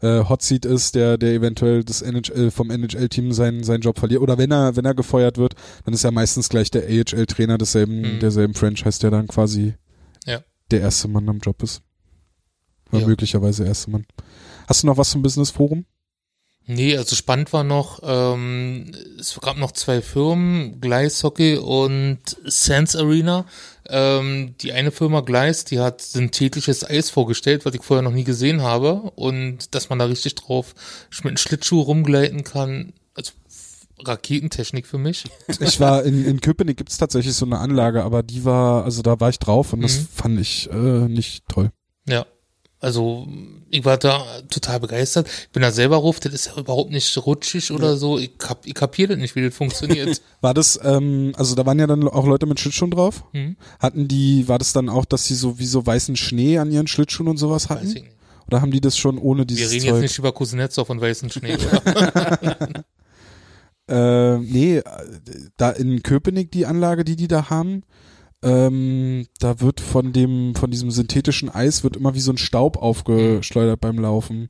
äh, Hot Seat ist, der, der eventuell das NHL, vom NHL-Team seinen, seinen Job verliert. Oder wenn er, wenn er gefeuert wird, dann ist ja meistens gleich der AHL-Trainer desselben, Mhm. derselben Franchise, der dann quasi Ja. der erste Mann am Job ist. Oder Ja. möglicherweise erste Mann. Hast du noch was zum Business Forum? Nee, also spannend war noch, ähm, es gab noch zwei Firmen, Gleis Hockey und Sands Arena. Ähm, die eine Firma Gleis, die hat synthetisches Eis vorgestellt, was ich vorher noch nie gesehen habe. Und dass man da richtig drauf mit einem Schlittschuh rumgleiten kann. Also Raketentechnik für mich. (laughs) Ich war in, in Köpenick gibt's tatsächlich so eine Anlage, aber die war, also da war ich drauf und das Mhm. fand ich äh, nicht toll. Ja. Also, ich war da total begeistert. Ich bin da selber ruf, das ist ja überhaupt nicht rutschig oder so. Ich, kap ich kapiere das nicht, wie das funktioniert. (laughs) War das, ähm, also da waren ja dann auch Leute mit Schlittschuhen drauf. Hm? Hatten die, war das dann auch, dass sie so wie so weißen Schnee an ihren Schlittschuhen und sowas Weiß hatten? ich nicht. Oder haben die das schon ohne Wir dieses reden jetzt Zeug? nicht über Kuznetsov und weißen Schnee, oder? (laughs) Äh, nee, äh, da in Köpenick die Anlage, die die da haben, ähm, da wird von dem, von diesem synthetischen Eis wird immer wie so ein Staub aufgeschleudert beim Laufen.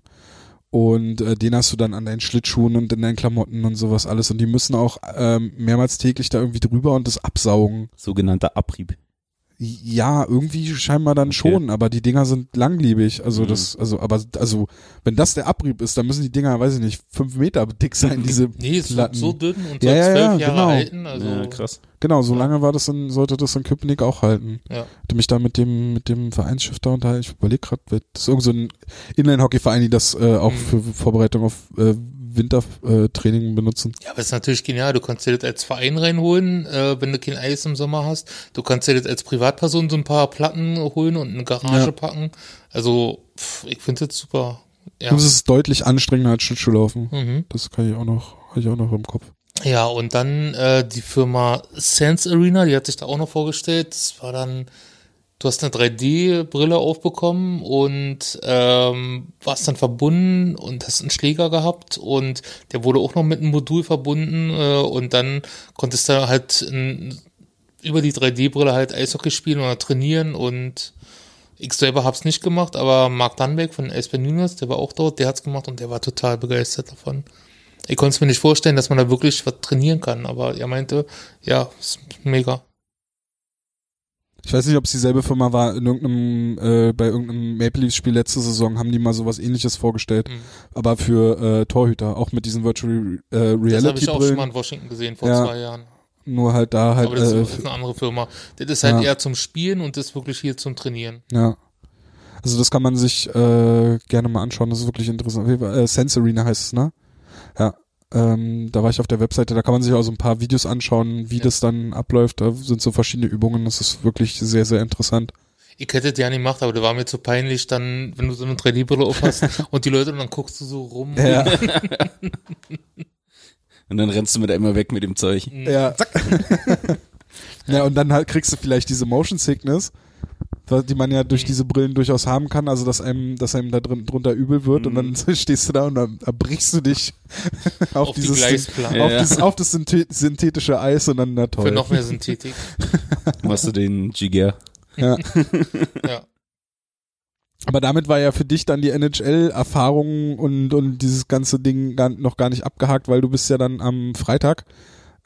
Und äh, den hast du dann an deinen Schlittschuhen und in deinen Klamotten und sowas alles. Und die müssen auch ähm, mehrmals täglich da irgendwie drüber und das absaugen. Sogenannter Abrieb. Ja, irgendwie scheinbar dann Okay. schon, aber die Dinger sind langlebig. Also Mhm. das, also, aber also, wenn das der Abrieb ist, dann müssen die Dinger, weiß ich nicht, fünf Meter dick sein, diese (laughs) Nee, es Platten. ist so dünn und Ja, soll ja, zwölf ja, Jahre genau. halten. Also, ja, krass. Genau, so lange war das in, sollte das in Köpenick auch halten. Ja. Hatte mich da mit dem, mit dem Vereinsschiff da unterhalten. Ich überlege gerade, das ist irgend so ein Inline-Hockey-Verein, die das äh, auch Mhm. für Vorbereitung auf äh, Wintertraining benutzen. Ja, aber ist natürlich genial. Du kannst dir das als Verein reinholen, äh, wenn du kein Eis im Sommer hast. Du kannst dir das als Privatperson so ein paar Platten holen und in eine Garage Ja. packen. Also, pff, ich finde das super. Ja. Und es ist deutlich anstrengender als Schlittschuhlaufen. Mhm. Das kann ich auch noch, habe ich auch noch im Kopf. Ja, und dann äh, die Firma Sense Arena, die hat sich da auch noch vorgestellt. Das war dann, du hast eine 3D-Brille aufbekommen und ähm, warst dann verbunden und hast einen Schläger gehabt und der wurde auch noch mit einem Modul verbunden äh, und dann konntest du halt in, über die 3D-Brille halt Eishockey spielen oder trainieren und ich selber hab's nicht gemacht, aber Mark Dunbeck von Eisbären Juniors, der war auch dort, der hat's gemacht und der war total begeistert davon. Ich konnte es mir nicht vorstellen, dass man da wirklich was trainieren kann, aber er meinte, ja, ist mega. Ich weiß nicht, ob es dieselbe Firma war, in irgendeinem, äh, bei irgendeinem Maple Leafs Spiel letzte Saison haben die mal sowas ähnliches vorgestellt. Mhm. Aber für äh, Torhüter, auch mit diesen Virtual äh, Das habe Reality ich auch schon mal in Washington gesehen vor Ja, zwei Jahren. Nur halt da halt, aber das äh, ist eine andere Firma. Das ist halt Ja. eher zum Spielen und das ist wirklich hier zum Trainieren. Ja. Also das kann man sich äh, gerne mal anschauen, das ist wirklich interessant. Äh, Sense Arena heißt es, ne? Ja. Ähm, da war ich auf der Webseite, da kann man sich auch so ein paar Videos anschauen, wie Ja. das dann abläuft. Da sind so verschiedene Übungen, das ist wirklich sehr, sehr interessant. Ich hätte das ja nicht gemacht, aber das war mir zu peinlich, dann, wenn du so eine 3D-Brille auf hast (laughs) und die Leute und dann guckst du so rum. Ja, (laughs) Und dann rennst du mit einmal weg mit dem Zeug. ja. (laughs) ja, und dann halt kriegst du vielleicht diese Motion Sickness, die man ja durch Mhm. diese Brillen durchaus haben kann, also dass einem, dass einem da drin drunter übel wird und dann (laughs) stehst du da und dann brichst du dich (laughs) auf, Auf die dieses Gleisplatte. auf, Ja. das, auf das synthe- synthetische Eis und dann na toll. Für noch mehr Synthetik. (laughs) Machst du den Jiger. Ja. Ja. Aber damit war ja für dich dann die NHL-Erfahrung und, und dieses ganze Ding gar, noch gar nicht abgehakt, weil du bist ja dann am Freitag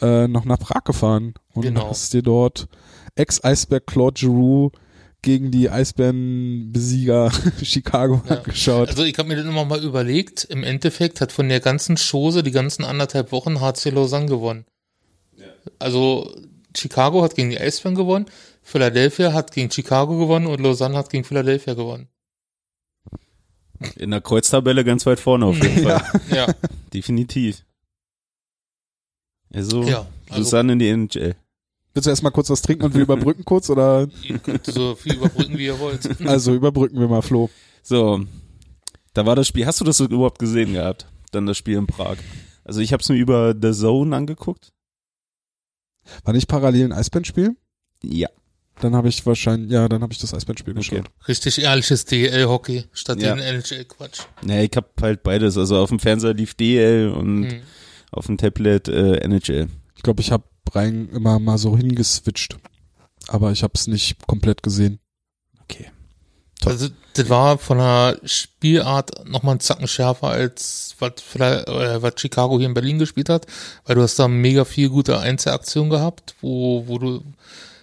äh, noch nach Prag gefahren und Genau. hast dir dort Ex-Eisberg Claude Giroux gegen die Eisbärenbesieger (laughs) Chicago Ja. angeschaut. Also ich habe mir dann immer mal überlegt, im Endeffekt hat von der ganzen Chose die ganzen anderthalb Wochen HC Lausanne gewonnen. Also Chicago hat gegen die Eisbären gewonnen, Philadelphia hat gegen Chicago gewonnen und Lausanne hat gegen Philadelphia gewonnen. In der Kreuztabelle ganz weit vorne auf jeden (laughs) Fall. Ja, Definitiv. Also, ja. Also Lausanne in die NHL. Willst du erstmal kurz was trinken und wir überbrücken kurz oder? (laughs) ihr könnt so viel überbrücken, wie ihr wollt. (laughs) Also überbrücken wir mal, Flo. So, da war das Spiel. Hast du das überhaupt gesehen gehabt? Dann das Spiel in Prag. Also ich habe es mir über The Zone angeguckt. War nicht parallel ein Eisbärenspiel? Ja. Dann habe ich wahrscheinlich, ja, dann habe ich das Eisbärenspiel Okay. geschaut. Richtig ehrliches DL-Hockey statt Ja. den NHL-Quatsch. Nee, ich hab halt beides. Also auf dem Fernseher lief DL und Mhm. auf dem Tablet äh, NHL. Ich glaube, ich habe rein immer mal so hingeswitcht. Aber ich habe es nicht komplett gesehen. Okay. Also, das war von der Spielart nochmal einen Zacken schärfer als was, vielleicht, äh, was Chicago hier in Berlin gespielt hat, weil du hast da mega viel gute Einzelaktionen gehabt, wo, wo du,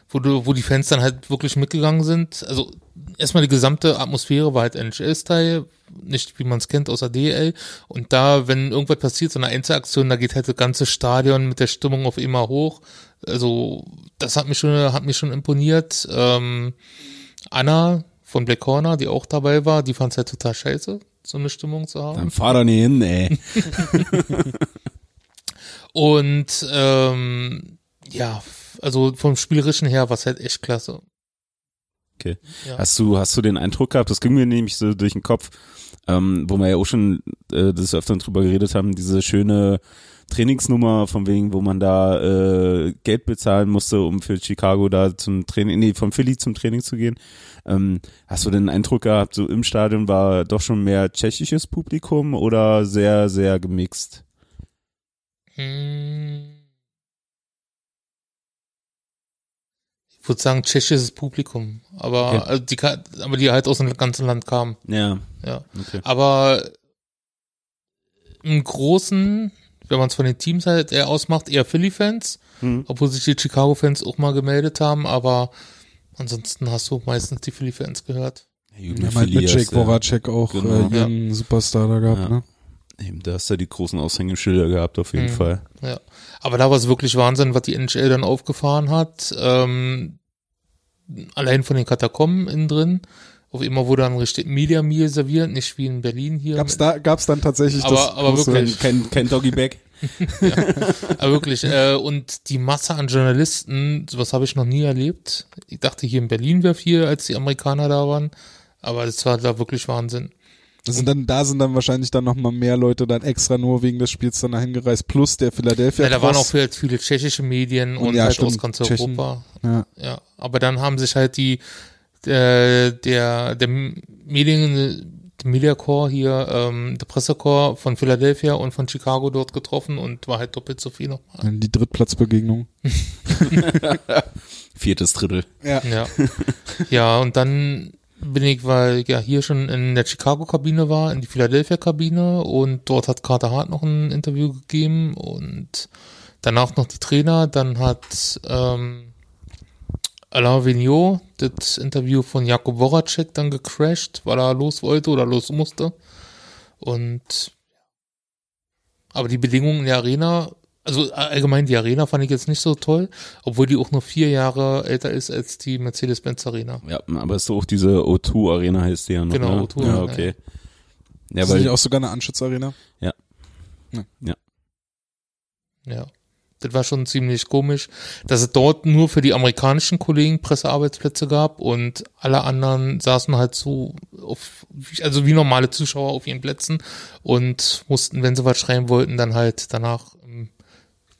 wo du, wo die Fans dann halt wirklich mitgegangen sind. Also erstmal die gesamte Atmosphäre war halt NHL-Style, nicht wie man es kennt aus der DL. Und da, wenn irgendwas passiert, so eine Einzelaktion, da geht halt das ganze Stadion mit der Stimmung auf immer hoch. Also das hat mich schon, hat mich schon imponiert. Ähm, Anna von Black Corner, die auch dabei war, die fand es halt total scheiße, so eine Stimmung zu haben. Dann fahr da nicht hin, ey. (laughs) Und ähm, ja, also vom Spielerischen her war es halt echt klasse. Okay. Ja. Hast du, hast du den Eindruck gehabt, das ging mir nämlich so durch den Kopf, ähm, wo wir ja auch schon äh, das öfter drüber geredet haben, diese schöne Trainingsnummer von wegen, wo man da äh, Geld bezahlen musste, um für Chicago da zum Training, nee, von Philly zum Training zu gehen. Ähm, hast du den Eindruck gehabt, so im Stadion war doch schon mehr tschechisches Publikum oder sehr, sehr gemixt? Hm. Ich würde sagen tschechisches Publikum, aber Okay. also die, aber die halt aus dem ganzen Land kamen. Ja, Ja. okay. Aber im Großen, wenn man es von den Teams halt eher ausmacht, eher Philly-Fans, Hm. obwohl sich die Chicago-Fans auch mal gemeldet haben, aber ansonsten hast du meistens die Philly-Fans gehört. Ja, halt mit Jake Voracek auch Genau. äh, ihren Superstar da gehabt, Ja. ne? Eben, da hast du die großen Aushängeschilder gehabt, auf jeden Mhm. Fall. Ja. Aber da war es wirklich Wahnsinn, was die NHL dann aufgefahren hat. Ähm, allein von den Katakomben innen drin. Auf immer wurde dann richtig Media Meal serviert, nicht wie in Berlin hier. Gab's da, gab's dann tatsächlich Aber- das aber wirklich. Kein, kein Doggy Bag. (laughs) Aber wirklich, äh, und die Masse an Journalisten, sowas habe ich noch nie erlebt. Ich dachte, hier in Berlin wäre viel, als die Amerikaner da waren. Aber das war da wirklich Wahnsinn. Sind dann, da sind dann wahrscheinlich dann nochmal mehr Leute dann extra nur wegen des Spiels dann dahin gereist, plus der Philadelphia. Ja, da waren auch viele, viele tschechische Medien und, Und ja, halt stimmt, aus ganz Tschechen. Europa. Ja. Ja, aber dann haben sich halt die der der der Medien der Mediacorps hier ähm, der Pressecorps von Philadelphia und von Chicago dort getroffen und war halt doppelt so viel nochmal. Die Drittplatzbegegnung. (laughs) Viertes Drittel. Ja. Ja, ja und dann bin ich, weil ich ja hier schon in der Chicago-Kabine war, in die Philadelphia-Kabine und dort hat Carter Hart noch ein Interview gegeben und danach noch die Trainer, dann hat ähm, Alain Vigneault das Interview von Jakob Voracek dann gecrashed, weil er los wollte oder los musste. Und aber die Bedingungen in der Arena, also allgemein die Arena fand ich jetzt nicht so toll, obwohl die auch nur vier Jahre älter ist als die Mercedes-Benz Arena. Ja, aber es ist auch diese O2 Arena heißt die ja noch. Genau, ne? O2 Ja, Arena, okay. Ja, ist das nicht weil, auch sogar eine Anschutzarena? Ja. Das war schon ziemlich komisch, dass es dort nur für die amerikanischen Kollegen Pressearbeitsplätze gab und alle anderen saßen halt so auf, also wie normale Zuschauer auf ihren Plätzen und mussten, wenn sie was schreiben wollten, dann halt danach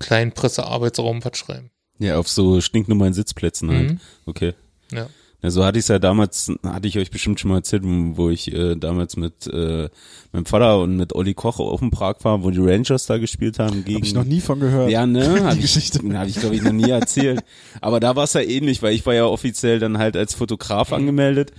kleinen Pressearbeitsraum was schreiben. ja, auf so stinknormalen Sitzplätzen halt. Mhm. Okay. Ja. Ja, so hatte ich es ja damals, hatte ich euch bestimmt schon mal erzählt, wo ich äh, damals mit äh, meinem Vater und mit Olli Koch auf dem Prag war, wo die Rangers da gespielt haben gegen. Hab ich noch nie von gehört. Ja, ne? (laughs) Hab Die ich, Geschichte. Habe ich, glaube ich, noch nie erzählt. Aber da war es ja ähnlich, weil ich war ja offiziell dann halt als Fotograf angemeldet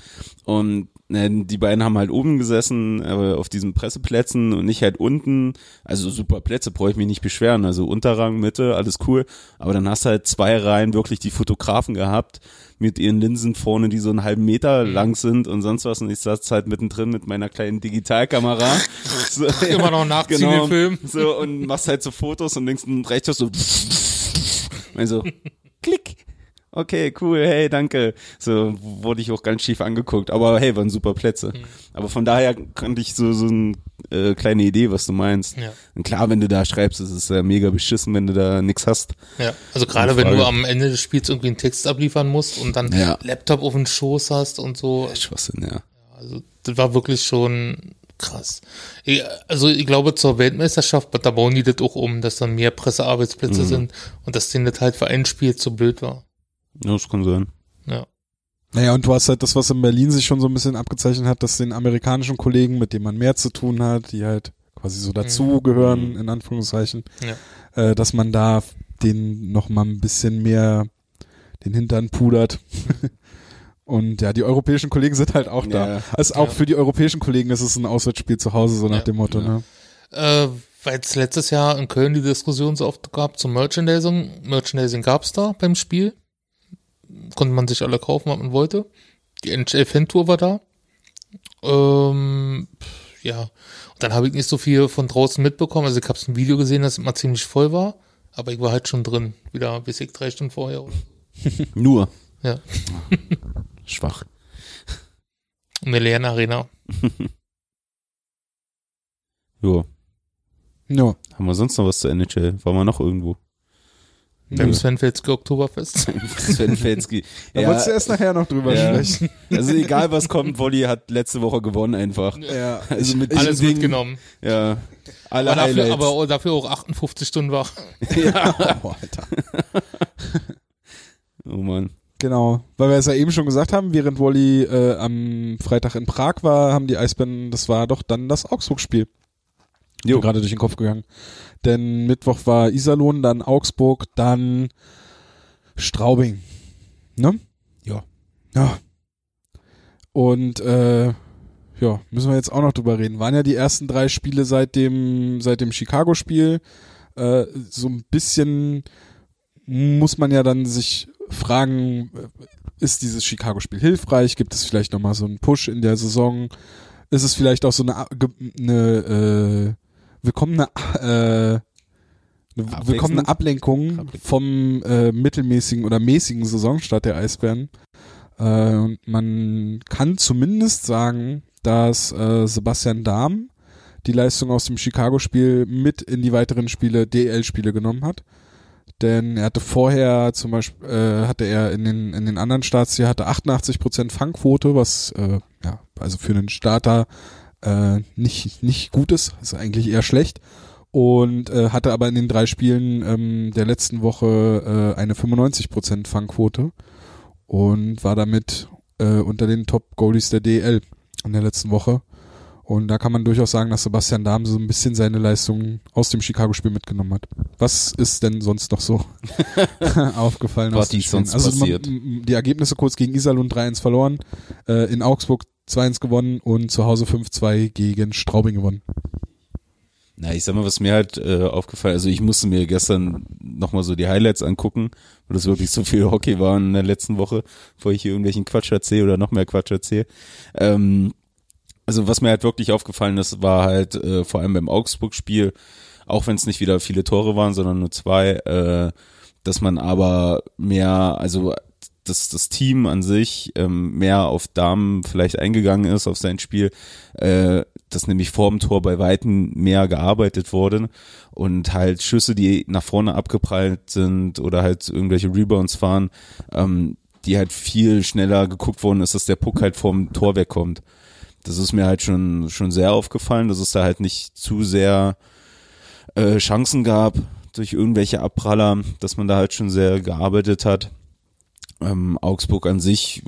und die beiden haben halt oben gesessen, aber auf diesen Presseplätzen und ich halt unten. Also super Plätze, brauche ich mich nicht beschweren. Also Unterrang, Mitte, alles cool. Aber dann hast du halt zwei Reihen wirklich die Fotografen gehabt mit ihren Linsen vorne, die so einen halben Meter Mhm. lang sind und sonst was. Und ich saß halt mittendrin mit meiner kleinen Digitalkamera. (laughs) So, Immer noch (laughs) nachziehen genau, den Film. So, und machst halt so Fotos und links und rechts so, (laughs) also, klick. Okay, cool, hey, danke. So wurde ich auch ganz schief angeguckt. Aber hey, waren super Plätze. Mhm. Aber von daher kannte ich so, so eine äh, kleine Idee, was du meinst. Ja. Und klar, wenn du da schreibst, ist es ja mega beschissen, wenn du da nix hast. Ja, also gerade wenn du am Ende des Spiels irgendwie einen Text abliefern musst und dann Ja. Laptop auf den Schoß hast und so. Schwachsinn, ja. Also das war wirklich schon krass. Ich, also ich glaube zur Weltmeisterschaft, da bauen die das auch um, dass dann mehr Pressearbeitsplätze Mhm. sind und dass denen das halt für ein Spiel zu blöd war. Ja, das kann sein. Ja. Naja, und du hast halt das, was in Berlin sich schon so ein bisschen abgezeichnet hat, dass den amerikanischen Kollegen, mit denen man mehr zu tun hat, die halt quasi so dazugehören, in Anführungszeichen, Ja. äh, dass man da den noch mal ein bisschen mehr den Hintern pudert. (laughs) Und ja, die europäischen Kollegen sind halt auch da. Ja. Also auch Ja. für die europäischen Kollegen ist es ein Auswärtsspiel zu Hause, so nach Ja. dem Motto, ne? Äh, weil es letztes Jahr in Köln die Diskussion so oft gab zum Merchandising. Merchandising gab's da beim Spiel. Konnte man sich alle kaufen, was man wollte. Die NHL Fan Tour war da. Ähm, ja. Und dann habe ich nicht so viel von draußen mitbekommen. Also ich habe ein Video gesehen, dass es immer ziemlich voll war. Aber ich war halt schon drin. Wieder bis ich drei Stunden vorher. (laughs) Nur. Ja. (laughs) Schwach. Eine leeren Arena. (laughs) Jo. Ja. Haben wir sonst noch was zur NHL? Waren wir noch irgendwo? Beim Sven Felske Oktoberfest. (laughs) Sven Felski. Da wolltest du erst nachher noch drüber Ja. sprechen. Also egal was kommt, Wolli hat letzte Woche gewonnen einfach. Ja. Also mit Alles Ding, mitgenommen. Ja. Alle Aber dafür, aber dafür auch 58 Stunden wach. (laughs) Oh, Alter. oh Mann. Genau, weil wir es ja eben schon gesagt haben, während Wally äh, am Freitag in Prag war, haben die Eisbären, das war doch dann das Augsburg-Spiel. Jo. Gerade durch den Kopf gegangen. Denn Mittwoch war Iserlohn, dann Augsburg, dann Straubing. Ne? Ja. Ja. Und äh, ja, müssen wir jetzt auch noch drüber reden. Waren ja die ersten drei Spiele seit dem, seit dem Chicago-Spiel. Äh, so ein bisschen muss man ja dann sich fragen, äh, ist dieses Chicago-Spiel hilfreich? Gibt es vielleicht nochmal so einen Push in der Saison? Ist es vielleicht auch so eine, eine äh, willkommene, äh, eine willkommene Ablenkung Ablenkung. vom äh, mittelmäßigen oder mäßigen Saisonstart der Eisbären? Äh, und man kann zumindest sagen, dass äh, Sebastian Dahm die Leistung aus dem Chicago-Spiel mit in die weiteren Spiele, DL-Spiele genommen hat. Denn er hatte vorher zum Beispiel, äh, hatte er in den, in den anderen Starts hier hatte 88% Fangquote, was, äh, ja, also für einen Starter äh, nicht, nicht gut ist, ist eigentlich eher schlecht. Und äh, hatte aber in den drei Spielen ähm, der letzten Woche äh, eine 95% Fangquote und war damit äh, unter den Top-Goalies der DL in der letzten Woche. Und da kann man durchaus sagen, dass Sebastian Dahm so ein bisschen seine Leistung aus dem Chicago-Spiel mitgenommen hat. Was ist denn sonst noch so (laughs) (laughs) aufgefallen Was ist sonst Also passiert? Man, die Ergebnisse kurz gegen Iserlohn 3-1 verloren, äh, in Augsburg 2-1 gewonnen und zu Hause 5-2 gegen Straubing gewonnen. Na, ich sag mal, was mir halt äh, aufgefallen, also ich musste mir gestern nochmal so die Highlights angucken, weil das wirklich so viel Hockey war in der letzten Woche, bevor ich hier irgendwelchen Quatsch erzähle oder noch mehr Quatsch erzähle. Ähm, also was mir halt wirklich aufgefallen ist, war halt äh, vor allem beim Augsburg-Spiel, auch wenn es nicht wieder viele Tore waren, sondern nur zwei, äh, dass man aber mehr, also dass das Team an sich ähm, mehr auf Damen vielleicht eingegangen ist, auf sein Spiel, äh, dass nämlich vor dem Tor bei Weitem mehr gearbeitet wurde und halt Schüsse, die nach vorne abgeprallt sind oder halt irgendwelche Rebounds fahren, ähm, die halt viel schneller geguckt worden ist, dass der Puck halt vorm Tor wegkommt. Das ist mir halt schon, schon sehr aufgefallen, dass es da halt nicht zu sehr äh, Chancen gab durch irgendwelche Abpraller, dass man da halt schon sehr gearbeitet hat. Ähm, Augsburg an sich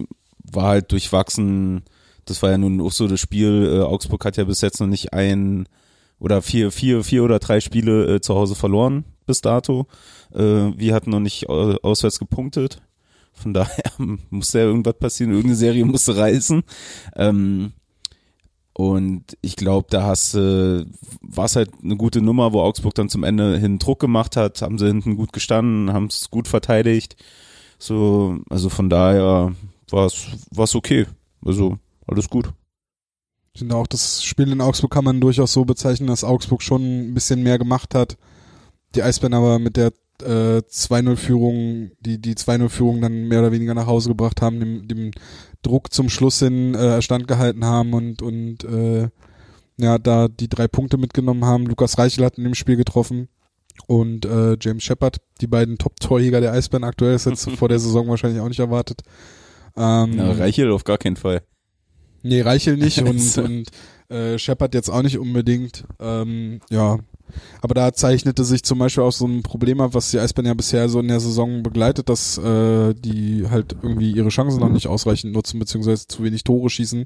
war halt durchwachsen. Das war ja nun auch so das Spiel. Äh, Augsburg hat ja bis jetzt noch nicht ein oder vier, vier, vier oder drei Spiele äh, zu Hause verloren bis dato. Äh, wir hatten noch nicht au- auswärts gepunktet. Von (laughs) daher musste ja irgendwas passieren. Irgendeine Serie musste reißen. Ähm, und ich glaube, da hast du, war es halt eine gute Nummer, wo Augsburg dann zum Ende hin Druck gemacht hat, haben sie hinten gut gestanden, haben es gut verteidigt. So, also von daher war es okay. Also alles gut. Ich finde auch, das Spiel in Augsburg kann man durchaus so bezeichnen, dass Augsburg schon ein bisschen mehr gemacht hat. Die Eisbären aber mit der äh, 2-0-Führung, die, die 2-0-Führung dann mehr oder weniger nach Hause gebracht haben, dem, dem Druck zum Schluss hin äh, standgehalten haben und, und äh, ja, da die drei Punkte mitgenommen haben. Lukas Reichel hat in dem Spiel getroffen und äh, James Shepard, die beiden Top-Torjäger der Eisbären aktuell, ist jetzt (laughs) vor der Saison wahrscheinlich auch nicht erwartet. Ähm, Na, Reichel auf gar keinen Fall. Nee, Reichel nicht (laughs) und, und äh, Shepard jetzt auch nicht unbedingt. Ähm, ja, aber da zeichnete sich zum Beispiel auch so ein Problem ab, was die Eisbären ja bisher so in der Saison begleitet, dass äh, die halt irgendwie ihre Chancen noch nicht ausreichend nutzen, beziehungsweise zu wenig Tore schießen. Äh,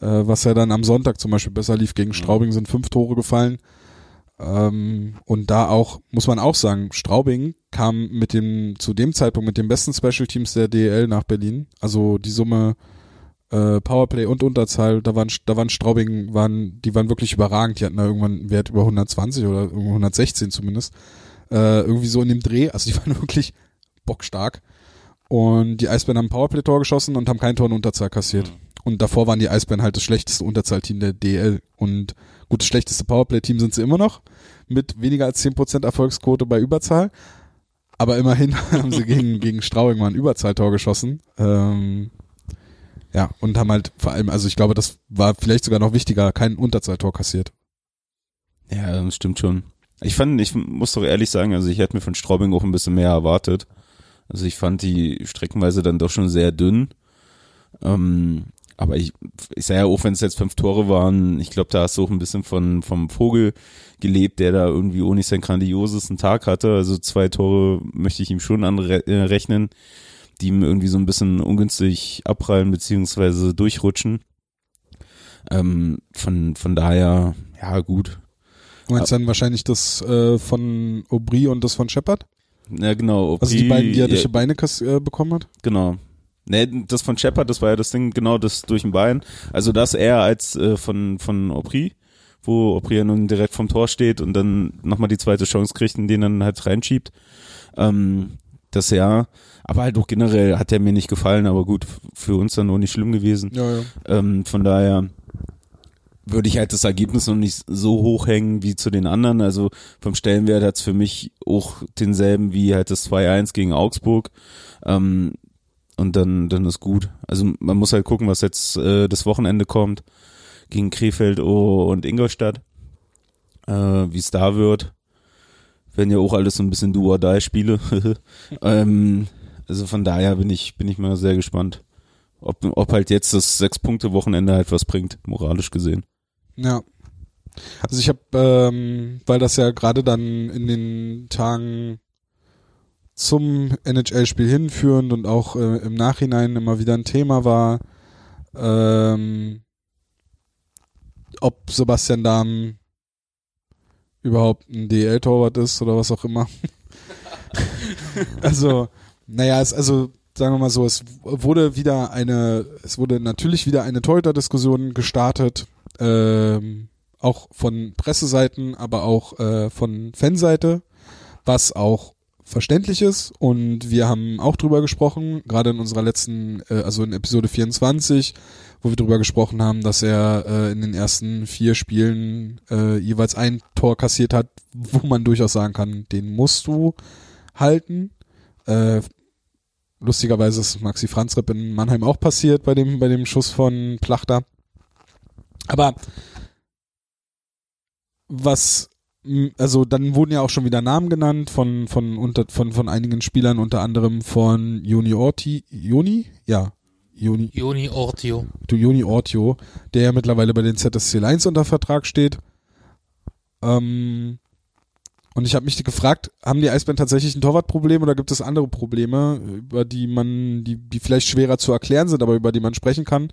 was ja dann am Sonntag zum Beispiel besser lief gegen Straubing, sind fünf Tore gefallen. Ähm, und da auch, muss man auch sagen, Straubing kam mit dem, zu dem Zeitpunkt mit den besten Special Teams der DL nach Berlin. Also die Summe äh, Powerplay und Unterzahl, da waren, da waren Straubing, waren, die waren wirklich überragend. Die hatten da irgendwann einen Wert über 120 oder irgendwo 116 zumindest. Äh, irgendwie so in dem Dreh. Also die (laughs) waren wirklich bockstark. Und die Eisbären haben Powerplay-Tor geschossen und haben kein Tor in Unterzahl kassiert. Und davor waren die Eisbären halt das schlechteste Unterzahlteam der DL. Und gut, das schlechteste Powerplay-Team sind sie immer noch. Mit weniger als 10% Erfolgsquote bei Überzahl. Aber immerhin (laughs) haben sie gegen, gegen Strauing mal ein Überzahltor geschossen. Ähm, ja, und haben halt vor allem, also ich glaube, das war vielleicht sogar noch wichtiger, kein Unterzahltor kassiert. Ja, das stimmt schon. Ich fand, ich muss doch ehrlich sagen, also ich hätte mir von Straubing auch ein bisschen mehr erwartet. Also ich fand die streckenweise dann doch schon sehr dünn. Ähm, aber ich, ich sage ja auch, wenn es jetzt fünf Tore waren, ich glaube, da hast du auch ein bisschen von vom Vogel gelebt, der da irgendwie ohne seinen grandiosesten Tag hatte. Also zwei Tore möchte ich ihm schon anrechnen, die ihm irgendwie so ein bisschen ungünstig abprallen beziehungsweise durchrutschen. Ähm, von, von daher, ja gut. Du meinst dann wahrscheinlich das äh, von Aubry und das von Shepard? Ja, genau. Also die beiden, die er durch ja, die Beine äh, bekommen hat? Genau. Ne, das von Shepard, das war ja das Ding, genau das durch den Bein. Also das eher als äh, von, von Aubry, wo Aubry ja nun direkt vom Tor steht und dann nochmal die zweite Chance kriegt und den dann halt reinschiebt. Ähm, das ja, aber halt auch generell hat er mir nicht gefallen, aber gut, für uns dann auch nicht schlimm gewesen. Ja, ja. Ähm, von daher würde ich halt das Ergebnis noch nicht so hoch hängen wie zu den anderen. Also vom Stellenwert hat's für mich auch denselben wie halt das 2-1 gegen Augsburg. Ähm, und dann, dann ist gut. Also man muss halt gucken, was jetzt äh, das Wochenende kommt gegen Krefeld und Ingolstadt. Äh, wie es da wird. Werden ja auch alles so ein bisschen do or die Spiele. (laughs) ähm, also von daher bin ich, bin ich mal sehr gespannt. Ob, ob halt jetzt das Sechs-Punkte-Wochenende halt was bringt, moralisch gesehen. Ja. Also ich habe, ähm, weil das ja gerade dann in den Tagen zum NHL-Spiel hinführend und auch äh, im Nachhinein immer wieder ein Thema war, ähm, ob Sebastian Dahm überhaupt ein DL-Torwart ist oder was auch immer. (laughs) also, naja, es, also sagen wir mal so, es wurde wieder eine, es wurde natürlich wieder eine Torhüter-Diskussion gestartet, ähm, auch von Presseseiten, aber auch äh, von Fanseite, was auch verständlich ist und wir haben auch drüber gesprochen, gerade in unserer letzten, äh, also in Episode 24, wo wir drüber gesprochen haben, dass er äh, in den ersten vier Spielen äh, jeweils ein Tor kassiert hat, wo man durchaus sagen kann, den musst du halten. Äh, lustigerweise ist Maxi Franzrepp in Mannheim auch passiert bei dem, bei dem Schuss von Plachter. Aber was, also dann wurden ja auch schon wieder Namen genannt von, von, unter, von, von einigen Spielern, unter anderem von Juni Orti, Juni? Ja, Juni, Joni Ortio. du Juni Ortio, der ja mittlerweile bei den ZSC Lions unter Vertrag steht. Ähm, und ich habe mich gefragt, haben die Eisbären tatsächlich ein Torwartproblem oder gibt es andere Probleme, über die man, die, die vielleicht schwerer zu erklären sind, aber über die man sprechen kann?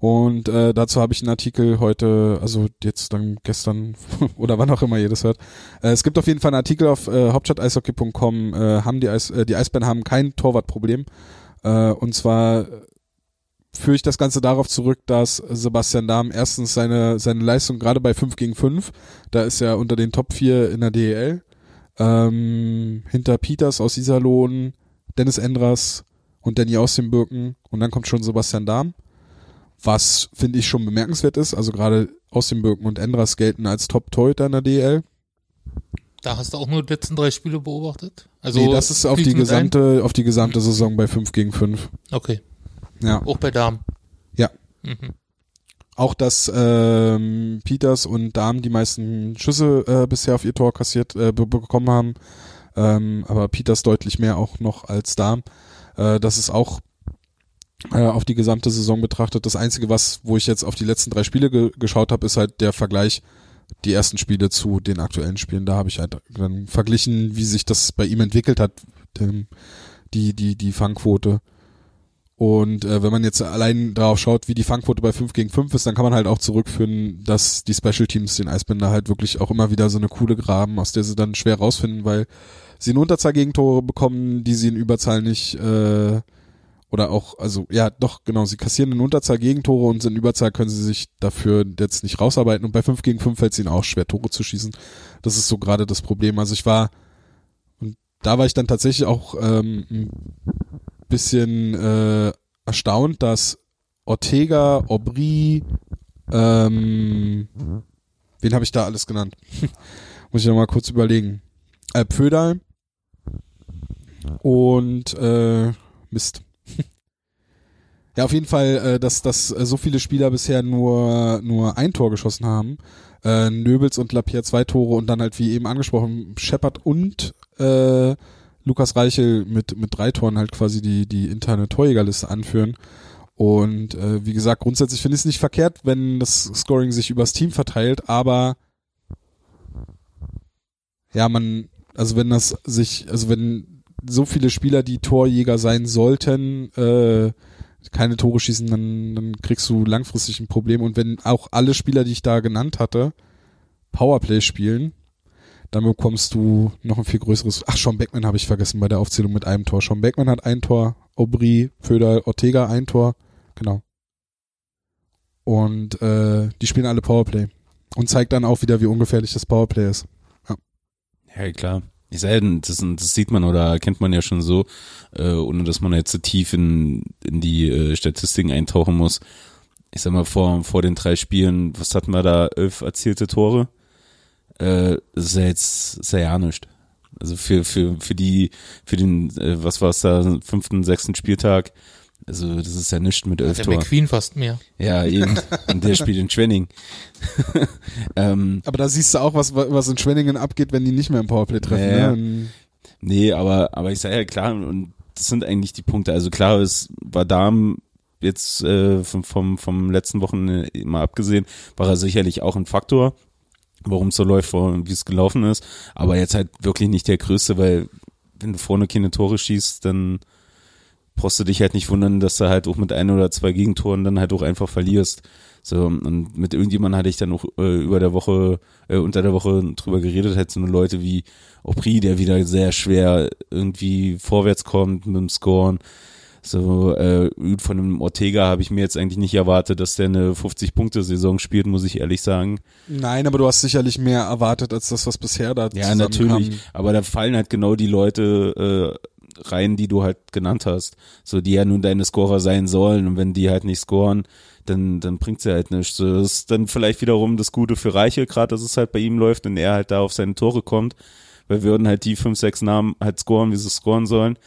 Und äh, dazu habe ich einen Artikel heute, also jetzt dann gestern (laughs) oder wann auch immer ihr das hört. Äh, es gibt auf jeden Fall einen Artikel auf äh, hauptstadt-eishockey.com, äh, haben die, Eis, äh, die Eisbären haben kein Torwartproblem. Äh, und zwar führe ich das Ganze darauf zurück, dass Sebastian Dahm erstens seine, seine Leistung gerade bei 5 gegen 5, da ist er unter den Top 4 in der DEL, ähm, hinter Peters aus Iserlohn, Dennis Endras und Danny aus dem Birken und dann kommt schon Sebastian Dahm, was finde ich schon bemerkenswert ist, also gerade aus dem Birken und Endras gelten als Top-Torhüter in der DEL. Da hast du auch nur die letzten drei Spiele beobachtet? Also nee, das ist auf die gesamte, auf die gesamte Saison bei 5 gegen 5. ein? Okay. Ja. Auch bei Damen. Ja. Mhm. Auch dass ähm, Peters und Dahm die meisten Schüsse äh, bisher auf ihr Tor kassiert äh, be bekommen haben, ähm, aber Peters deutlich mehr auch noch als Dahm. Äh, das ist auch auf die gesamte Saison betrachtet. Das Einzige, was, wo ich jetzt auf die letzten drei Spiele ge geschaut habe, ist halt der Vergleich die ersten Spiele zu den aktuellen Spielen. Da habe ich halt dann verglichen, wie sich das bei ihm entwickelt hat, dem, die die die Fangquote. Und äh, wenn man jetzt allein darauf schaut, wie die Fangquote bei 5 gegen 5 ist, dann kann man halt auch zurückführen, dass die Special Teams den Eisbänder halt wirklich auch immer wieder so eine coole graben, aus der sie dann schwer rausfinden, weil sie in Unterzahl Gegentore bekommen, die sie in Überzahl nicht äh, oder auch, also ja, doch, genau, sie kassieren in Unterzahl Gegentore und in Überzahl können sie sich dafür jetzt nicht rausarbeiten und bei 5 gegen 5 fällt es ihnen auch schwer, Tore zu schießen. Das ist so gerade das Problem. Also ich war, und da war ich dann tatsächlich auch ähm, bisschen äh, erstaunt, dass Ortega, Aubry, ähm, wen habe ich da alles genannt? (laughs) Muss ich noch mal kurz überlegen. Äh, Pföderl und äh, Mist. Ja, auf jeden Fall, äh, dass, dass äh, so viele Spieler bisher nur, nur ein Tor geschossen haben. Äh, Nöbels und Lapierre zwei Tore und dann halt, wie eben angesprochen, Shepard und äh, Lukas Reichel mit, mit drei Toren halt quasi die, die interne Torjägerliste anführen. Und äh, wie gesagt, grundsätzlich finde ich es nicht verkehrt, wenn das Scoring sich übers Team verteilt, aber ja, man, also wenn das sich, also wenn so viele Spieler, die Torjäger sein sollten, äh, keine Tore schießen, dann, dann kriegst du langfristig ein Problem. Und wenn auch alle Spieler, die ich da genannt hatte, Powerplay spielen, dann bekommst du noch ein viel größeres. Ach, Sean Beckman habe ich vergessen bei der Aufzählung mit einem Tor. Sean Beckman hat ein Tor, Aubry, Föder, Ortega ein Tor, genau. Und äh, die spielen alle Powerplay. Und zeigt dann auch wieder, wie ungefährlich das Powerplay ist. Ja, klar. Ich das, das sieht man oder kennt man ja schon so, äh, ohne dass man jetzt so tief in, in die äh, Statistiken eintauchen muss. Ich sag mal, vor, vor den drei Spielen, was hatten wir da? Elf erzielte Tore? Äh, das ist ja jetzt, ist ja, ja nichts. Also für, für, für die, für den, äh, was war es da, fünften, sechsten Spieltag, also das ist ja nichts mit elf Der Toren. McQueen fast mehr. Ja, eben. Und der spielt in Schwenning. (laughs) ähm, Aber da siehst du auch, was, was in Schwenningen abgeht, wenn die nicht mehr im Powerplay treffen. Ja, ja. Ne? Nee, aber, aber ich sage ja klar, und das sind eigentlich die Punkte. Also klar, es war Darm jetzt äh, vom, vom, vom letzten Wochen mal abgesehen, war er sicherlich auch ein Faktor, warum es so läuft, wie es gelaufen ist. Aber jetzt halt wirklich nicht der größte, weil wenn du vorne keine Tore schießt, dann brauchst du dich halt nicht wundern, dass du halt auch mit ein oder zwei Gegentoren dann halt auch einfach verlierst. So, und mit irgendjemandem hatte ich dann auch äh, über der Woche, äh, unter der Woche drüber geredet, halt so eine Leute wie Opri, der wieder sehr schwer irgendwie vorwärts kommt mit dem Scoren. So, äh, von dem Ortega habe ich mir jetzt eigentlich nicht erwartet, dass der eine 50-Punkte-Saison spielt, muss ich ehrlich sagen. Nein, aber du hast sicherlich mehr erwartet als das, was bisher da Ja, natürlich. Aber da fallen halt genau die Leute äh, rein, die du halt genannt hast. So, die ja nun deine Scorer sein sollen. Und wenn die halt nicht scoren, dann, dann bringt's ja halt nichts. So, das ist dann vielleicht wiederum das Gute für Reiche, gerade dass es halt bei ihm läuft und er halt da auf seine Tore kommt. Weil würden halt die fünf, sechs Namen halt scoren, wie sie scoren sollen,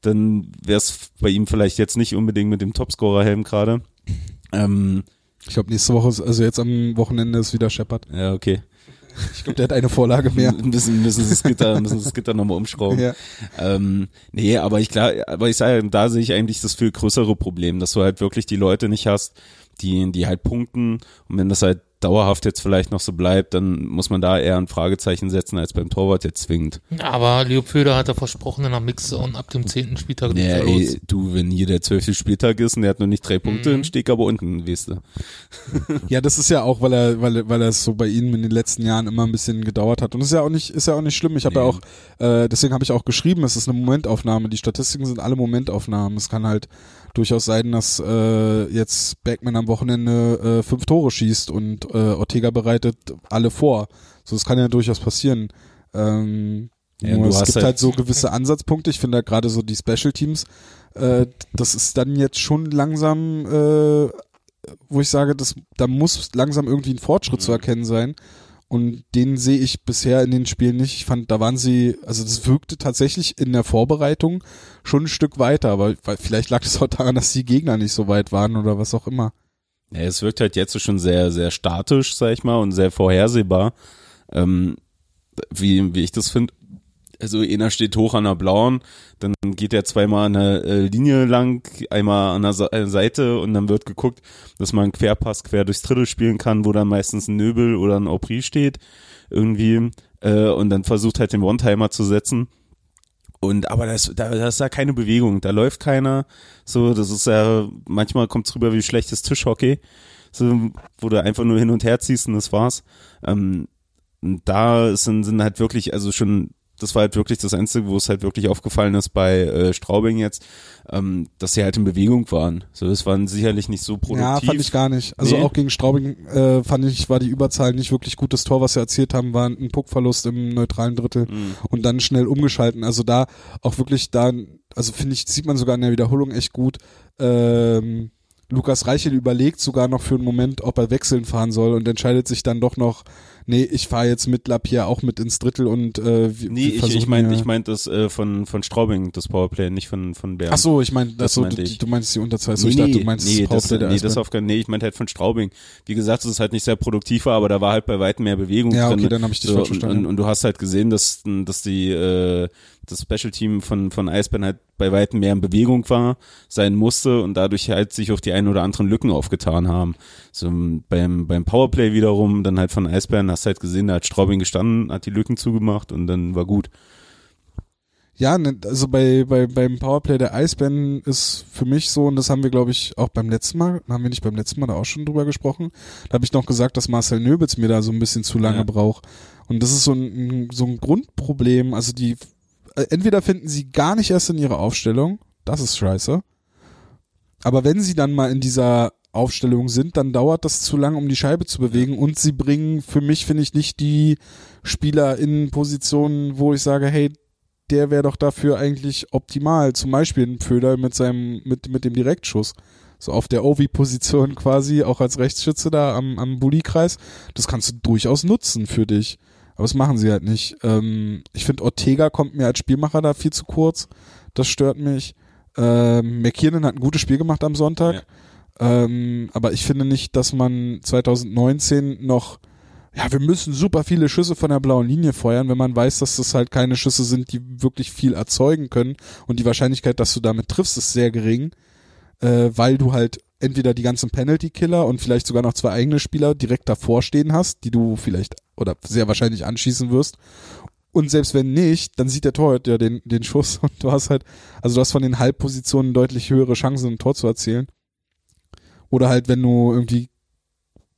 dann wäre es bei ihm vielleicht jetzt nicht unbedingt mit dem Topscorer-Helm gerade. Ähm, Ich glaube, nächste Woche, ist, also jetzt am Wochenende ist wieder Shepard. ja, okay. Ich glaube, der hat eine Vorlage mehr. Ein bisschen müssen sie das Gitter, müssen das Gitter nochmal umschrauben. (laughs) Ja. Ähm, nee, aber ich klar, aber ich sage, da sehe ich eigentlich das viel größere Problem, dass du halt wirklich die Leute nicht hast, die, die halt punkten und wenn das halt dauerhaft jetzt vielleicht noch so bleibt, dann muss man da eher ein Fragezeichen setzen als beim Torwart jetzt zwingend. Aber Leo Pföder hat ja versprochen, in der Mixzone ab dem zehnten Spieltag geht's Ja, ja los. ey, du, wenn hier der zwölfte Spieltag ist und der hat noch nicht drei Punkte, Mhm. dann steht er aber unten, weißt du. (laughs) Ja, das ist ja auch, weil er, weil, er- weil er es so bei ihm in den letzten Jahren immer ein bisschen gedauert hat. Und ist ja auch nicht, ist ja auch nicht schlimm. Ich habe ja Nee. auch, äh, deswegen habe ich auch geschrieben, es ist eine Momentaufnahme. Die Statistiken sind alle Momentaufnahmen. Es kann halt durchaus sein, dass äh, jetzt Backman am Wochenende äh, fünf Tore schießt und äh, Ortega bereitet alle vor. So, das kann ja durchaus passieren. Ähm, Ja, nur es gibt halt- halt so gewisse Ansatzpunkte. Ich finde halt gerade so die Special Teams, äh, das ist dann jetzt schon langsam, äh, wo ich sage, das, da muss langsam irgendwie ein Fortschritt zu Mhm. erkennen sein. Und den sehe ich bisher in den Spielen nicht. Ich fand, da waren sie, also das wirkte tatsächlich in der Vorbereitung schon ein Stück weiter, aber vielleicht lag es auch daran, dass die Gegner nicht so weit waren oder was auch immer. Ja, es wirkt halt jetzt schon sehr, sehr statisch, sag ich mal, und sehr vorhersehbar. Ähm, wie, wie ich das finde. Also einer steht hoch an der blauen, dann geht er zweimal an der äh, Linie lang, einmal an der äh, Seite und dann wird geguckt, dass man einen Querpass quer durchs Drittel spielen kann, wo dann meistens ein Nöbel oder ein Aubry steht irgendwie äh, und dann versucht halt den One-Timer zu setzen. Und aber das, da, da ist ja keine Bewegung, da läuft keiner. So, das ist ja, manchmal kommt's rüber wie schlechtes Tischhockey, so, wo du einfach nur hin und her ziehst und das war's. Ähm, und da sind, sind halt wirklich, also schon das war halt wirklich das Einzige, wo es halt wirklich aufgefallen ist bei äh, Straubing jetzt, ähm, dass sie halt in Bewegung waren. So, das waren sicherlich nicht so produktiv. Ja, fand ich gar nicht. Also Nee. auch gegen Straubing äh, fand ich, war die Überzahl nicht wirklich gut. Das Tor, was sie erzielt haben, war ein Puckverlust im neutralen Drittel Mhm. und dann schnell umgeschalten. Also da auch wirklich da, also finde ich, sieht man sogar in der Wiederholung echt gut. Ähm, Lukas Reichel überlegt sogar noch für einen Moment, ob er wechseln fahren soll und entscheidet sich dann doch noch, nee, ich fahre jetzt mit Lapierre auch mit ins Drittel und äh, Nee, ich, ich meine, ich mein das äh, von, von Straubing, das Powerplay, nicht von, von Bern. Ach so, ich meine, Das das so, du, meinte ich. du meinst die Unterzahl. So, Nee, ich dachte, du meinst nee, das das, nee, das auf nee, ich meinte halt von Straubing. Wie gesagt, es ist halt nicht sehr produktiv war, aber da war halt bei weitem mehr Bewegung Ja, drin. okay, dann habe ich dich So, falsch und, verstanden. und, und du hast halt gesehen, dass, dass die, äh, das Special Team von, von Eisbären halt bei weitem mehr in Bewegung war, sein musste und dadurch halt sich auch die ein oder anderen Lücken aufgetan haben. So beim, beim Powerplay wiederum, dann halt von Eisbären hast du halt gesehen, da hat Straubing gestanden, hat die Lücken zugemacht und dann war gut. Ja, ne, also bei, bei beim Powerplay der Eisbären ist für mich so, und das haben wir, glaube ich, auch beim letzten Mal, haben wir nicht beim letzten Mal da auch schon drüber gesprochen, da habe ich noch gesagt, dass Marcel Nöbitz mir da so ein bisschen zu lange Ja. braucht. Und das ist so ein, so ein Grundproblem. Also die, entweder finden sie gar nicht erst in ihre Aufstellung, das ist scheiße. Aber wenn sie dann mal in dieser Aufstellung sind, dann dauert das zu lang, um die Scheibe zu bewegen. Und sie bringen für mich, finde ich, nicht die Spieler in Positionen, wo ich sage, hey, der wäre doch dafür eigentlich optimal. Zum Beispiel ein Pföder mit seinem, mit, mit dem Direktschuss. So auf der Ovi-Position quasi, auch als Rechtsschütze da am, am Bulli-Kreis. Das kannst du durchaus nutzen für dich. Aber das machen sie halt nicht. Ähm, ich finde, Ortega kommt mir als Spielmacher da viel zu kurz. Das stört mich. Ähm, McKiernan hat ein gutes Spiel gemacht am Sonntag. Ähm, aber ich finde nicht, dass man 2019 noch, ja, wir müssen super viele Schüsse von der blauen Linie feuern, wenn man weiß, dass das halt keine Schüsse sind, die wirklich viel erzeugen können. Und die Wahrscheinlichkeit, dass du damit triffst, ist sehr gering, äh, weil du halt entweder die ganzen Penalty-Killer und vielleicht sogar noch zwei eigene Spieler direkt davor stehen hast, die du vielleicht oder sehr wahrscheinlich anschießen wirst. Und selbst wenn nicht, dann sieht der Torhüter ja den, den Schuss und du hast halt, also du hast von den Halbpositionen deutlich höhere Chancen, ein Tor zu erzielen. Oder halt, wenn du irgendwie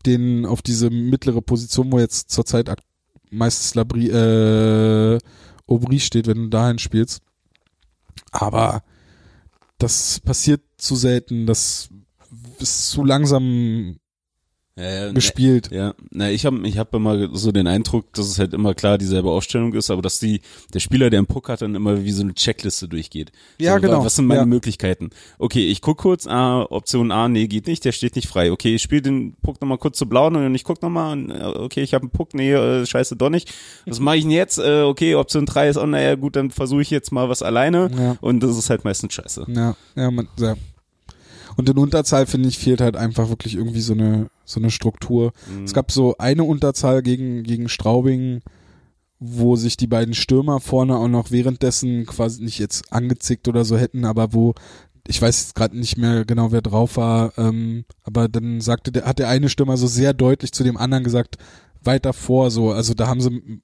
den auf diese mittlere Position, wo jetzt zurzeit meistens Labri, äh, Aubry steht, wenn du dahin spielst. Aber das passiert zu selten, das ist zu langsam Ja, ja, gespielt. Ja, na, ich habe ich hab immer so den Eindruck, dass es halt immer klar dieselbe Aufstellung ist, aber dass die der Spieler, der einen Puck hat, dann immer wie so eine Checkliste durchgeht. Ja, so, genau. Was sind meine Ja. Möglichkeiten? Okay, ich guck kurz, ah, Option A, nee, geht nicht, der steht nicht frei. Okay, ich spiele den Puck nochmal kurz zu blauen und ich guck nochmal, okay, ich habe einen Puck, nee, äh, scheiße, doch nicht. Was mache ich denn jetzt? Äh, okay, Option 3 ist, oh naja, gut, dann versuche ich jetzt mal was alleine Ja. und das ist halt meistens scheiße. Ja, ja, man, ja. Und in Unterzahl, finde ich, fehlt halt einfach wirklich irgendwie so eine, so eine Struktur. Mhm. Es gab so eine Unterzahl gegen, gegen Straubing, wo sich die beiden Stürmer vorne auch noch währenddessen quasi nicht jetzt angezickt oder so hätten, aber wo, ich weiß jetzt gerade nicht mehr genau, wer drauf war, ähm, aber dann sagte der, hat der eine Stürmer so sehr deutlich zu dem anderen gesagt, weiter vor, so, also da haben sie,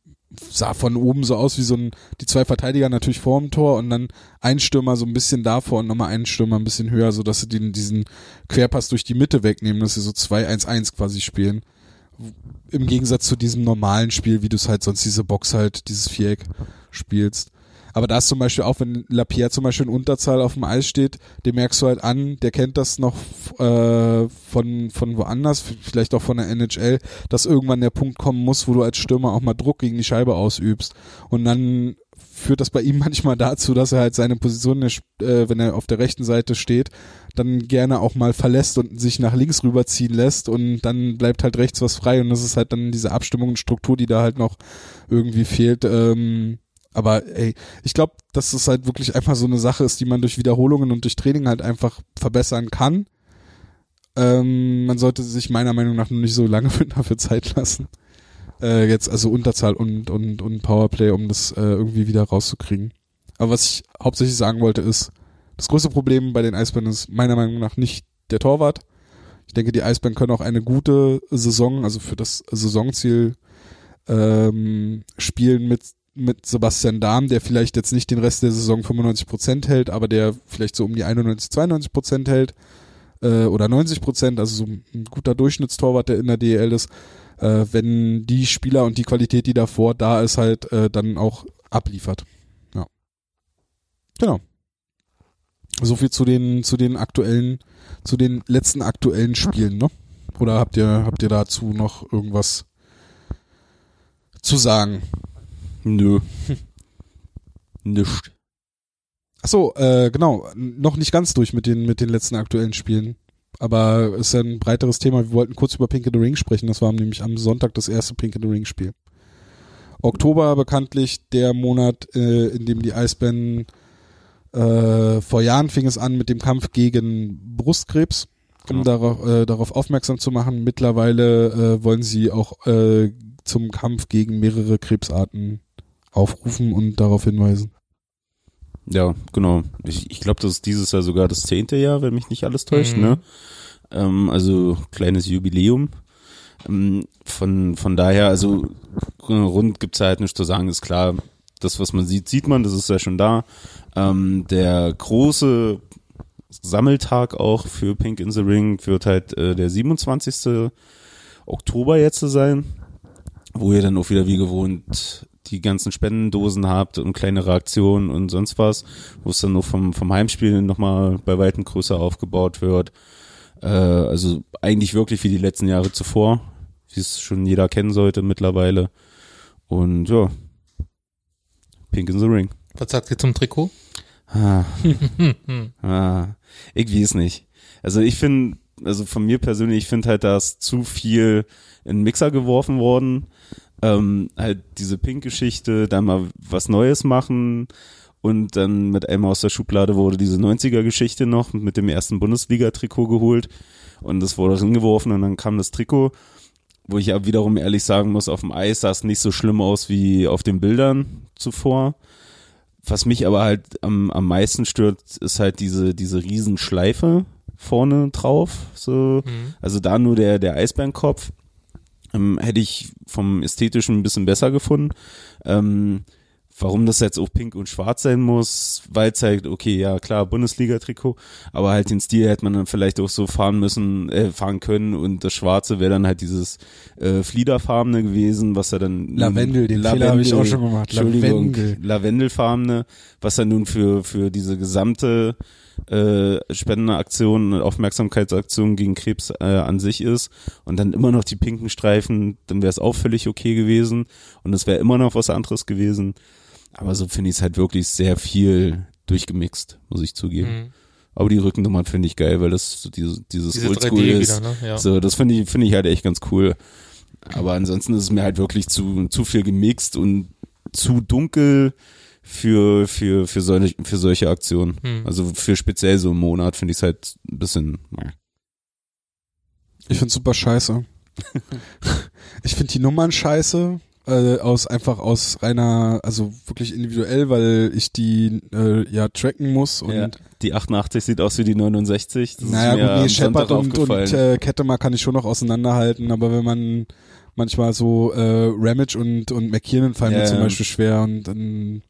sah von oben so aus wie so ein, die zwei Verteidiger natürlich vor dem Tor und dann ein Stürmer so ein bisschen davor und nochmal einen Stürmer ein bisschen höher, so dass sie den, diesen Querpass durch die Mitte wegnehmen, dass sie so 2-1-1 quasi spielen. Im Gegensatz zu diesem normalen Spiel, wie du es halt sonst diese Box halt, dieses Viereck spielst. Aber da ist zum Beispiel auch, wenn Lapierre zum Beispiel in Unterzahl auf dem Eis steht, den merkst du halt an, der kennt das noch äh, von, von woanders, vielleicht auch von der NHL, dass irgendwann der Punkt kommen muss, wo du als Stürmer auch mal Druck gegen die Scheibe ausübst. Und dann führt das bei ihm (laughs) manchmal dazu, dass er halt seine Position, äh, wenn er auf der rechten Seite steht, dann gerne auch mal verlässt und sich nach links rüberziehen lässt und dann bleibt halt rechts was frei und das ist halt dann diese Abstimmung und Struktur, die da halt noch irgendwie fehlt. Ähm, aber ey, ich glaube, dass es halt wirklich einfach so eine Sache ist, die man durch Wiederholungen und durch Training halt einfach verbessern kann. Ähm, man sollte sich meiner Meinung nach nur nicht so lange (laughs) dafür Zeit lassen. Äh, jetzt also Unterzahl und, und, und Powerplay, um das äh, irgendwie wieder rauszukriegen. Aber was ich hauptsächlich sagen wollte ist, das größte Problem bei den Eisbären ist meiner Meinung nach nicht der Torwart. Ich denke, die Eisbären können auch eine gute Saison, also für das Saisonziel ähm, spielen mit mit Sebastian Dahm, der vielleicht jetzt nicht den Rest der Saison 95 Prozent hält, aber der vielleicht so um die 91, 92 Prozent hält äh, oder 90 Prozent, also so ein guter Durchschnittstorwart, der in der DEL ist. Äh, wenn die Spieler und die Qualität, die davor da ist, halt äh, dann auch abliefert. Ja. Genau. So viel zu den, zu den aktuellen, zu den letzten aktuellen Spielen, ne? Oder habt ihr, habt ihr dazu noch irgendwas zu sagen? Nö. (laughs) Nischt. Achso, äh, genau, noch nicht ganz durch mit den, mit den letzten aktuellen Spielen. Aber es ist ja ein breiteres Thema. Wir wollten kurz über Pink in the Ring sprechen. Das war nämlich am Sonntag das erste Pink in the Ring Spiel. Oktober bekanntlich der Monat, äh, in dem die Eisbären äh, vor Jahren fing es an mit dem Kampf gegen Brustkrebs, um Genau. darauf, äh, darauf aufmerksam zu machen. Mittlerweile äh, wollen sie auch äh, zum Kampf gegen mehrere Krebsarten aufrufen und darauf hinweisen. Ja, genau. Ich, ich glaube, das ist dieses Jahr sogar das zehnte Jahr, wenn mich nicht alles täuscht, Mhm. ne? Ähm, also kleines Jubiläum. Ähm, von, von daher, also rund gibt's halt nichts zu sagen, ist klar. Das, was man sieht, sieht man, das ist ja schon da. Ähm, der große Sammeltag auch für Pink in the Ring wird halt äh, der 27. Oktober jetzt sein, wo ihr dann auch wieder wie gewohnt die ganzen Spendendosen habt und kleinere Aktionen und sonst was, wo es dann noch vom, vom Heimspiel nochmal bei weitem größer aufgebaut wird. Äh, also eigentlich wirklich wie die letzten Jahre zuvor, wie es schon jeder kennen sollte mittlerweile. Und ja, Pink in the Ring. Was sagt ihr zum Trikot? Ah. (laughs) ah, ich weiß nicht. Also ich finde, also von mir persönlich, ich finde halt, da ist zu viel in den Mixer geworfen worden. Ähm, halt diese Pink-Geschichte, dann mal was Neues machen und dann mit einmal aus der Schublade wurde diese 90er-Geschichte noch mit dem ersten Bundesliga-Trikot geholt und das wurde hingeworfen und dann kam das Trikot, wo ich ja wiederum ehrlich sagen muss, auf dem Eis sah es nicht so schlimm aus wie auf den Bildern zuvor. Was mich aber halt am, am meisten stört, ist halt diese, diese Riesenschleife vorne drauf. So. Mhm. Also da nur der, der Eisbärenkopf. Ähm, hätte ich vom Ästhetischen ein bisschen besser gefunden. Ähm, warum das jetzt auch pink und schwarz sein muss, weil es halt, okay, ja klar, Bundesliga-Trikot, aber halt den Stil hätte man dann vielleicht auch so fahren müssen, äh, fahren können und das Schwarze wäre dann halt dieses äh, Fliederfarbene gewesen, was er dann Lavendel, den Fehler habe ich auch schon gemacht. Entschuldigung, Lavendel. Lavendelfarbene, was er nun für für diese gesamte äh, Spendenaktion und Aufmerksamkeitsaktion gegen Krebs äh, an sich ist und dann immer noch die pinken Streifen, dann wäre es auch völlig okay gewesen und es wäre immer noch was anderes gewesen. Aber so finde ich es halt wirklich sehr viel durchgemixt, muss ich zugeben. Mhm. Aber die Rückennummern finde ich geil, weil das so diese, dieses Diese Oldschool 3D ist. wieder, ne? Ja. So, das finde ich, finde ich halt echt ganz cool. Aber ansonsten ist es mir halt wirklich zu, zu viel gemixt und zu dunkel für, für, für solche, für solche Aktionen. Hm. Also für speziell so einen Monat finde ich es halt ein bisschen, naja. Ich find's super scheiße. (laughs) ich finde die Nummern scheiße. Äh, aus einfach aus reiner, also wirklich individuell, weil ich die äh, ja tracken muss und ja. Die 88 sieht aus wie die 69. Das ist naja gut, nee, Shepard und, und äh, Kettemer kann ich schon noch auseinanderhalten, aber wenn man manchmal so äh, Ramage und, und McKiernan fallen Ja, mir zum. Beispiel schwer und dann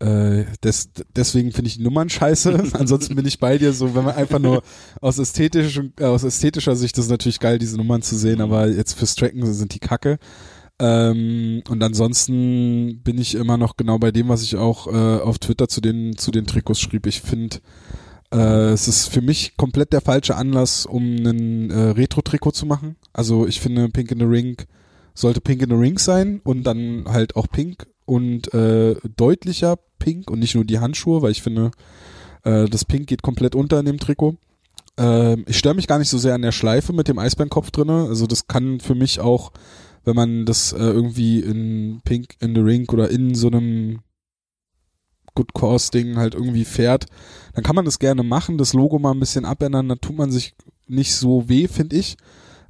äh, des, deswegen finde ich die Nummern scheiße. (laughs) Ansonsten bin ich bei dir so, wenn man einfach nur aus ästhetisch, äh, aus ästhetischer Sicht ist es natürlich geil, diese Nummern zu sehen, aber jetzt fürs Tracken sind die Kacke. Ähm, und ansonsten bin ich immer noch genau bei dem, was ich auch äh, auf Twitter zu den zu den Trikots schrieb. Ich finde, äh, es ist für mich komplett der falsche Anlass, um ein äh, Retro-Trikot zu machen. Also ich finde, Pink in the Ring sollte Pink in the Ring sein und dann halt auch pink und äh, deutlicher pink und nicht nur die Handschuhe, weil ich finde, äh, das Pink geht komplett unter in dem Trikot. Ähm, ich störe mich gar nicht so sehr an der Schleife mit dem Eisbärenkopf drinne. Also das kann für mich auch, wenn man das äh, irgendwie in Pink in the Ring oder in so einem Good Course Ding halt irgendwie fährt, dann kann man das gerne machen, das Logo mal ein bisschen abändern, dann tut man sich nicht so weh, finde ich.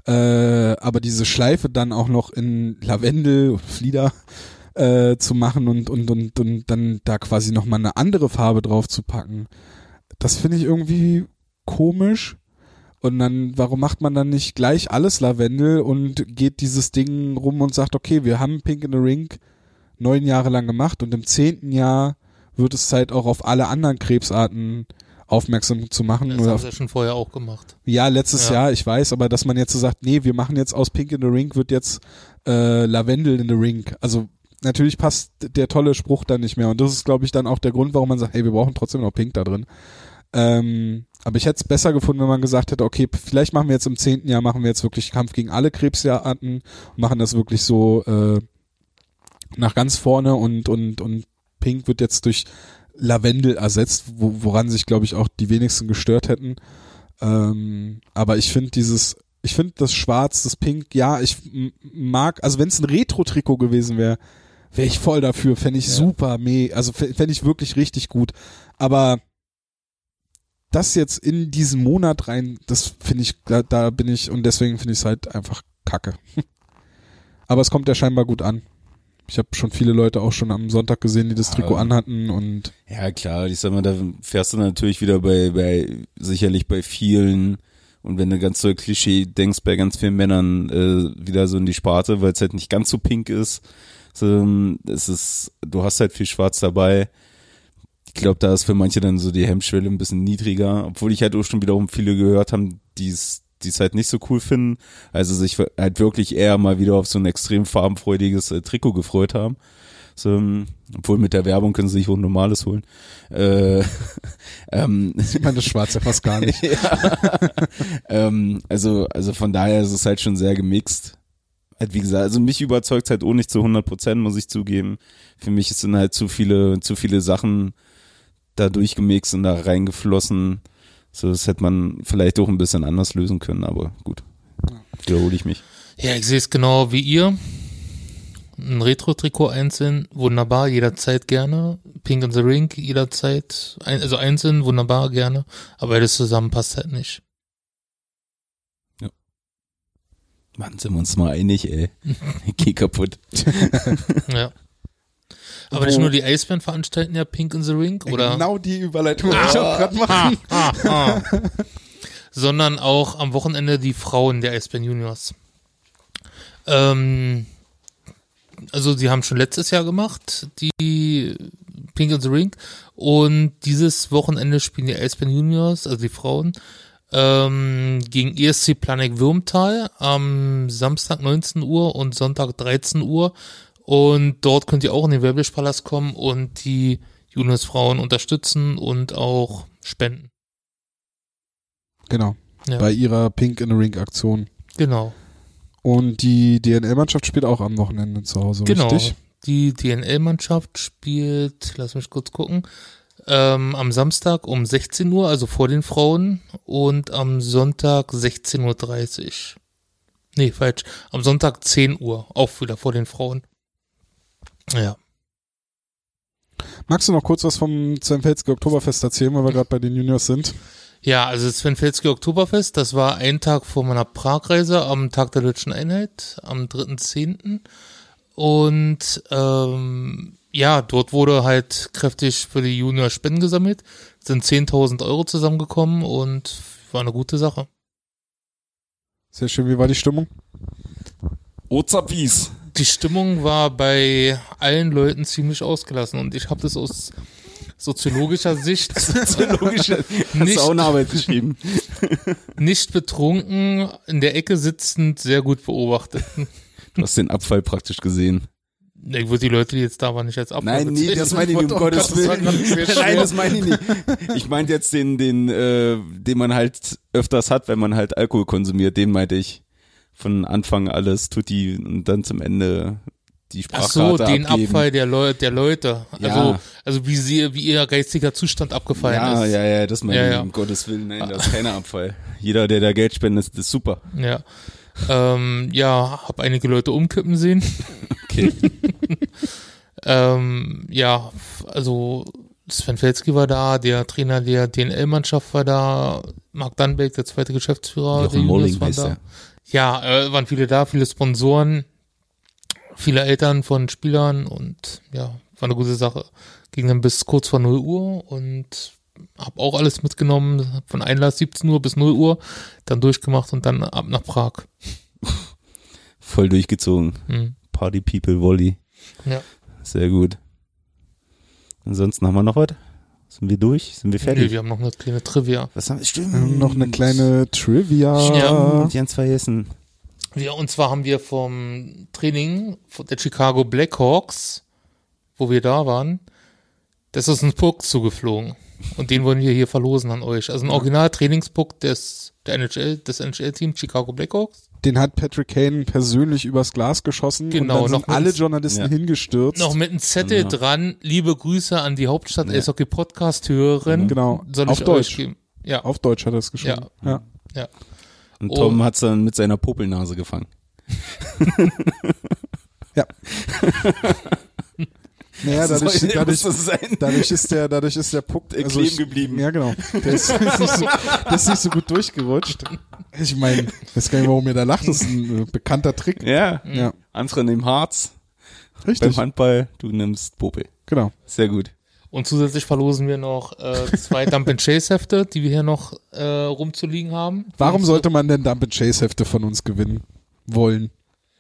Äh, aber diese Schleife dann auch noch in Lavendel, Flieder äh, zu machen und, und, und, und dann da quasi nochmal eine andere Farbe drauf zu packen, das finde ich irgendwie komisch. Und dann, warum macht man dann nicht gleich alles Lavendel und geht dieses Ding rum und sagt, okay, wir haben Pink in the Ring neun Jahre lang gemacht und im zehnten Jahr wird es Zeit auch auf alle anderen Krebsarten aufmerksam zu machen. Das haben sie ja schon vorher auch gemacht. ja, letztes Ja. Jahr, ich weiß, aber dass man jetzt so sagt, nee, wir machen jetzt aus Pink in the Ring wird jetzt äh, Lavendel in the Ring. Also natürlich passt der tolle Spruch dann nicht mehr. Und das ist, glaube ich, dann auch der Grund, warum man sagt, hey, wir brauchen trotzdem noch Pink da drin. Ähm, aber ich hätte es besser gefunden, wenn man gesagt hätte, okay, vielleicht machen wir jetzt im zehnten Jahr, machen wir jetzt wirklich Kampf gegen alle Krebsarten machen das wirklich so äh, nach ganz vorne und, und, und Pink wird jetzt durch Lavendel ersetzt, wo, woran sich, glaube ich, auch die wenigsten gestört hätten. Ähm, aber ich finde dieses, ich finde das Schwarz, das Pink, ja, ich mag, also wenn es ein Retro-Trikot gewesen wäre, wäre ich voll dafür, fände ich Ja. super, meh, also fände ich wirklich richtig gut. Aber das jetzt in diesen Monat rein, das finde ich, da, da bin ich, und deswegen finde ich es halt einfach kacke. (laughs) Aber es kommt ja scheinbar gut an. Ich habe schon viele Leute auch schon am Sonntag gesehen, die das Trikot Ja. anhatten und Ja, klar, ich sag mal, da fährst du natürlich wieder bei, bei, sicherlich bei vielen, und wenn du ganz so Klischee denkst, bei ganz vielen Männern äh, wieder so in die Sparte, weil es halt nicht ganz so pink ist. So, ähm, es ist, du hast halt viel Schwarz dabei. Ich glaube, da ist für manche dann so die Hemmschwelle ein bisschen niedriger, obwohl ich halt auch schon wiederum viele gehört haben, die es die es halt nicht so cool finden, also sich halt wirklich eher mal wieder auf so ein extrem farbenfreudiges äh, Trikot gefreut haben. So, ähm, obwohl mit der Werbung können sie sich auch ein normales holen. Äh, (laughs) ähm, sieht man das Schwarz ja fast gar nicht. (laughs) (laughs) ähm, also, also von daher ist es halt schon sehr gemixt. Halt wie gesagt, also mich überzeugt halt auch nicht zu 100 Prozent, muss ich zugeben. Für mich sind halt zu viele, zu viele Sachen da durchgemixt und da reingeflossen. So, das hätte man vielleicht auch ein bisschen anders lösen können, aber gut. Wiederhole ich mich. Ja, ich sehe es genau wie ihr. Ein Retro-Trikot einzeln, wunderbar, jederzeit gerne. Pink in the Ring, jederzeit. Ein, also einzeln, wunderbar, gerne. Aber beides zusammen passt halt nicht. Mann, sind wir uns mal einig, ey. (laughs) Geh kaputt. Ja. Aber nicht nur die Eisbären veranstalten ja Pink in the Ring, oder? Genau die Überleitung wollte ich auch gerade machen. Ah, ah. (laughs) Sondern auch am Wochenende die Frauen der Eisbären Juniors. Ähm, also die haben schon letztes Jahr gemacht, die Pink in the Ring. Und dieses Wochenende spielen die Eisbären Juniors, also die Frauen, ähm, gegen ESC Planek Würmtal am Samstag 19 Uhr und Sonntag 13 Uhr. Und dort könnt ihr auch in den Wellblech-Palast kommen und die Juniors-Frauen unterstützen und auch spenden. Genau. Ja. Bei ihrer Pink in the Ring Aktion. Genau. Und die DNL-Mannschaft spielt auch am Wochenende zu Hause, Genau. richtig? Die DNL-Mannschaft spielt, lass mich kurz gucken, ähm, am Samstag um 16 Uhr, also vor den Frauen, und am Sonntag 16.30 Uhr. Nee, falsch. Am Sonntag 10 Uhr, auch wieder vor den Frauen. Ja. Magst du noch kurz was vom Svenfelski Oktoberfest erzählen, weil wir gerade bei den Juniors sind? Ja, also das Svenfelski Oktoberfest, das war ein Tag vor meiner Pragreise am Tag der Deutschen Einheit, am 3.10. Und ähm, ja, dort wurde halt kräftig für die Junior Spenden gesammelt, sind 10.000 Euro zusammengekommen und war eine gute Sache. Sehr schön, wie war die Stimmung? Ozapis. Die Stimmung war bei allen Leuten ziemlich ausgelassen und ich habe das aus soziologischer Sicht (laughs) Soziologische. (laughs) Hast Nicht- Arbeit geschrieben? (laughs) nicht betrunken in der Ecke sitzend sehr gut beobachtet. Du hast den Abfall praktisch gesehen. Ich würde die Leute, die jetzt da waren, nicht als Abfall Nein, nee, das meine ich nicht, um Oh Gottes Willen. Nein, das meine ich nicht. Ich meinte jetzt den, den, äh, den man halt öfters hat, wenn man halt Alkohol konsumiert, den meinte ich. Von Anfang alles Tutti und dann zum Ende die Ach Sprachkarte so, den abgeben. Abfall der, Leu der Leute. Also, Ja. also wie sie, wie ihr geistiger Zustand abgefallen Ja, ist. ja, ja, das meine Ja, ich, ja. um Gottes Willen. Nein, das (laughs) ist keiner Abfall. Jeder, der da Geld spendet, ist, ist super. Ja. Ähm, ja, hab einige Leute umkippen sehen. (laughs) Okay. (laughs) Ähm, ja, also Sven Felski war da, der Trainer der DNL-Mannschaft war da, Marc Dannbeck, der zweite Geschäftsführer der Jochen Juniors Molling heißt da. er. Ja, äh, waren viele da, viele Sponsoren, viele Eltern von Spielern und ja, war eine gute Sache. Ging dann bis kurz vor 0 Uhr und hab auch alles mitgenommen, hab von Einlass 17 Uhr bis 0 Uhr, dann durchgemacht und dann ab nach Prag. Voll durchgezogen. Hm. Party People Volley. Ja. Sehr gut. Ansonsten haben wir noch was? Sind wir durch? Sind wir Nee, fertig? wir haben noch eine kleine Trivia. Was haben wir? Stimmt. Wir haben noch eine kleine Trivia. Ja. Ganz vergessen. Ja, und zwar haben wir vom Training der Chicago Blackhawks, wo wir da waren, das ist ein Puck zugeflogen. Und den wollen wir hier verlosen an euch. Also ein Original-Trainingspuck des, der NHL, des NHL-Teams Chicago Blackhawks. Den hat Patrick Kane persönlich übers Glas geschossen Genau, und dann noch sind alle Journalisten Ja. hingestürzt. Noch mit einem Zettel dran. Liebe Grüße an die Hauptstadt Eishockey Podcast-Hörerin. Genau. Soll Auf Deutsch. Ja, Auf Deutsch hat er es geschrieben. Ja. ja. Und Oh. Tom hat's dann mit seiner Popelnase gefangen. (laughs) (laughs) Naja, (laughs) dadurch, soll- dadurch, dadurch ist der, dadurch ist der Puck (laughs) also kleben ich- geblieben. Ja, genau. Der ist, (laughs) ist, nicht so, der ist nicht so gut durchgerutscht. Ich meine, weiß gar nicht, warum ihr da lacht. Das ist ein äh, bekannter Trick. Ja. Ja, Andere nehmen Harz beim richtig. Handball, du nimmst Popel. Genau. Sehr gut. Und zusätzlich verlosen wir noch äh, zwei Dump and Chase Hefte, die wir hier noch äh, rumzuliegen haben. Warum sollte man denn Dump and Chase Hefte von uns gewinnen wollen?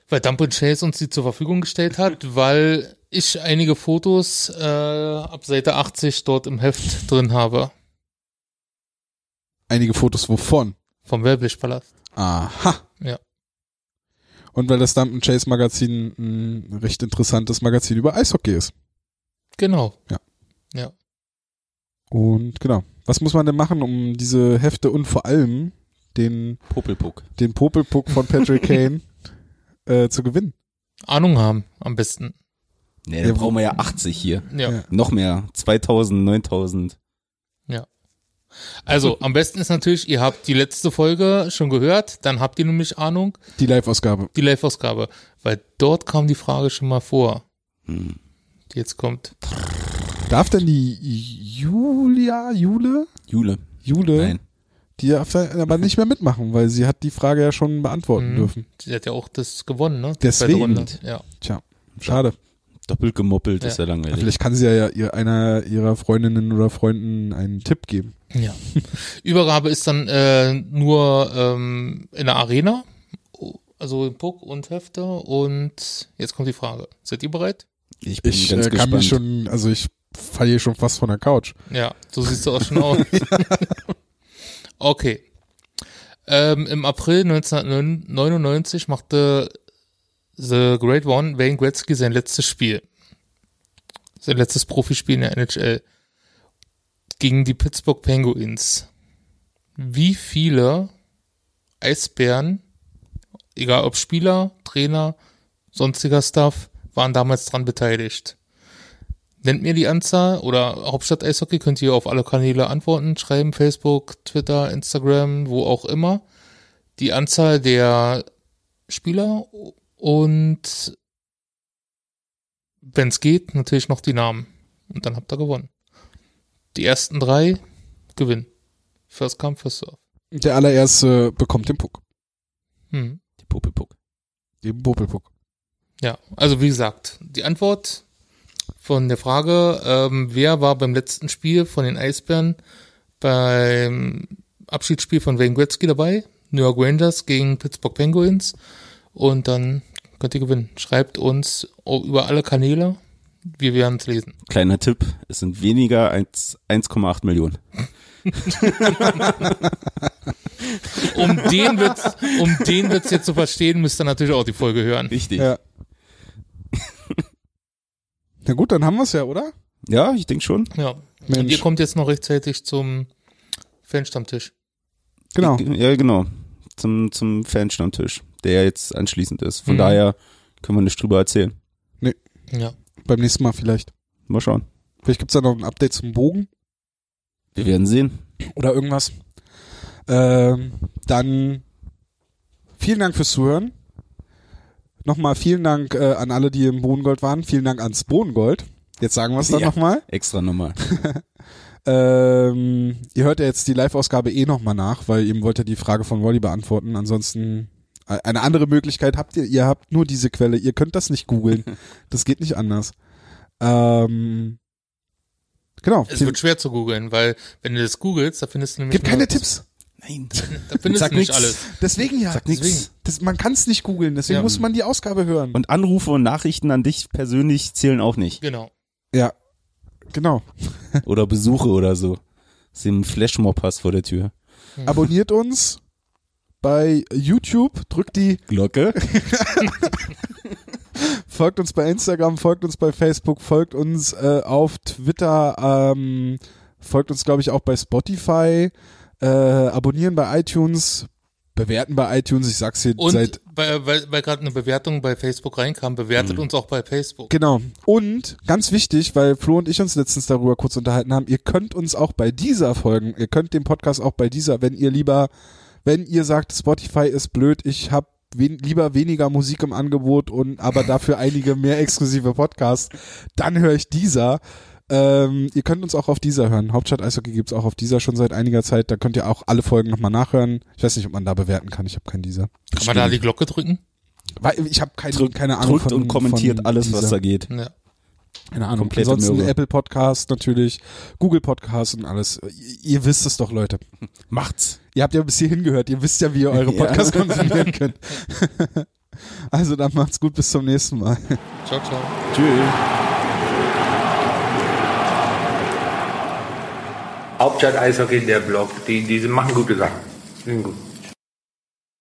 Weil Dump and Chase uns die zur Verfügung gestellt hat, weil ich einige Fotos äh, ab Seite 80 dort im Heft drin habe. Einige Fotos wovon? Vom Wellblichpalast. Aha. Ja. Und weil das Dump Chase Magazin ein recht interessantes Magazin über Eishockey ist. Genau. Ja. Ja. Und genau. Was muss man denn machen, um diese Hefte und vor allem den, Popelpuck. den Popelpuck von Patrick (laughs) Kane äh, zu gewinnen? Ahnung haben, am besten. Nee, da Ja, brauchen wir ja 80 hier. Ja. Ja. Noch mehr. 2000, 9000. Also, am besten ist natürlich, ihr habt die letzte Folge schon gehört, dann habt ihr nämlich Ahnung, Die Live-Ausgabe. die Live-Ausgabe. Weil dort kam die Frage schon mal vor, Hm. die jetzt kommt. Darf denn die Julia, Jule? Jule. Jule, Nein. die darf da aber nicht mehr mitmachen, weil sie hat die Frage ja schon beantworten Mhm. dürfen. Sie hat ja auch das gewonnen, ne? Die Deswegen. Ja. Tja, schade. Doppelt gemoppelt Ja. ist ja langweilig. Vielleicht kann sie ja ihr, einer ihrer Freundinnen oder Freunden einen Tipp geben. Ja. Übergabe ist dann äh, nur ähm, in der Arena, also in Puck und Hefte. Und jetzt kommt die Frage: Seid ihr bereit? Ich bin Ich ganz äh, kann gespannt. mich schon, also ich falle hier schon fast von der Couch. Ja, so siehst du auch schon aus. (laughs) okay. Ähm, Im April 1999 machte The Great One Wayne Gretzky sein letztes Spiel. Sein letztes Profispiel in der NHL. Gegen die Pittsburgh Penguins. Wie viele Eisbären, egal ob Spieler, Trainer, sonstiger Stuff, waren damals dran beteiligt? Nennt mir die Anzahl oder Hauptstadt Eishockey könnt ihr auf alle Kanäle antworten, schreiben, Facebook, Twitter, Instagram, wo auch immer. Die Anzahl der Spieler und wenn es geht, natürlich noch die Namen. Und dann habt ihr gewonnen. Die ersten drei gewinnen. First come, first serve. Der allererste bekommt den Puck. Hm. Die Popelpuck. Den Popelpuck. Ja, also wie gesagt, die Antwort von der Frage, ähm, wer war beim letzten Spiel von den Eisbären beim Abschiedsspiel von Wayne Gretzky dabei? New York Rangers gegen Pittsburgh Penguins. Und dann könnt ihr gewinnen. Schreibt uns über alle Kanäle. Wir werden es lesen. Kleiner Tipp, es sind weniger als 1,8 Millionen. (laughs) Um den Witz, um den Witz jetzt zu verstehen, müsst ihr natürlich auch die Folge hören. Richtig. Ja. (laughs) Na gut, dann haben wir es ja, oder? Ja, ich denke schon. Ja. Und Mensch. ihr kommt jetzt noch rechtzeitig zum Fanstammtisch. Genau. Ja, genau. Zum, zum Fanstammtisch, der jetzt anschließend ist. Von Mhm. daher können wir nicht drüber erzählen. Ja. Beim nächsten Mal vielleicht. Mal schauen. Vielleicht gibt's da noch ein Update zum Bogen Wir werden sehen. oder irgendwas. Ähm, dann vielen Dank fürs Zuhören. Nochmal vielen Dank äh, an alle, die im Bohnengold waren. Vielen Dank ans Bohnengold. Jetzt sagen wir es dann Ja. nochmal. (laughs) Extra nochmal. (laughs) Ähm, ihr hört ja jetzt die Live-Ausgabe eh nochmal nach, weil ihr wollt ja die Frage von Wally beantworten. Ansonsten eine andere Möglichkeit habt ihr. Ihr habt nur diese Quelle. Ihr könnt das nicht googeln. (laughs) Das geht nicht anders. Ähm, genau. Es wird schwer zu googeln, weil wenn du das googelst, da findest du nämlich Gibt keine Tipps. Nein. Da findest (laughs) Sag du nicht nix. alles. Deswegen ja. Sag deswegen. nix. Das, man kann es nicht googeln. Deswegen Ja. muss man die Ausgabe hören. Und Anrufe und Nachrichten an dich persönlich zählen auch nicht. Genau. ja. Genau. Oder Besuche oder so. Dass du einen Flashmob hast vor der Tür. Abonniert uns bei YouTube, drückt die Glocke. (laughs) folgt uns bei Instagram, folgt uns bei Facebook, folgt uns äh, auf Twitter, ähm, folgt uns, glaube ich, auch bei Spotify, äh, abonnieren bei iTunes, bewerten bei iTunes, ich sag's hier Und seit weil, weil, weil gerade eine Bewertung bei Facebook reinkam, bewertet Mhm. uns auch bei Facebook. Genau. Und ganz wichtig, weil Flo und ich uns letztens darüber kurz unterhalten haben, ihr könnt uns auch bei dieser folgen, ihr könnt den Podcast auch bei dieser, wenn ihr lieber, wenn ihr sagt, Spotify ist blöd, ich habe wen, lieber weniger Musik im Angebot und aber dafür einige mehr exklusive Podcasts, dann höre ich dieser. Ähm, ihr könnt uns auch auf dieser hören. Hauptstadt Eishockey gibt's auch auf dieser schon seit einiger Zeit. Da könnt ihr auch alle Folgen nochmal nachhören. Ich weiß nicht, ob man da bewerten kann. Ich habe keinen dieser. Kann man da die Glocke drücken? Weil ich habe keine, keine Ahnung. drückt von, und kommentiert von alles, was dieser. da geht. Ja. Keine Ahnung. Komplette Ansonsten Möhre. Apple Podcast natürlich, Google Podcast und alles. Ihr, ihr wisst es doch, Leute. (laughs) Macht's. Ihr habt ja bis hierhin gehört. Ihr wisst ja, wie ihr eure (laughs) Ja. Podcasts konsumieren könnt. (laughs) also dann macht's gut. Bis zum nächsten Mal. Ciao, ciao. Tschüss. Hauptstadt Eishockey, der Blog, die, die machen gute Sachen. Sind gut.